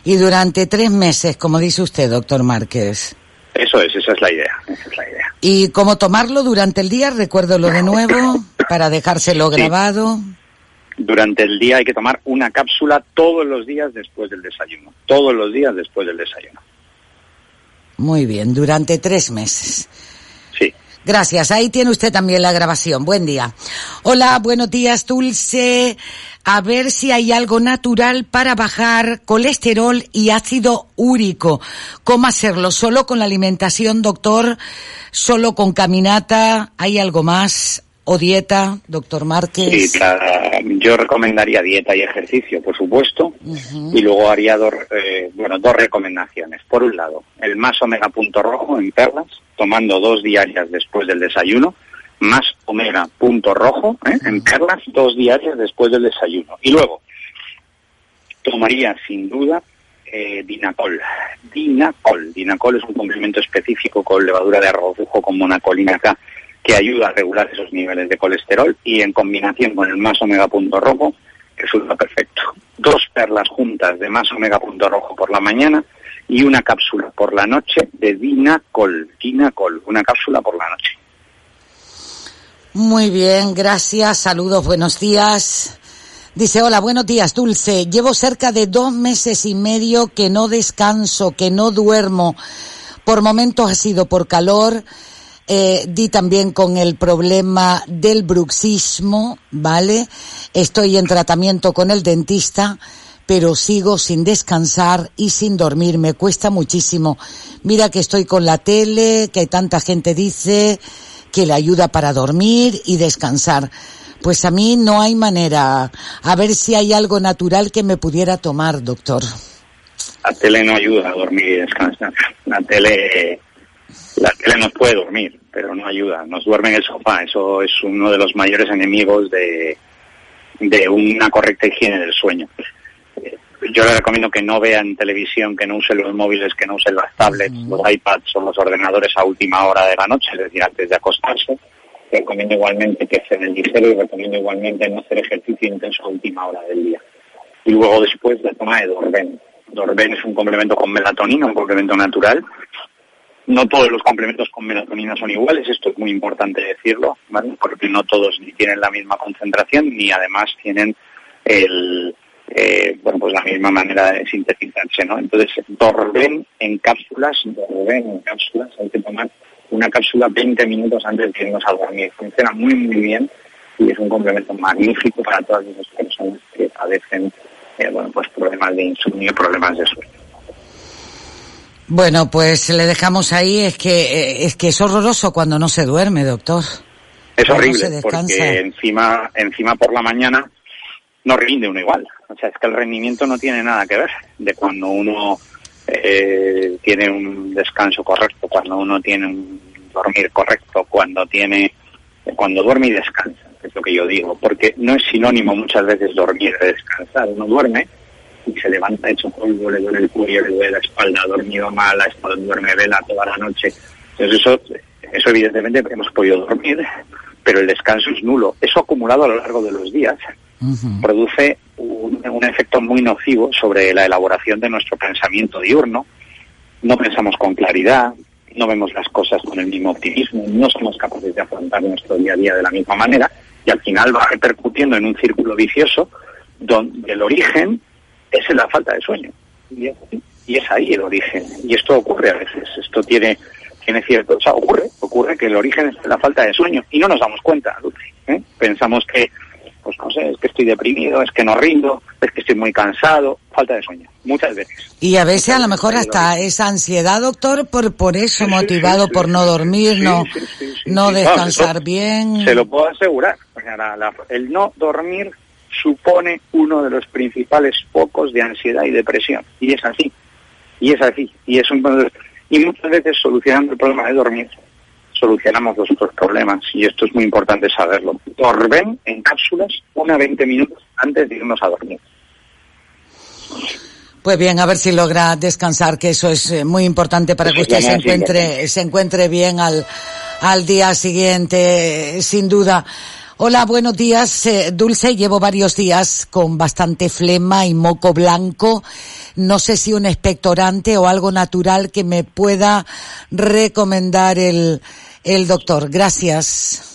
Y durante tres meses, como dice usted, doctor Márquez. Eso es, esa es la idea, esa es la idea. ¿Y cómo tomarlo durante el día? Recuérdelo de nuevo, para dejárselo Sí. grabado. Durante el día hay que tomar una cápsula todos los días después del desayuno, todos los días después del desayuno. Muy bien, durante tres meses. Gracias. Ahí tiene usted también la grabación. Buen día. Hola, buenos días, Dulce. A ver si hay algo natural para bajar colesterol y ácido úrico. ¿Cómo hacerlo? ¿Solo con la alimentación, doctor? ¿Solo con caminata? ¿Hay algo más? ¿O dieta, doctor Márquez? Sí, la- yo recomendaría dieta y ejercicio, por supuesto, y luego haría dos, eh, bueno, dos recomendaciones. Por un lado, el más omega punto rojo en perlas, tomando dos diarias después del desayuno, más omega punto rojo ¿eh? en perlas, dos diarias después del desayuno. Y luego, tomaría sin duda eh, dinacol. Dinacol. Dinacol es un complemento específico con levadura de arrozujo con monacolina K que ayuda a regular esos niveles de colesterol y en combinación con el más omega punto rojo resulta perfecto. Dos perlas juntas de más omega punto rojo por la mañana y una cápsula por la noche de Dinacol. Dinacol, una cápsula por la noche. Muy bien, gracias. Saludos, buenos días. Dice, hola, buenos días, Dulce. Llevo cerca de dos meses y medio que no descanso, que no duermo. Por momentos ha sido por calor. Eh, di también con el problema del bruxismo, ¿vale? Estoy en tratamiento con el dentista, pero sigo sin descansar y sin dormir. Me cuesta muchísimo. Mira que estoy con la tele, que tanta gente dice que le ayuda para dormir y descansar. Pues a mí no hay manera. A ver si hay algo natural que me pudiera tomar, doctor. La tele no ayuda a dormir y descansar. La tele, la tele nos puede dormir, pero no ayuda. Nos duerme en el sofá. Eso es uno de los mayores enemigos de una correcta higiene del sueño. Yo le recomiendo que no vean televisión, que no usen los móviles, que no usen las tablets, los iPads o los ordenadores a última hora de la noche, es decir, antes de acostarse. Recomiendo igualmente que cenen ligero y recomiendo igualmente no hacer ejercicio intenso a última hora del día. Y luego después la toma de Dorben. Dorben es un complemento con melatonina, un complemento natural. No todos los complementos con melatonina son iguales, esto es muy importante decirlo, ¿vale? porque no todos ni tienen la misma concentración ni además tienen el, eh, bueno, pues la misma manera de sintetizarse, ¿no? Entonces, Dorben en cápsulas, Dorben en cápsulas, hay que tomar una cápsula 20 minutos antes de irnos a dormir. Funciona muy, muy bien y es un complemento magnífico para todas esas personas que padecen, eh, bueno, pues problemas de insomnio, problemas de sueño. Bueno, pues le dejamos ahí. Es que eh, es que es horroroso cuando no se duerme, doctor. Es horrible porque encima, encima por la mañana no rinde uno igual. O sea, es que el rendimiento no tiene nada que ver de cuando uno eh, tiene un descanso correcto, cuando uno tiene un dormir correcto, cuando tiene, cuando duerme y descansa, es lo que yo digo, porque no es sinónimo muchas veces dormir de descansar. Uno duerme y se levanta hecho polvo, le duele el cuello, le duele la espalda, ha dormido mal, ha estado duerme vela toda la noche. Entonces eso, eso evidentemente hemos podido dormir, pero el descanso es nulo. Eso acumulado a lo largo de los días produce un, efecto muy nocivo sobre la elaboración de nuestro pensamiento diurno. No pensamos con claridad, no vemos las cosas con el mismo optimismo, no somos capaces de afrontar nuestro día a día de la misma manera y al final va repercutiendo en un círculo vicioso donde el origen es en la falta de sueño. Y es, ahí el origen. Y esto ocurre a veces. Esto tiene, tiene cierto. O sea, ocurre, ocurre que el origen es la falta de sueño y no nos damos cuenta. ¿eh? Pensamos que, pues no sé, es que estoy deprimido, es que no rindo, es que estoy muy cansado, falta de sueño. Muchas veces. Y a veces a lo mejor hasta esa ansiedad, doctor, por por eso, motivado por no dormir, no, no descansar bien. Se lo puedo asegurar. La- la- el no dormir supone uno de los principales focos de ansiedad y depresión. Y es así. Y es así. Y es un y muchas veces solucionando el problema de dormir solucionamos los otros problemas y esto es muy importante saberlo. Dormen en cápsulas una 20 minutos antes de irnos a dormir. Pues bien, a ver si logra descansar, que eso es eh, muy importante para que Eso usted se encuentre, se encuentre bien al, al día siguiente, sin duda. Hola, buenos días, eh, Dulce. Llevo varios días con bastante flema y moco blanco. No sé si un expectorante o algo natural que me pueda recomendar el, el doctor. Gracias.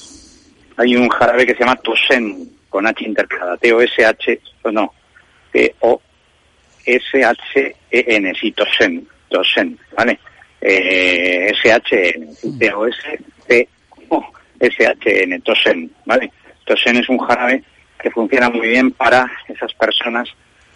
Hay un jarabe que se llama Tosen, con H intercalada, T-O-S-H, o no, T-O-S-H-E-N, sí, Tosen, Tosen, ¿vale? Eh, S-H-N, T-O-S-T-O-S-H-N, Tosen, ¿vale? Tosen es un jarabe que funciona muy bien para esas personas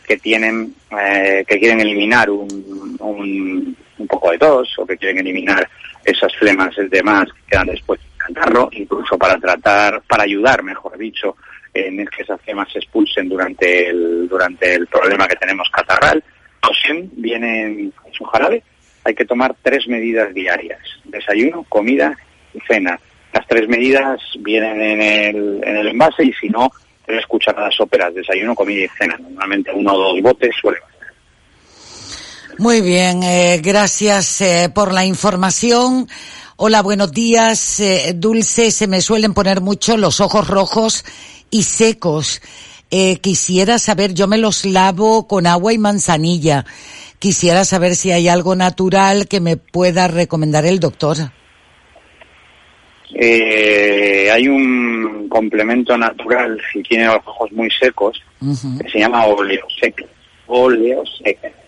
que tienen, eh, que quieren eliminar un, un, un poco de tos o que quieren eliminar esas flemas y demás que quedan después del catarro, incluso para tratar, para ayudar, mejor dicho, en que esas flemas se expulsen durante el, durante el problema que tenemos catarral. Tosen viene en su jarabe, hay que tomar tres medidas diarias, desayuno, comida y cena. Las tres medidas vienen en el, en el envase y si no, tres cucharadas óperas, desayuno, comida y cena. Normalmente uno o dos botes suele Muy bien, eh, gracias eh, por la información. Hola, buenos días. Eh, Dulce, se me suelen poner mucho los ojos rojos y secos. Eh, quisiera saber, yo me los lavo con agua y manzanilla. Quisiera saber si hay algo natural que me pueda recomendar el doctor. Eh, hay un complemento natural si tiene los ojos muy secos que se llama oleosec. Oleosec.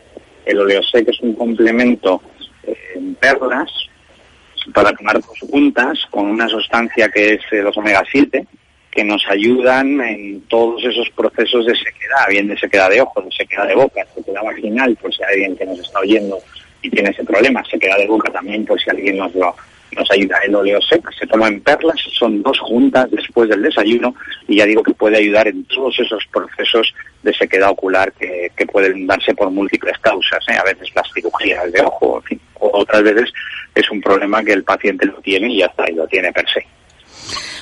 El oleosec es un complemento eh, en perlas para tomar dos puntas con una sustancia que es los omega 7 que nos ayudan en todos esos procesos de sequedad, bien de sequedad de ojos, de sequedad de boca, sequedad vaginal, por si hay alguien que nos está oyendo y tiene ese problema, sequedad de boca también, por si alguien nos lo, nos ayuda. El oleosec se toma en perlas, son dos juntas después del desayuno y ya digo que puede ayudar en todos esos procesos de sequedad ocular que, que pueden darse por múltiples causas, ¿eh? a veces las cirugías de ojo, en fin, otras veces es un problema que el paciente lo tiene y ya está, y lo tiene per se.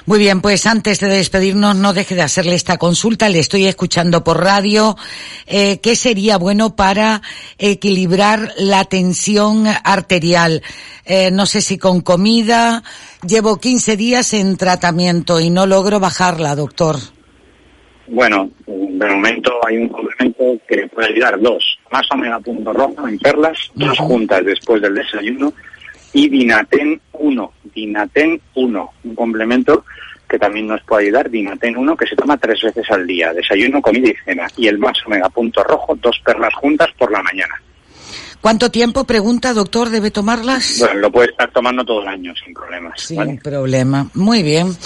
Muy bien, pues antes de despedirnos, no deje de hacerle esta consulta. Le estoy escuchando por radio. Eh, ¿Qué sería bueno para equilibrar la tensión arterial? Eh, no sé si con comida. Llevo 15 días en tratamiento y no logro bajarla, doctor. Bueno, de momento hay un complemento que puede ayudar dos. Más omega punto rojo en perlas, dos juntas después del desayuno y Dinaten 1, Dinaten 1, un complemento que también nos puede ayudar, Dinaten 1, que se toma tres veces al día, desayuno, comida y cena, y el más omega punto rojo, dos perlas juntas por la mañana. ¿Cuánto tiempo, pregunta, doctor, debe tomarlas? Bueno, lo puede estar tomando todo el año sin problemas. Sin ¿vale? problema. Muy bien.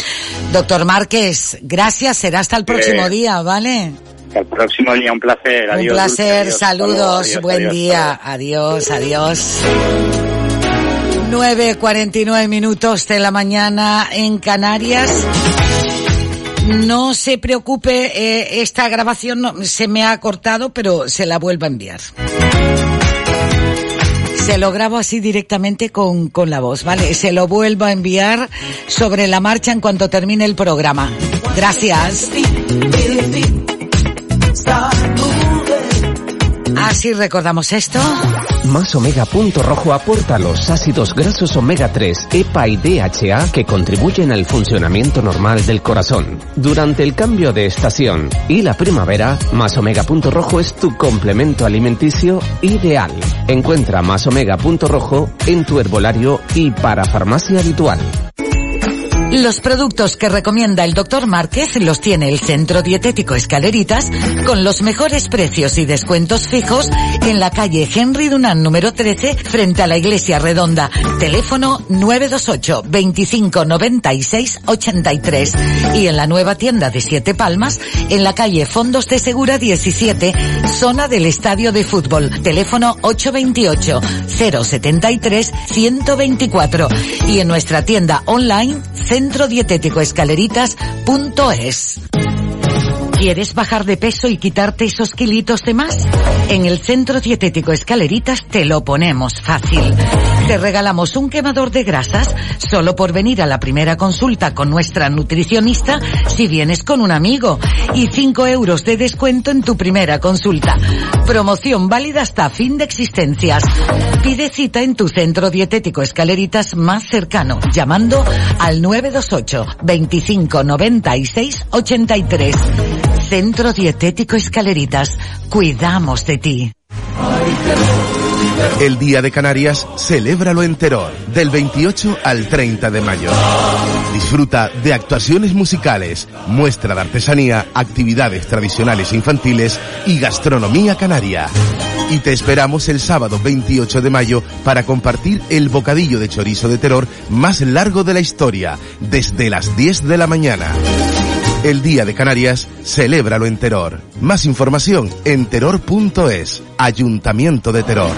Doctor Márquez, gracias. Será hasta el próximo Eh, día, ¿vale? Hasta el próximo día, un placer. Un Adiós, placer. Dulce, adiós. Saludos. Adiós, Buen adiós, día. Adiós, adiós. 9.49 minutos de la mañana en Canarias. No se preocupe, eh, esta grabación no- se me ha cortado, pero se la vuelvo a enviar. Se lo grabo así directamente con, con la voz, ¿vale? Se lo vuelvo a enviar sobre la marcha en cuanto termine el programa. Gracias. Así recordamos esto. Más Omega Punto Rojo aporta los ácidos grasos omega 3, EPA y DHA que contribuyen al funcionamiento normal del corazón. Durante el cambio de estación y la primavera, Más Omega Punto Rojo es tu complemento alimenticio ideal. Encuentra Más Omega Punto Rojo en tu herbolario y para farmacia habitual. Los productos que recomienda el doctor Márquez los tiene el Centro Dietético Escaleritas con los mejores precios y descuentos fijos en la calle Henry Dunant número 13 frente a la Iglesia Redonda. Teléfono 928 25 96 83 y en la nueva tienda de Siete Palmas en la calle Fondos de Segura 17 zona del Estadio de Fútbol. Teléfono 828 073 124 y en nuestra tienda online centrodietéticoescaleritas.es. ¿Quieres bajar de peso y quitarte esos kilitos de más? En el Centro Dietético Escaleritas te lo ponemos fácil. Te regalamos un quemador de grasas solo por venir a la primera consulta con nuestra nutricionista si vienes con un amigo y 5 euros de descuento en tu primera consulta. Promoción válida hasta fin de existencias. Pide cita en tu Centro Dietético Escaleritas más cercano llamando al 928 25 96 83. Centro Dietético Escaleritas. Cuidamos de ti. El Día de Canarias, celébralo en Teror, del 28 al 30 de mayo. Disfruta de actuaciones musicales, muestra de artesanía, actividades tradicionales infantiles y gastronomía canaria. Y te esperamos el sábado 28 de mayo para compartir el bocadillo de chorizo de terror más largo de la historia, desde las 10 de la mañana. El Día de Canarias, celébralo en Teror. Más información en terror.es. Ayuntamiento de Terror.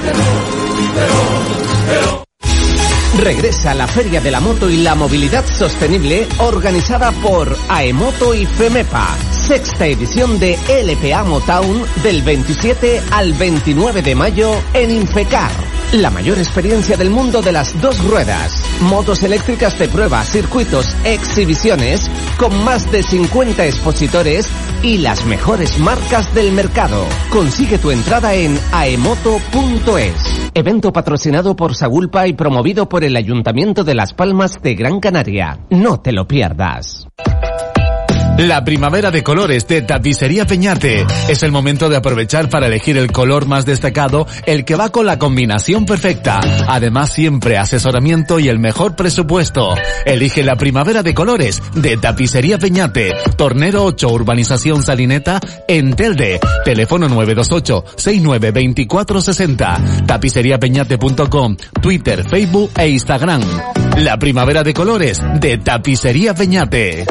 Regresa la Feria de la Moto y la Movilidad Sostenible organizada por AEMOTO y FEMEPA. Sexta edición de LPA Motown del 27 al 29 de mayo en Infecar. La mayor experiencia del mundo de las dos ruedas. Motos eléctricas de prueba, circuitos, exhibiciones, con más de 50 expositores y las mejores marcas del mercado. Consigue tu entrada en aemoto.es. Evento patrocinado por Sagulpa y promovido por el Ayuntamiento de Las Palmas de Gran Canaria. No te lo pierdas. La primavera de colores de Tapicería Peñate. Es el momento de aprovechar para elegir el color más destacado, el que va con la combinación perfecta. Además, siempre asesoramiento y el mejor presupuesto. Elige la primavera de colores de Tapicería Peñate. Tornero 8, Urbanización Salineta, en Telde. Teléfono 928 692460. Tapiceriapeñate.com, Twitter, Facebook e Instagram. La primavera de colores de Tapicería Peñate.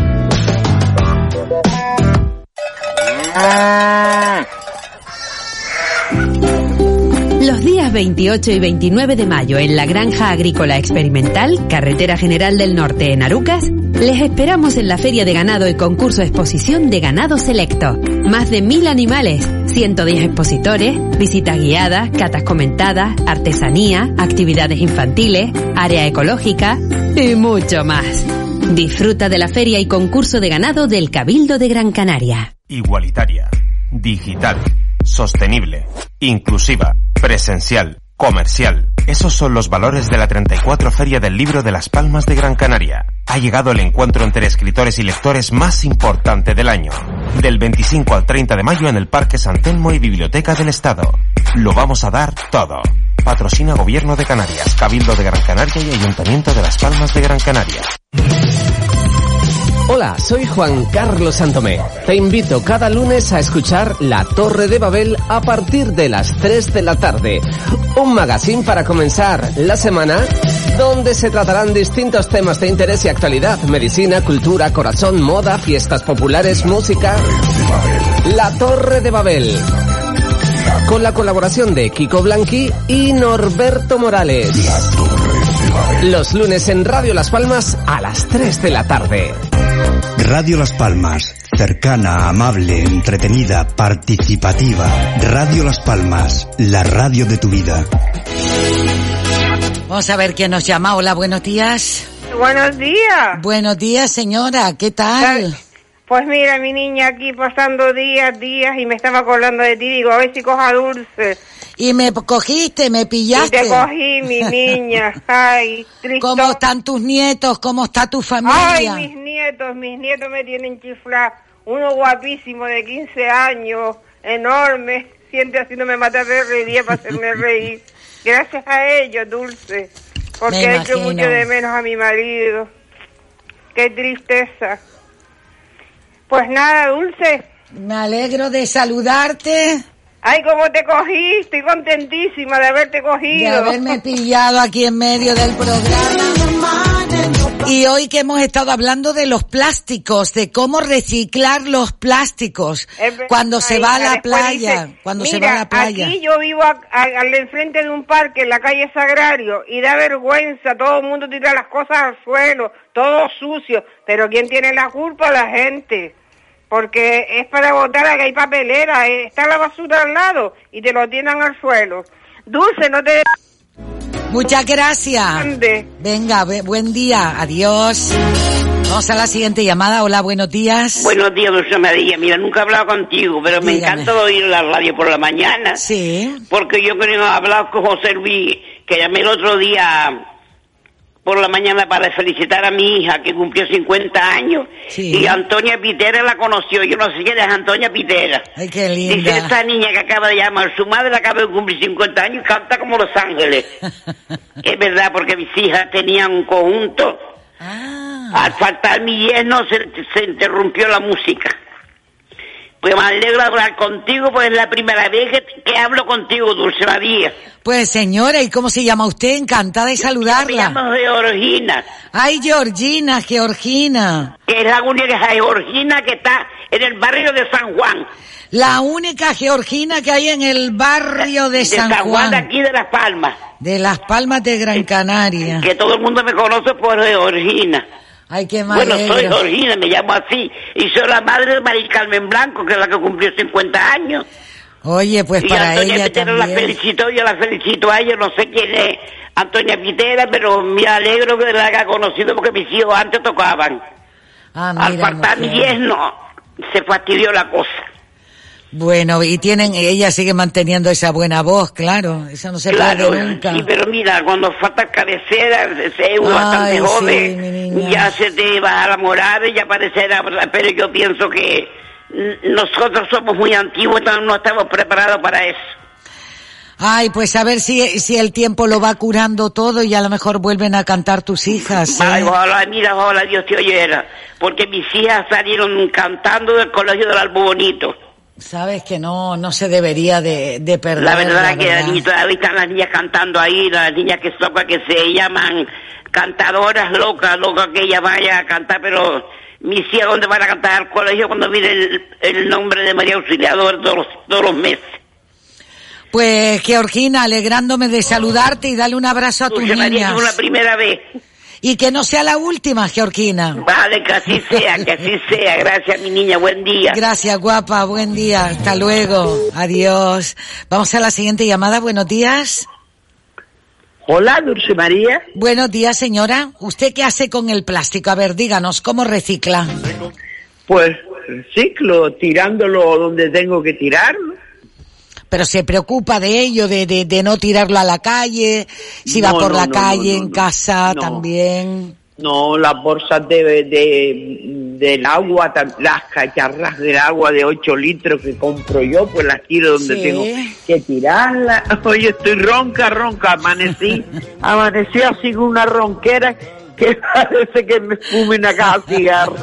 Los días 28 y 29 de mayo en la Granja Agrícola Experimental, Carretera General del Norte en Arucas, les esperamos en la Feria de Ganado y Concurso Exposición de Ganado Selecto. Más de mil animales, 110 expositores, visitas guiadas, catas comentadas, artesanía, actividades infantiles, área ecológica y mucho más. Disfruta de la Feria y Concurso de Ganado del Cabildo de Gran Canaria. Igualitaria, digital, sostenible, inclusiva, presencial, comercial. Esos son los valores de la 34 Feria del Libro de Las Palmas de Gran Canaria. Ha llegado el encuentro entre escritores y lectores más importante del año. Del 25 al 30 de mayo en el Parque San Telmo y Biblioteca del Estado. Lo vamos a dar todo. Patrocina Gobierno de Canarias, Cabildo de Gran Canaria y Ayuntamiento de Las Palmas de Gran Canaria. Hola, soy Juan Carlos Santomé. Te invito cada lunes a escuchar La Torre de Babel a partir de las 3 de la tarde. Un magazine para comenzar la semana donde se tratarán distintos temas de interés y actualidad. Medicina, cultura, corazón, moda, fiestas populares, música. La Torre de Babel. Con la colaboración de Kiko Blanqui y Norberto Morales. Los lunes en Radio Las Palmas a las 3 de la tarde. Radio Las Palmas, cercana, amable, entretenida, participativa. Radio Las Palmas, la radio de tu vida. Vamos a ver quién nos llama. Hola, buenos días. Buenos días. Buenos días, señora. ¿Qué tal? Pues mira, mi niña aquí pasando días, días y me estaba acordando de ti. Digo, a ver si coja dulce. Y me cogiste, me pillaste. Y te cogí, mi niña. Ay, Cristo. ¿Cómo están tus nietos? ¿Cómo está tu familia? Ay, mis nietos, mis nietos me tienen chiflar. Uno guapísimo de 15 años, enorme, siente haciéndome matar de reír para hacerme reír. Gracias a ellos, Dulce, porque he hecho mucho de menos a mi marido. Qué tristeza. Pues nada, Dulce. Me alegro de saludarte, Ay, cómo te cogí, estoy contentísima de haberte de cogido. haberme pillado aquí en medio del programa. Y hoy que hemos estado hablando de los plásticos, de cómo reciclar los plásticos cuando se va a la playa, dice, cuando se "Mira, va a la playa. Aquí yo vivo a- a- al enfrente de un parque en la calle Sagrario y da vergüenza, todo el mundo tira las cosas al suelo, todo sucio, pero ¿quién tiene la culpa? La gente. Porque es para botar, que hay papelera, eh, está la basura al lado y te lo tiran al suelo. Dulce, no te... Muchas gracias. Ande. Venga, bu- buen día, adiós. Vamos a la siguiente llamada. Hola, buenos días. Buenos días, Dulce María. Mira, nunca he hablado contigo, pero me encanta oír la radio por la mañana. Sí. Porque yo creo que he hablado con José Luis, que llamé el otro día por la mañana para felicitar a mi hija que cumplió 50 años. Sí. Y Antonia Pitera la conoció. Yo no sé quién es Antonia Pitera. Ay, qué Dice linda. esta niña que acaba de llamar, su madre acaba de cumplir 50 años y canta como Los Ángeles. es verdad, porque mis hijas tenían un conjunto. Ah. Al faltar mi yerno se, se interrumpió la música. Pues me alegro de hablar contigo, pues es la primera vez que, que hablo contigo, Dulce María. Pues señora, ¿y cómo se llama usted? Encantada de Me saludarla. llamo Georgina, Ay, Georgina, Georgina. que es la única Georgina que está en el barrio de San Juan. La única Georgina que hay en el barrio de, de San, San Juan, de aquí de Las Palmas. De Las Palmas de Gran Canaria. Que todo el mundo me conoce por Georgina. Ay, qué me Bueno, soy. Georgina, me llamo así. Y soy la madre de María Carmen Blanco, que es la que cumplió 50 años. Oye, pues y para Antonia ella Pitera la felicito, yo la felicito a ella, no sé quién es Antonia Pitera, pero me alegro que la haya conocido porque mis hijos antes tocaban. Ah, Al mira, faltar mi mujer. yerno, se fastidió la cosa. Bueno, y tienen, ella sigue manteniendo esa buena voz, claro, eso no se claro, pierde nunca. sí, pero mira, cuando falta cabecera, se es bastante sí, joven, ya se te va a la moral, ya parecerá, pero yo pienso que nosotros somos muy antiguos, no estamos preparados para eso. Ay, pues a ver si, si el tiempo lo va curando todo y a lo mejor vuelven a cantar tus hijas. ¿eh? Ay, ojalá, mira, ojalá Dios te oyera, porque mis hijas salieron cantando del colegio del Albo Bonito. Sabes que no, no se debería de, de perder. La verdad es que verdad. ahí están las niñas cantando ahí, las niñas que tocan, que se llaman cantadoras locas, locas que ella vaya a cantar, pero mis hijas, ¿dónde van a cantar al colegio cuando viene el, el nombre de María Auxiliadora todos los, todos los meses? Pues, Georgina, alegrándome de saludarte y darle un abrazo a niñas. es la primera vez. Y que no sea la última, Georgina. Vale, que así sea, que así sea. Gracias, mi niña. Buen día. Gracias, guapa. Buen día. Hasta luego. Adiós. Vamos a la siguiente llamada. Buenos días. Hola, Dulce María. Buenos días, señora. ¿Usted qué hace con el plástico? A ver, díganos, ¿cómo recicla? Pues reciclo, tirándolo donde tengo que tirarlo. Pero se preocupa de ello, de, de, de no tirarlo a la calle, si va por no, la no, calle, en casa también. No, las bolsas de, de, del agua, las cacharras del agua de 8 litros que compro yo, pues las tiro donde Sí. tengo que tirarlas. Oye, estoy ronca, ronca, amanecí, amanecí así con una ronquera que parece que me fume una caja de cigarro.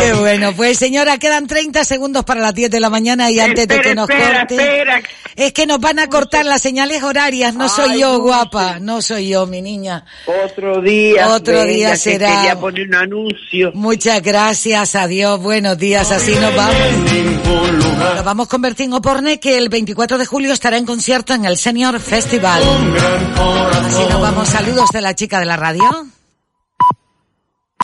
Qué bueno. Pues señora, quedan 30 segundos para las 10 de la mañana y antes de que nos espera, corte. espera. Es que nos van a cortar las señales horarias. No soy Ay, yo, guapa. No soy yo, mi niña. Otro día. Otro venga, día que será. Quería poner un anuncio. Muchas gracias, adiós, buenos días, así nos vamos. Nos vamos con Bertín Oporne, que el 24 de julio estará en concierto en el Senior Festival. Así nos vamos, saludos de la chica de la radio.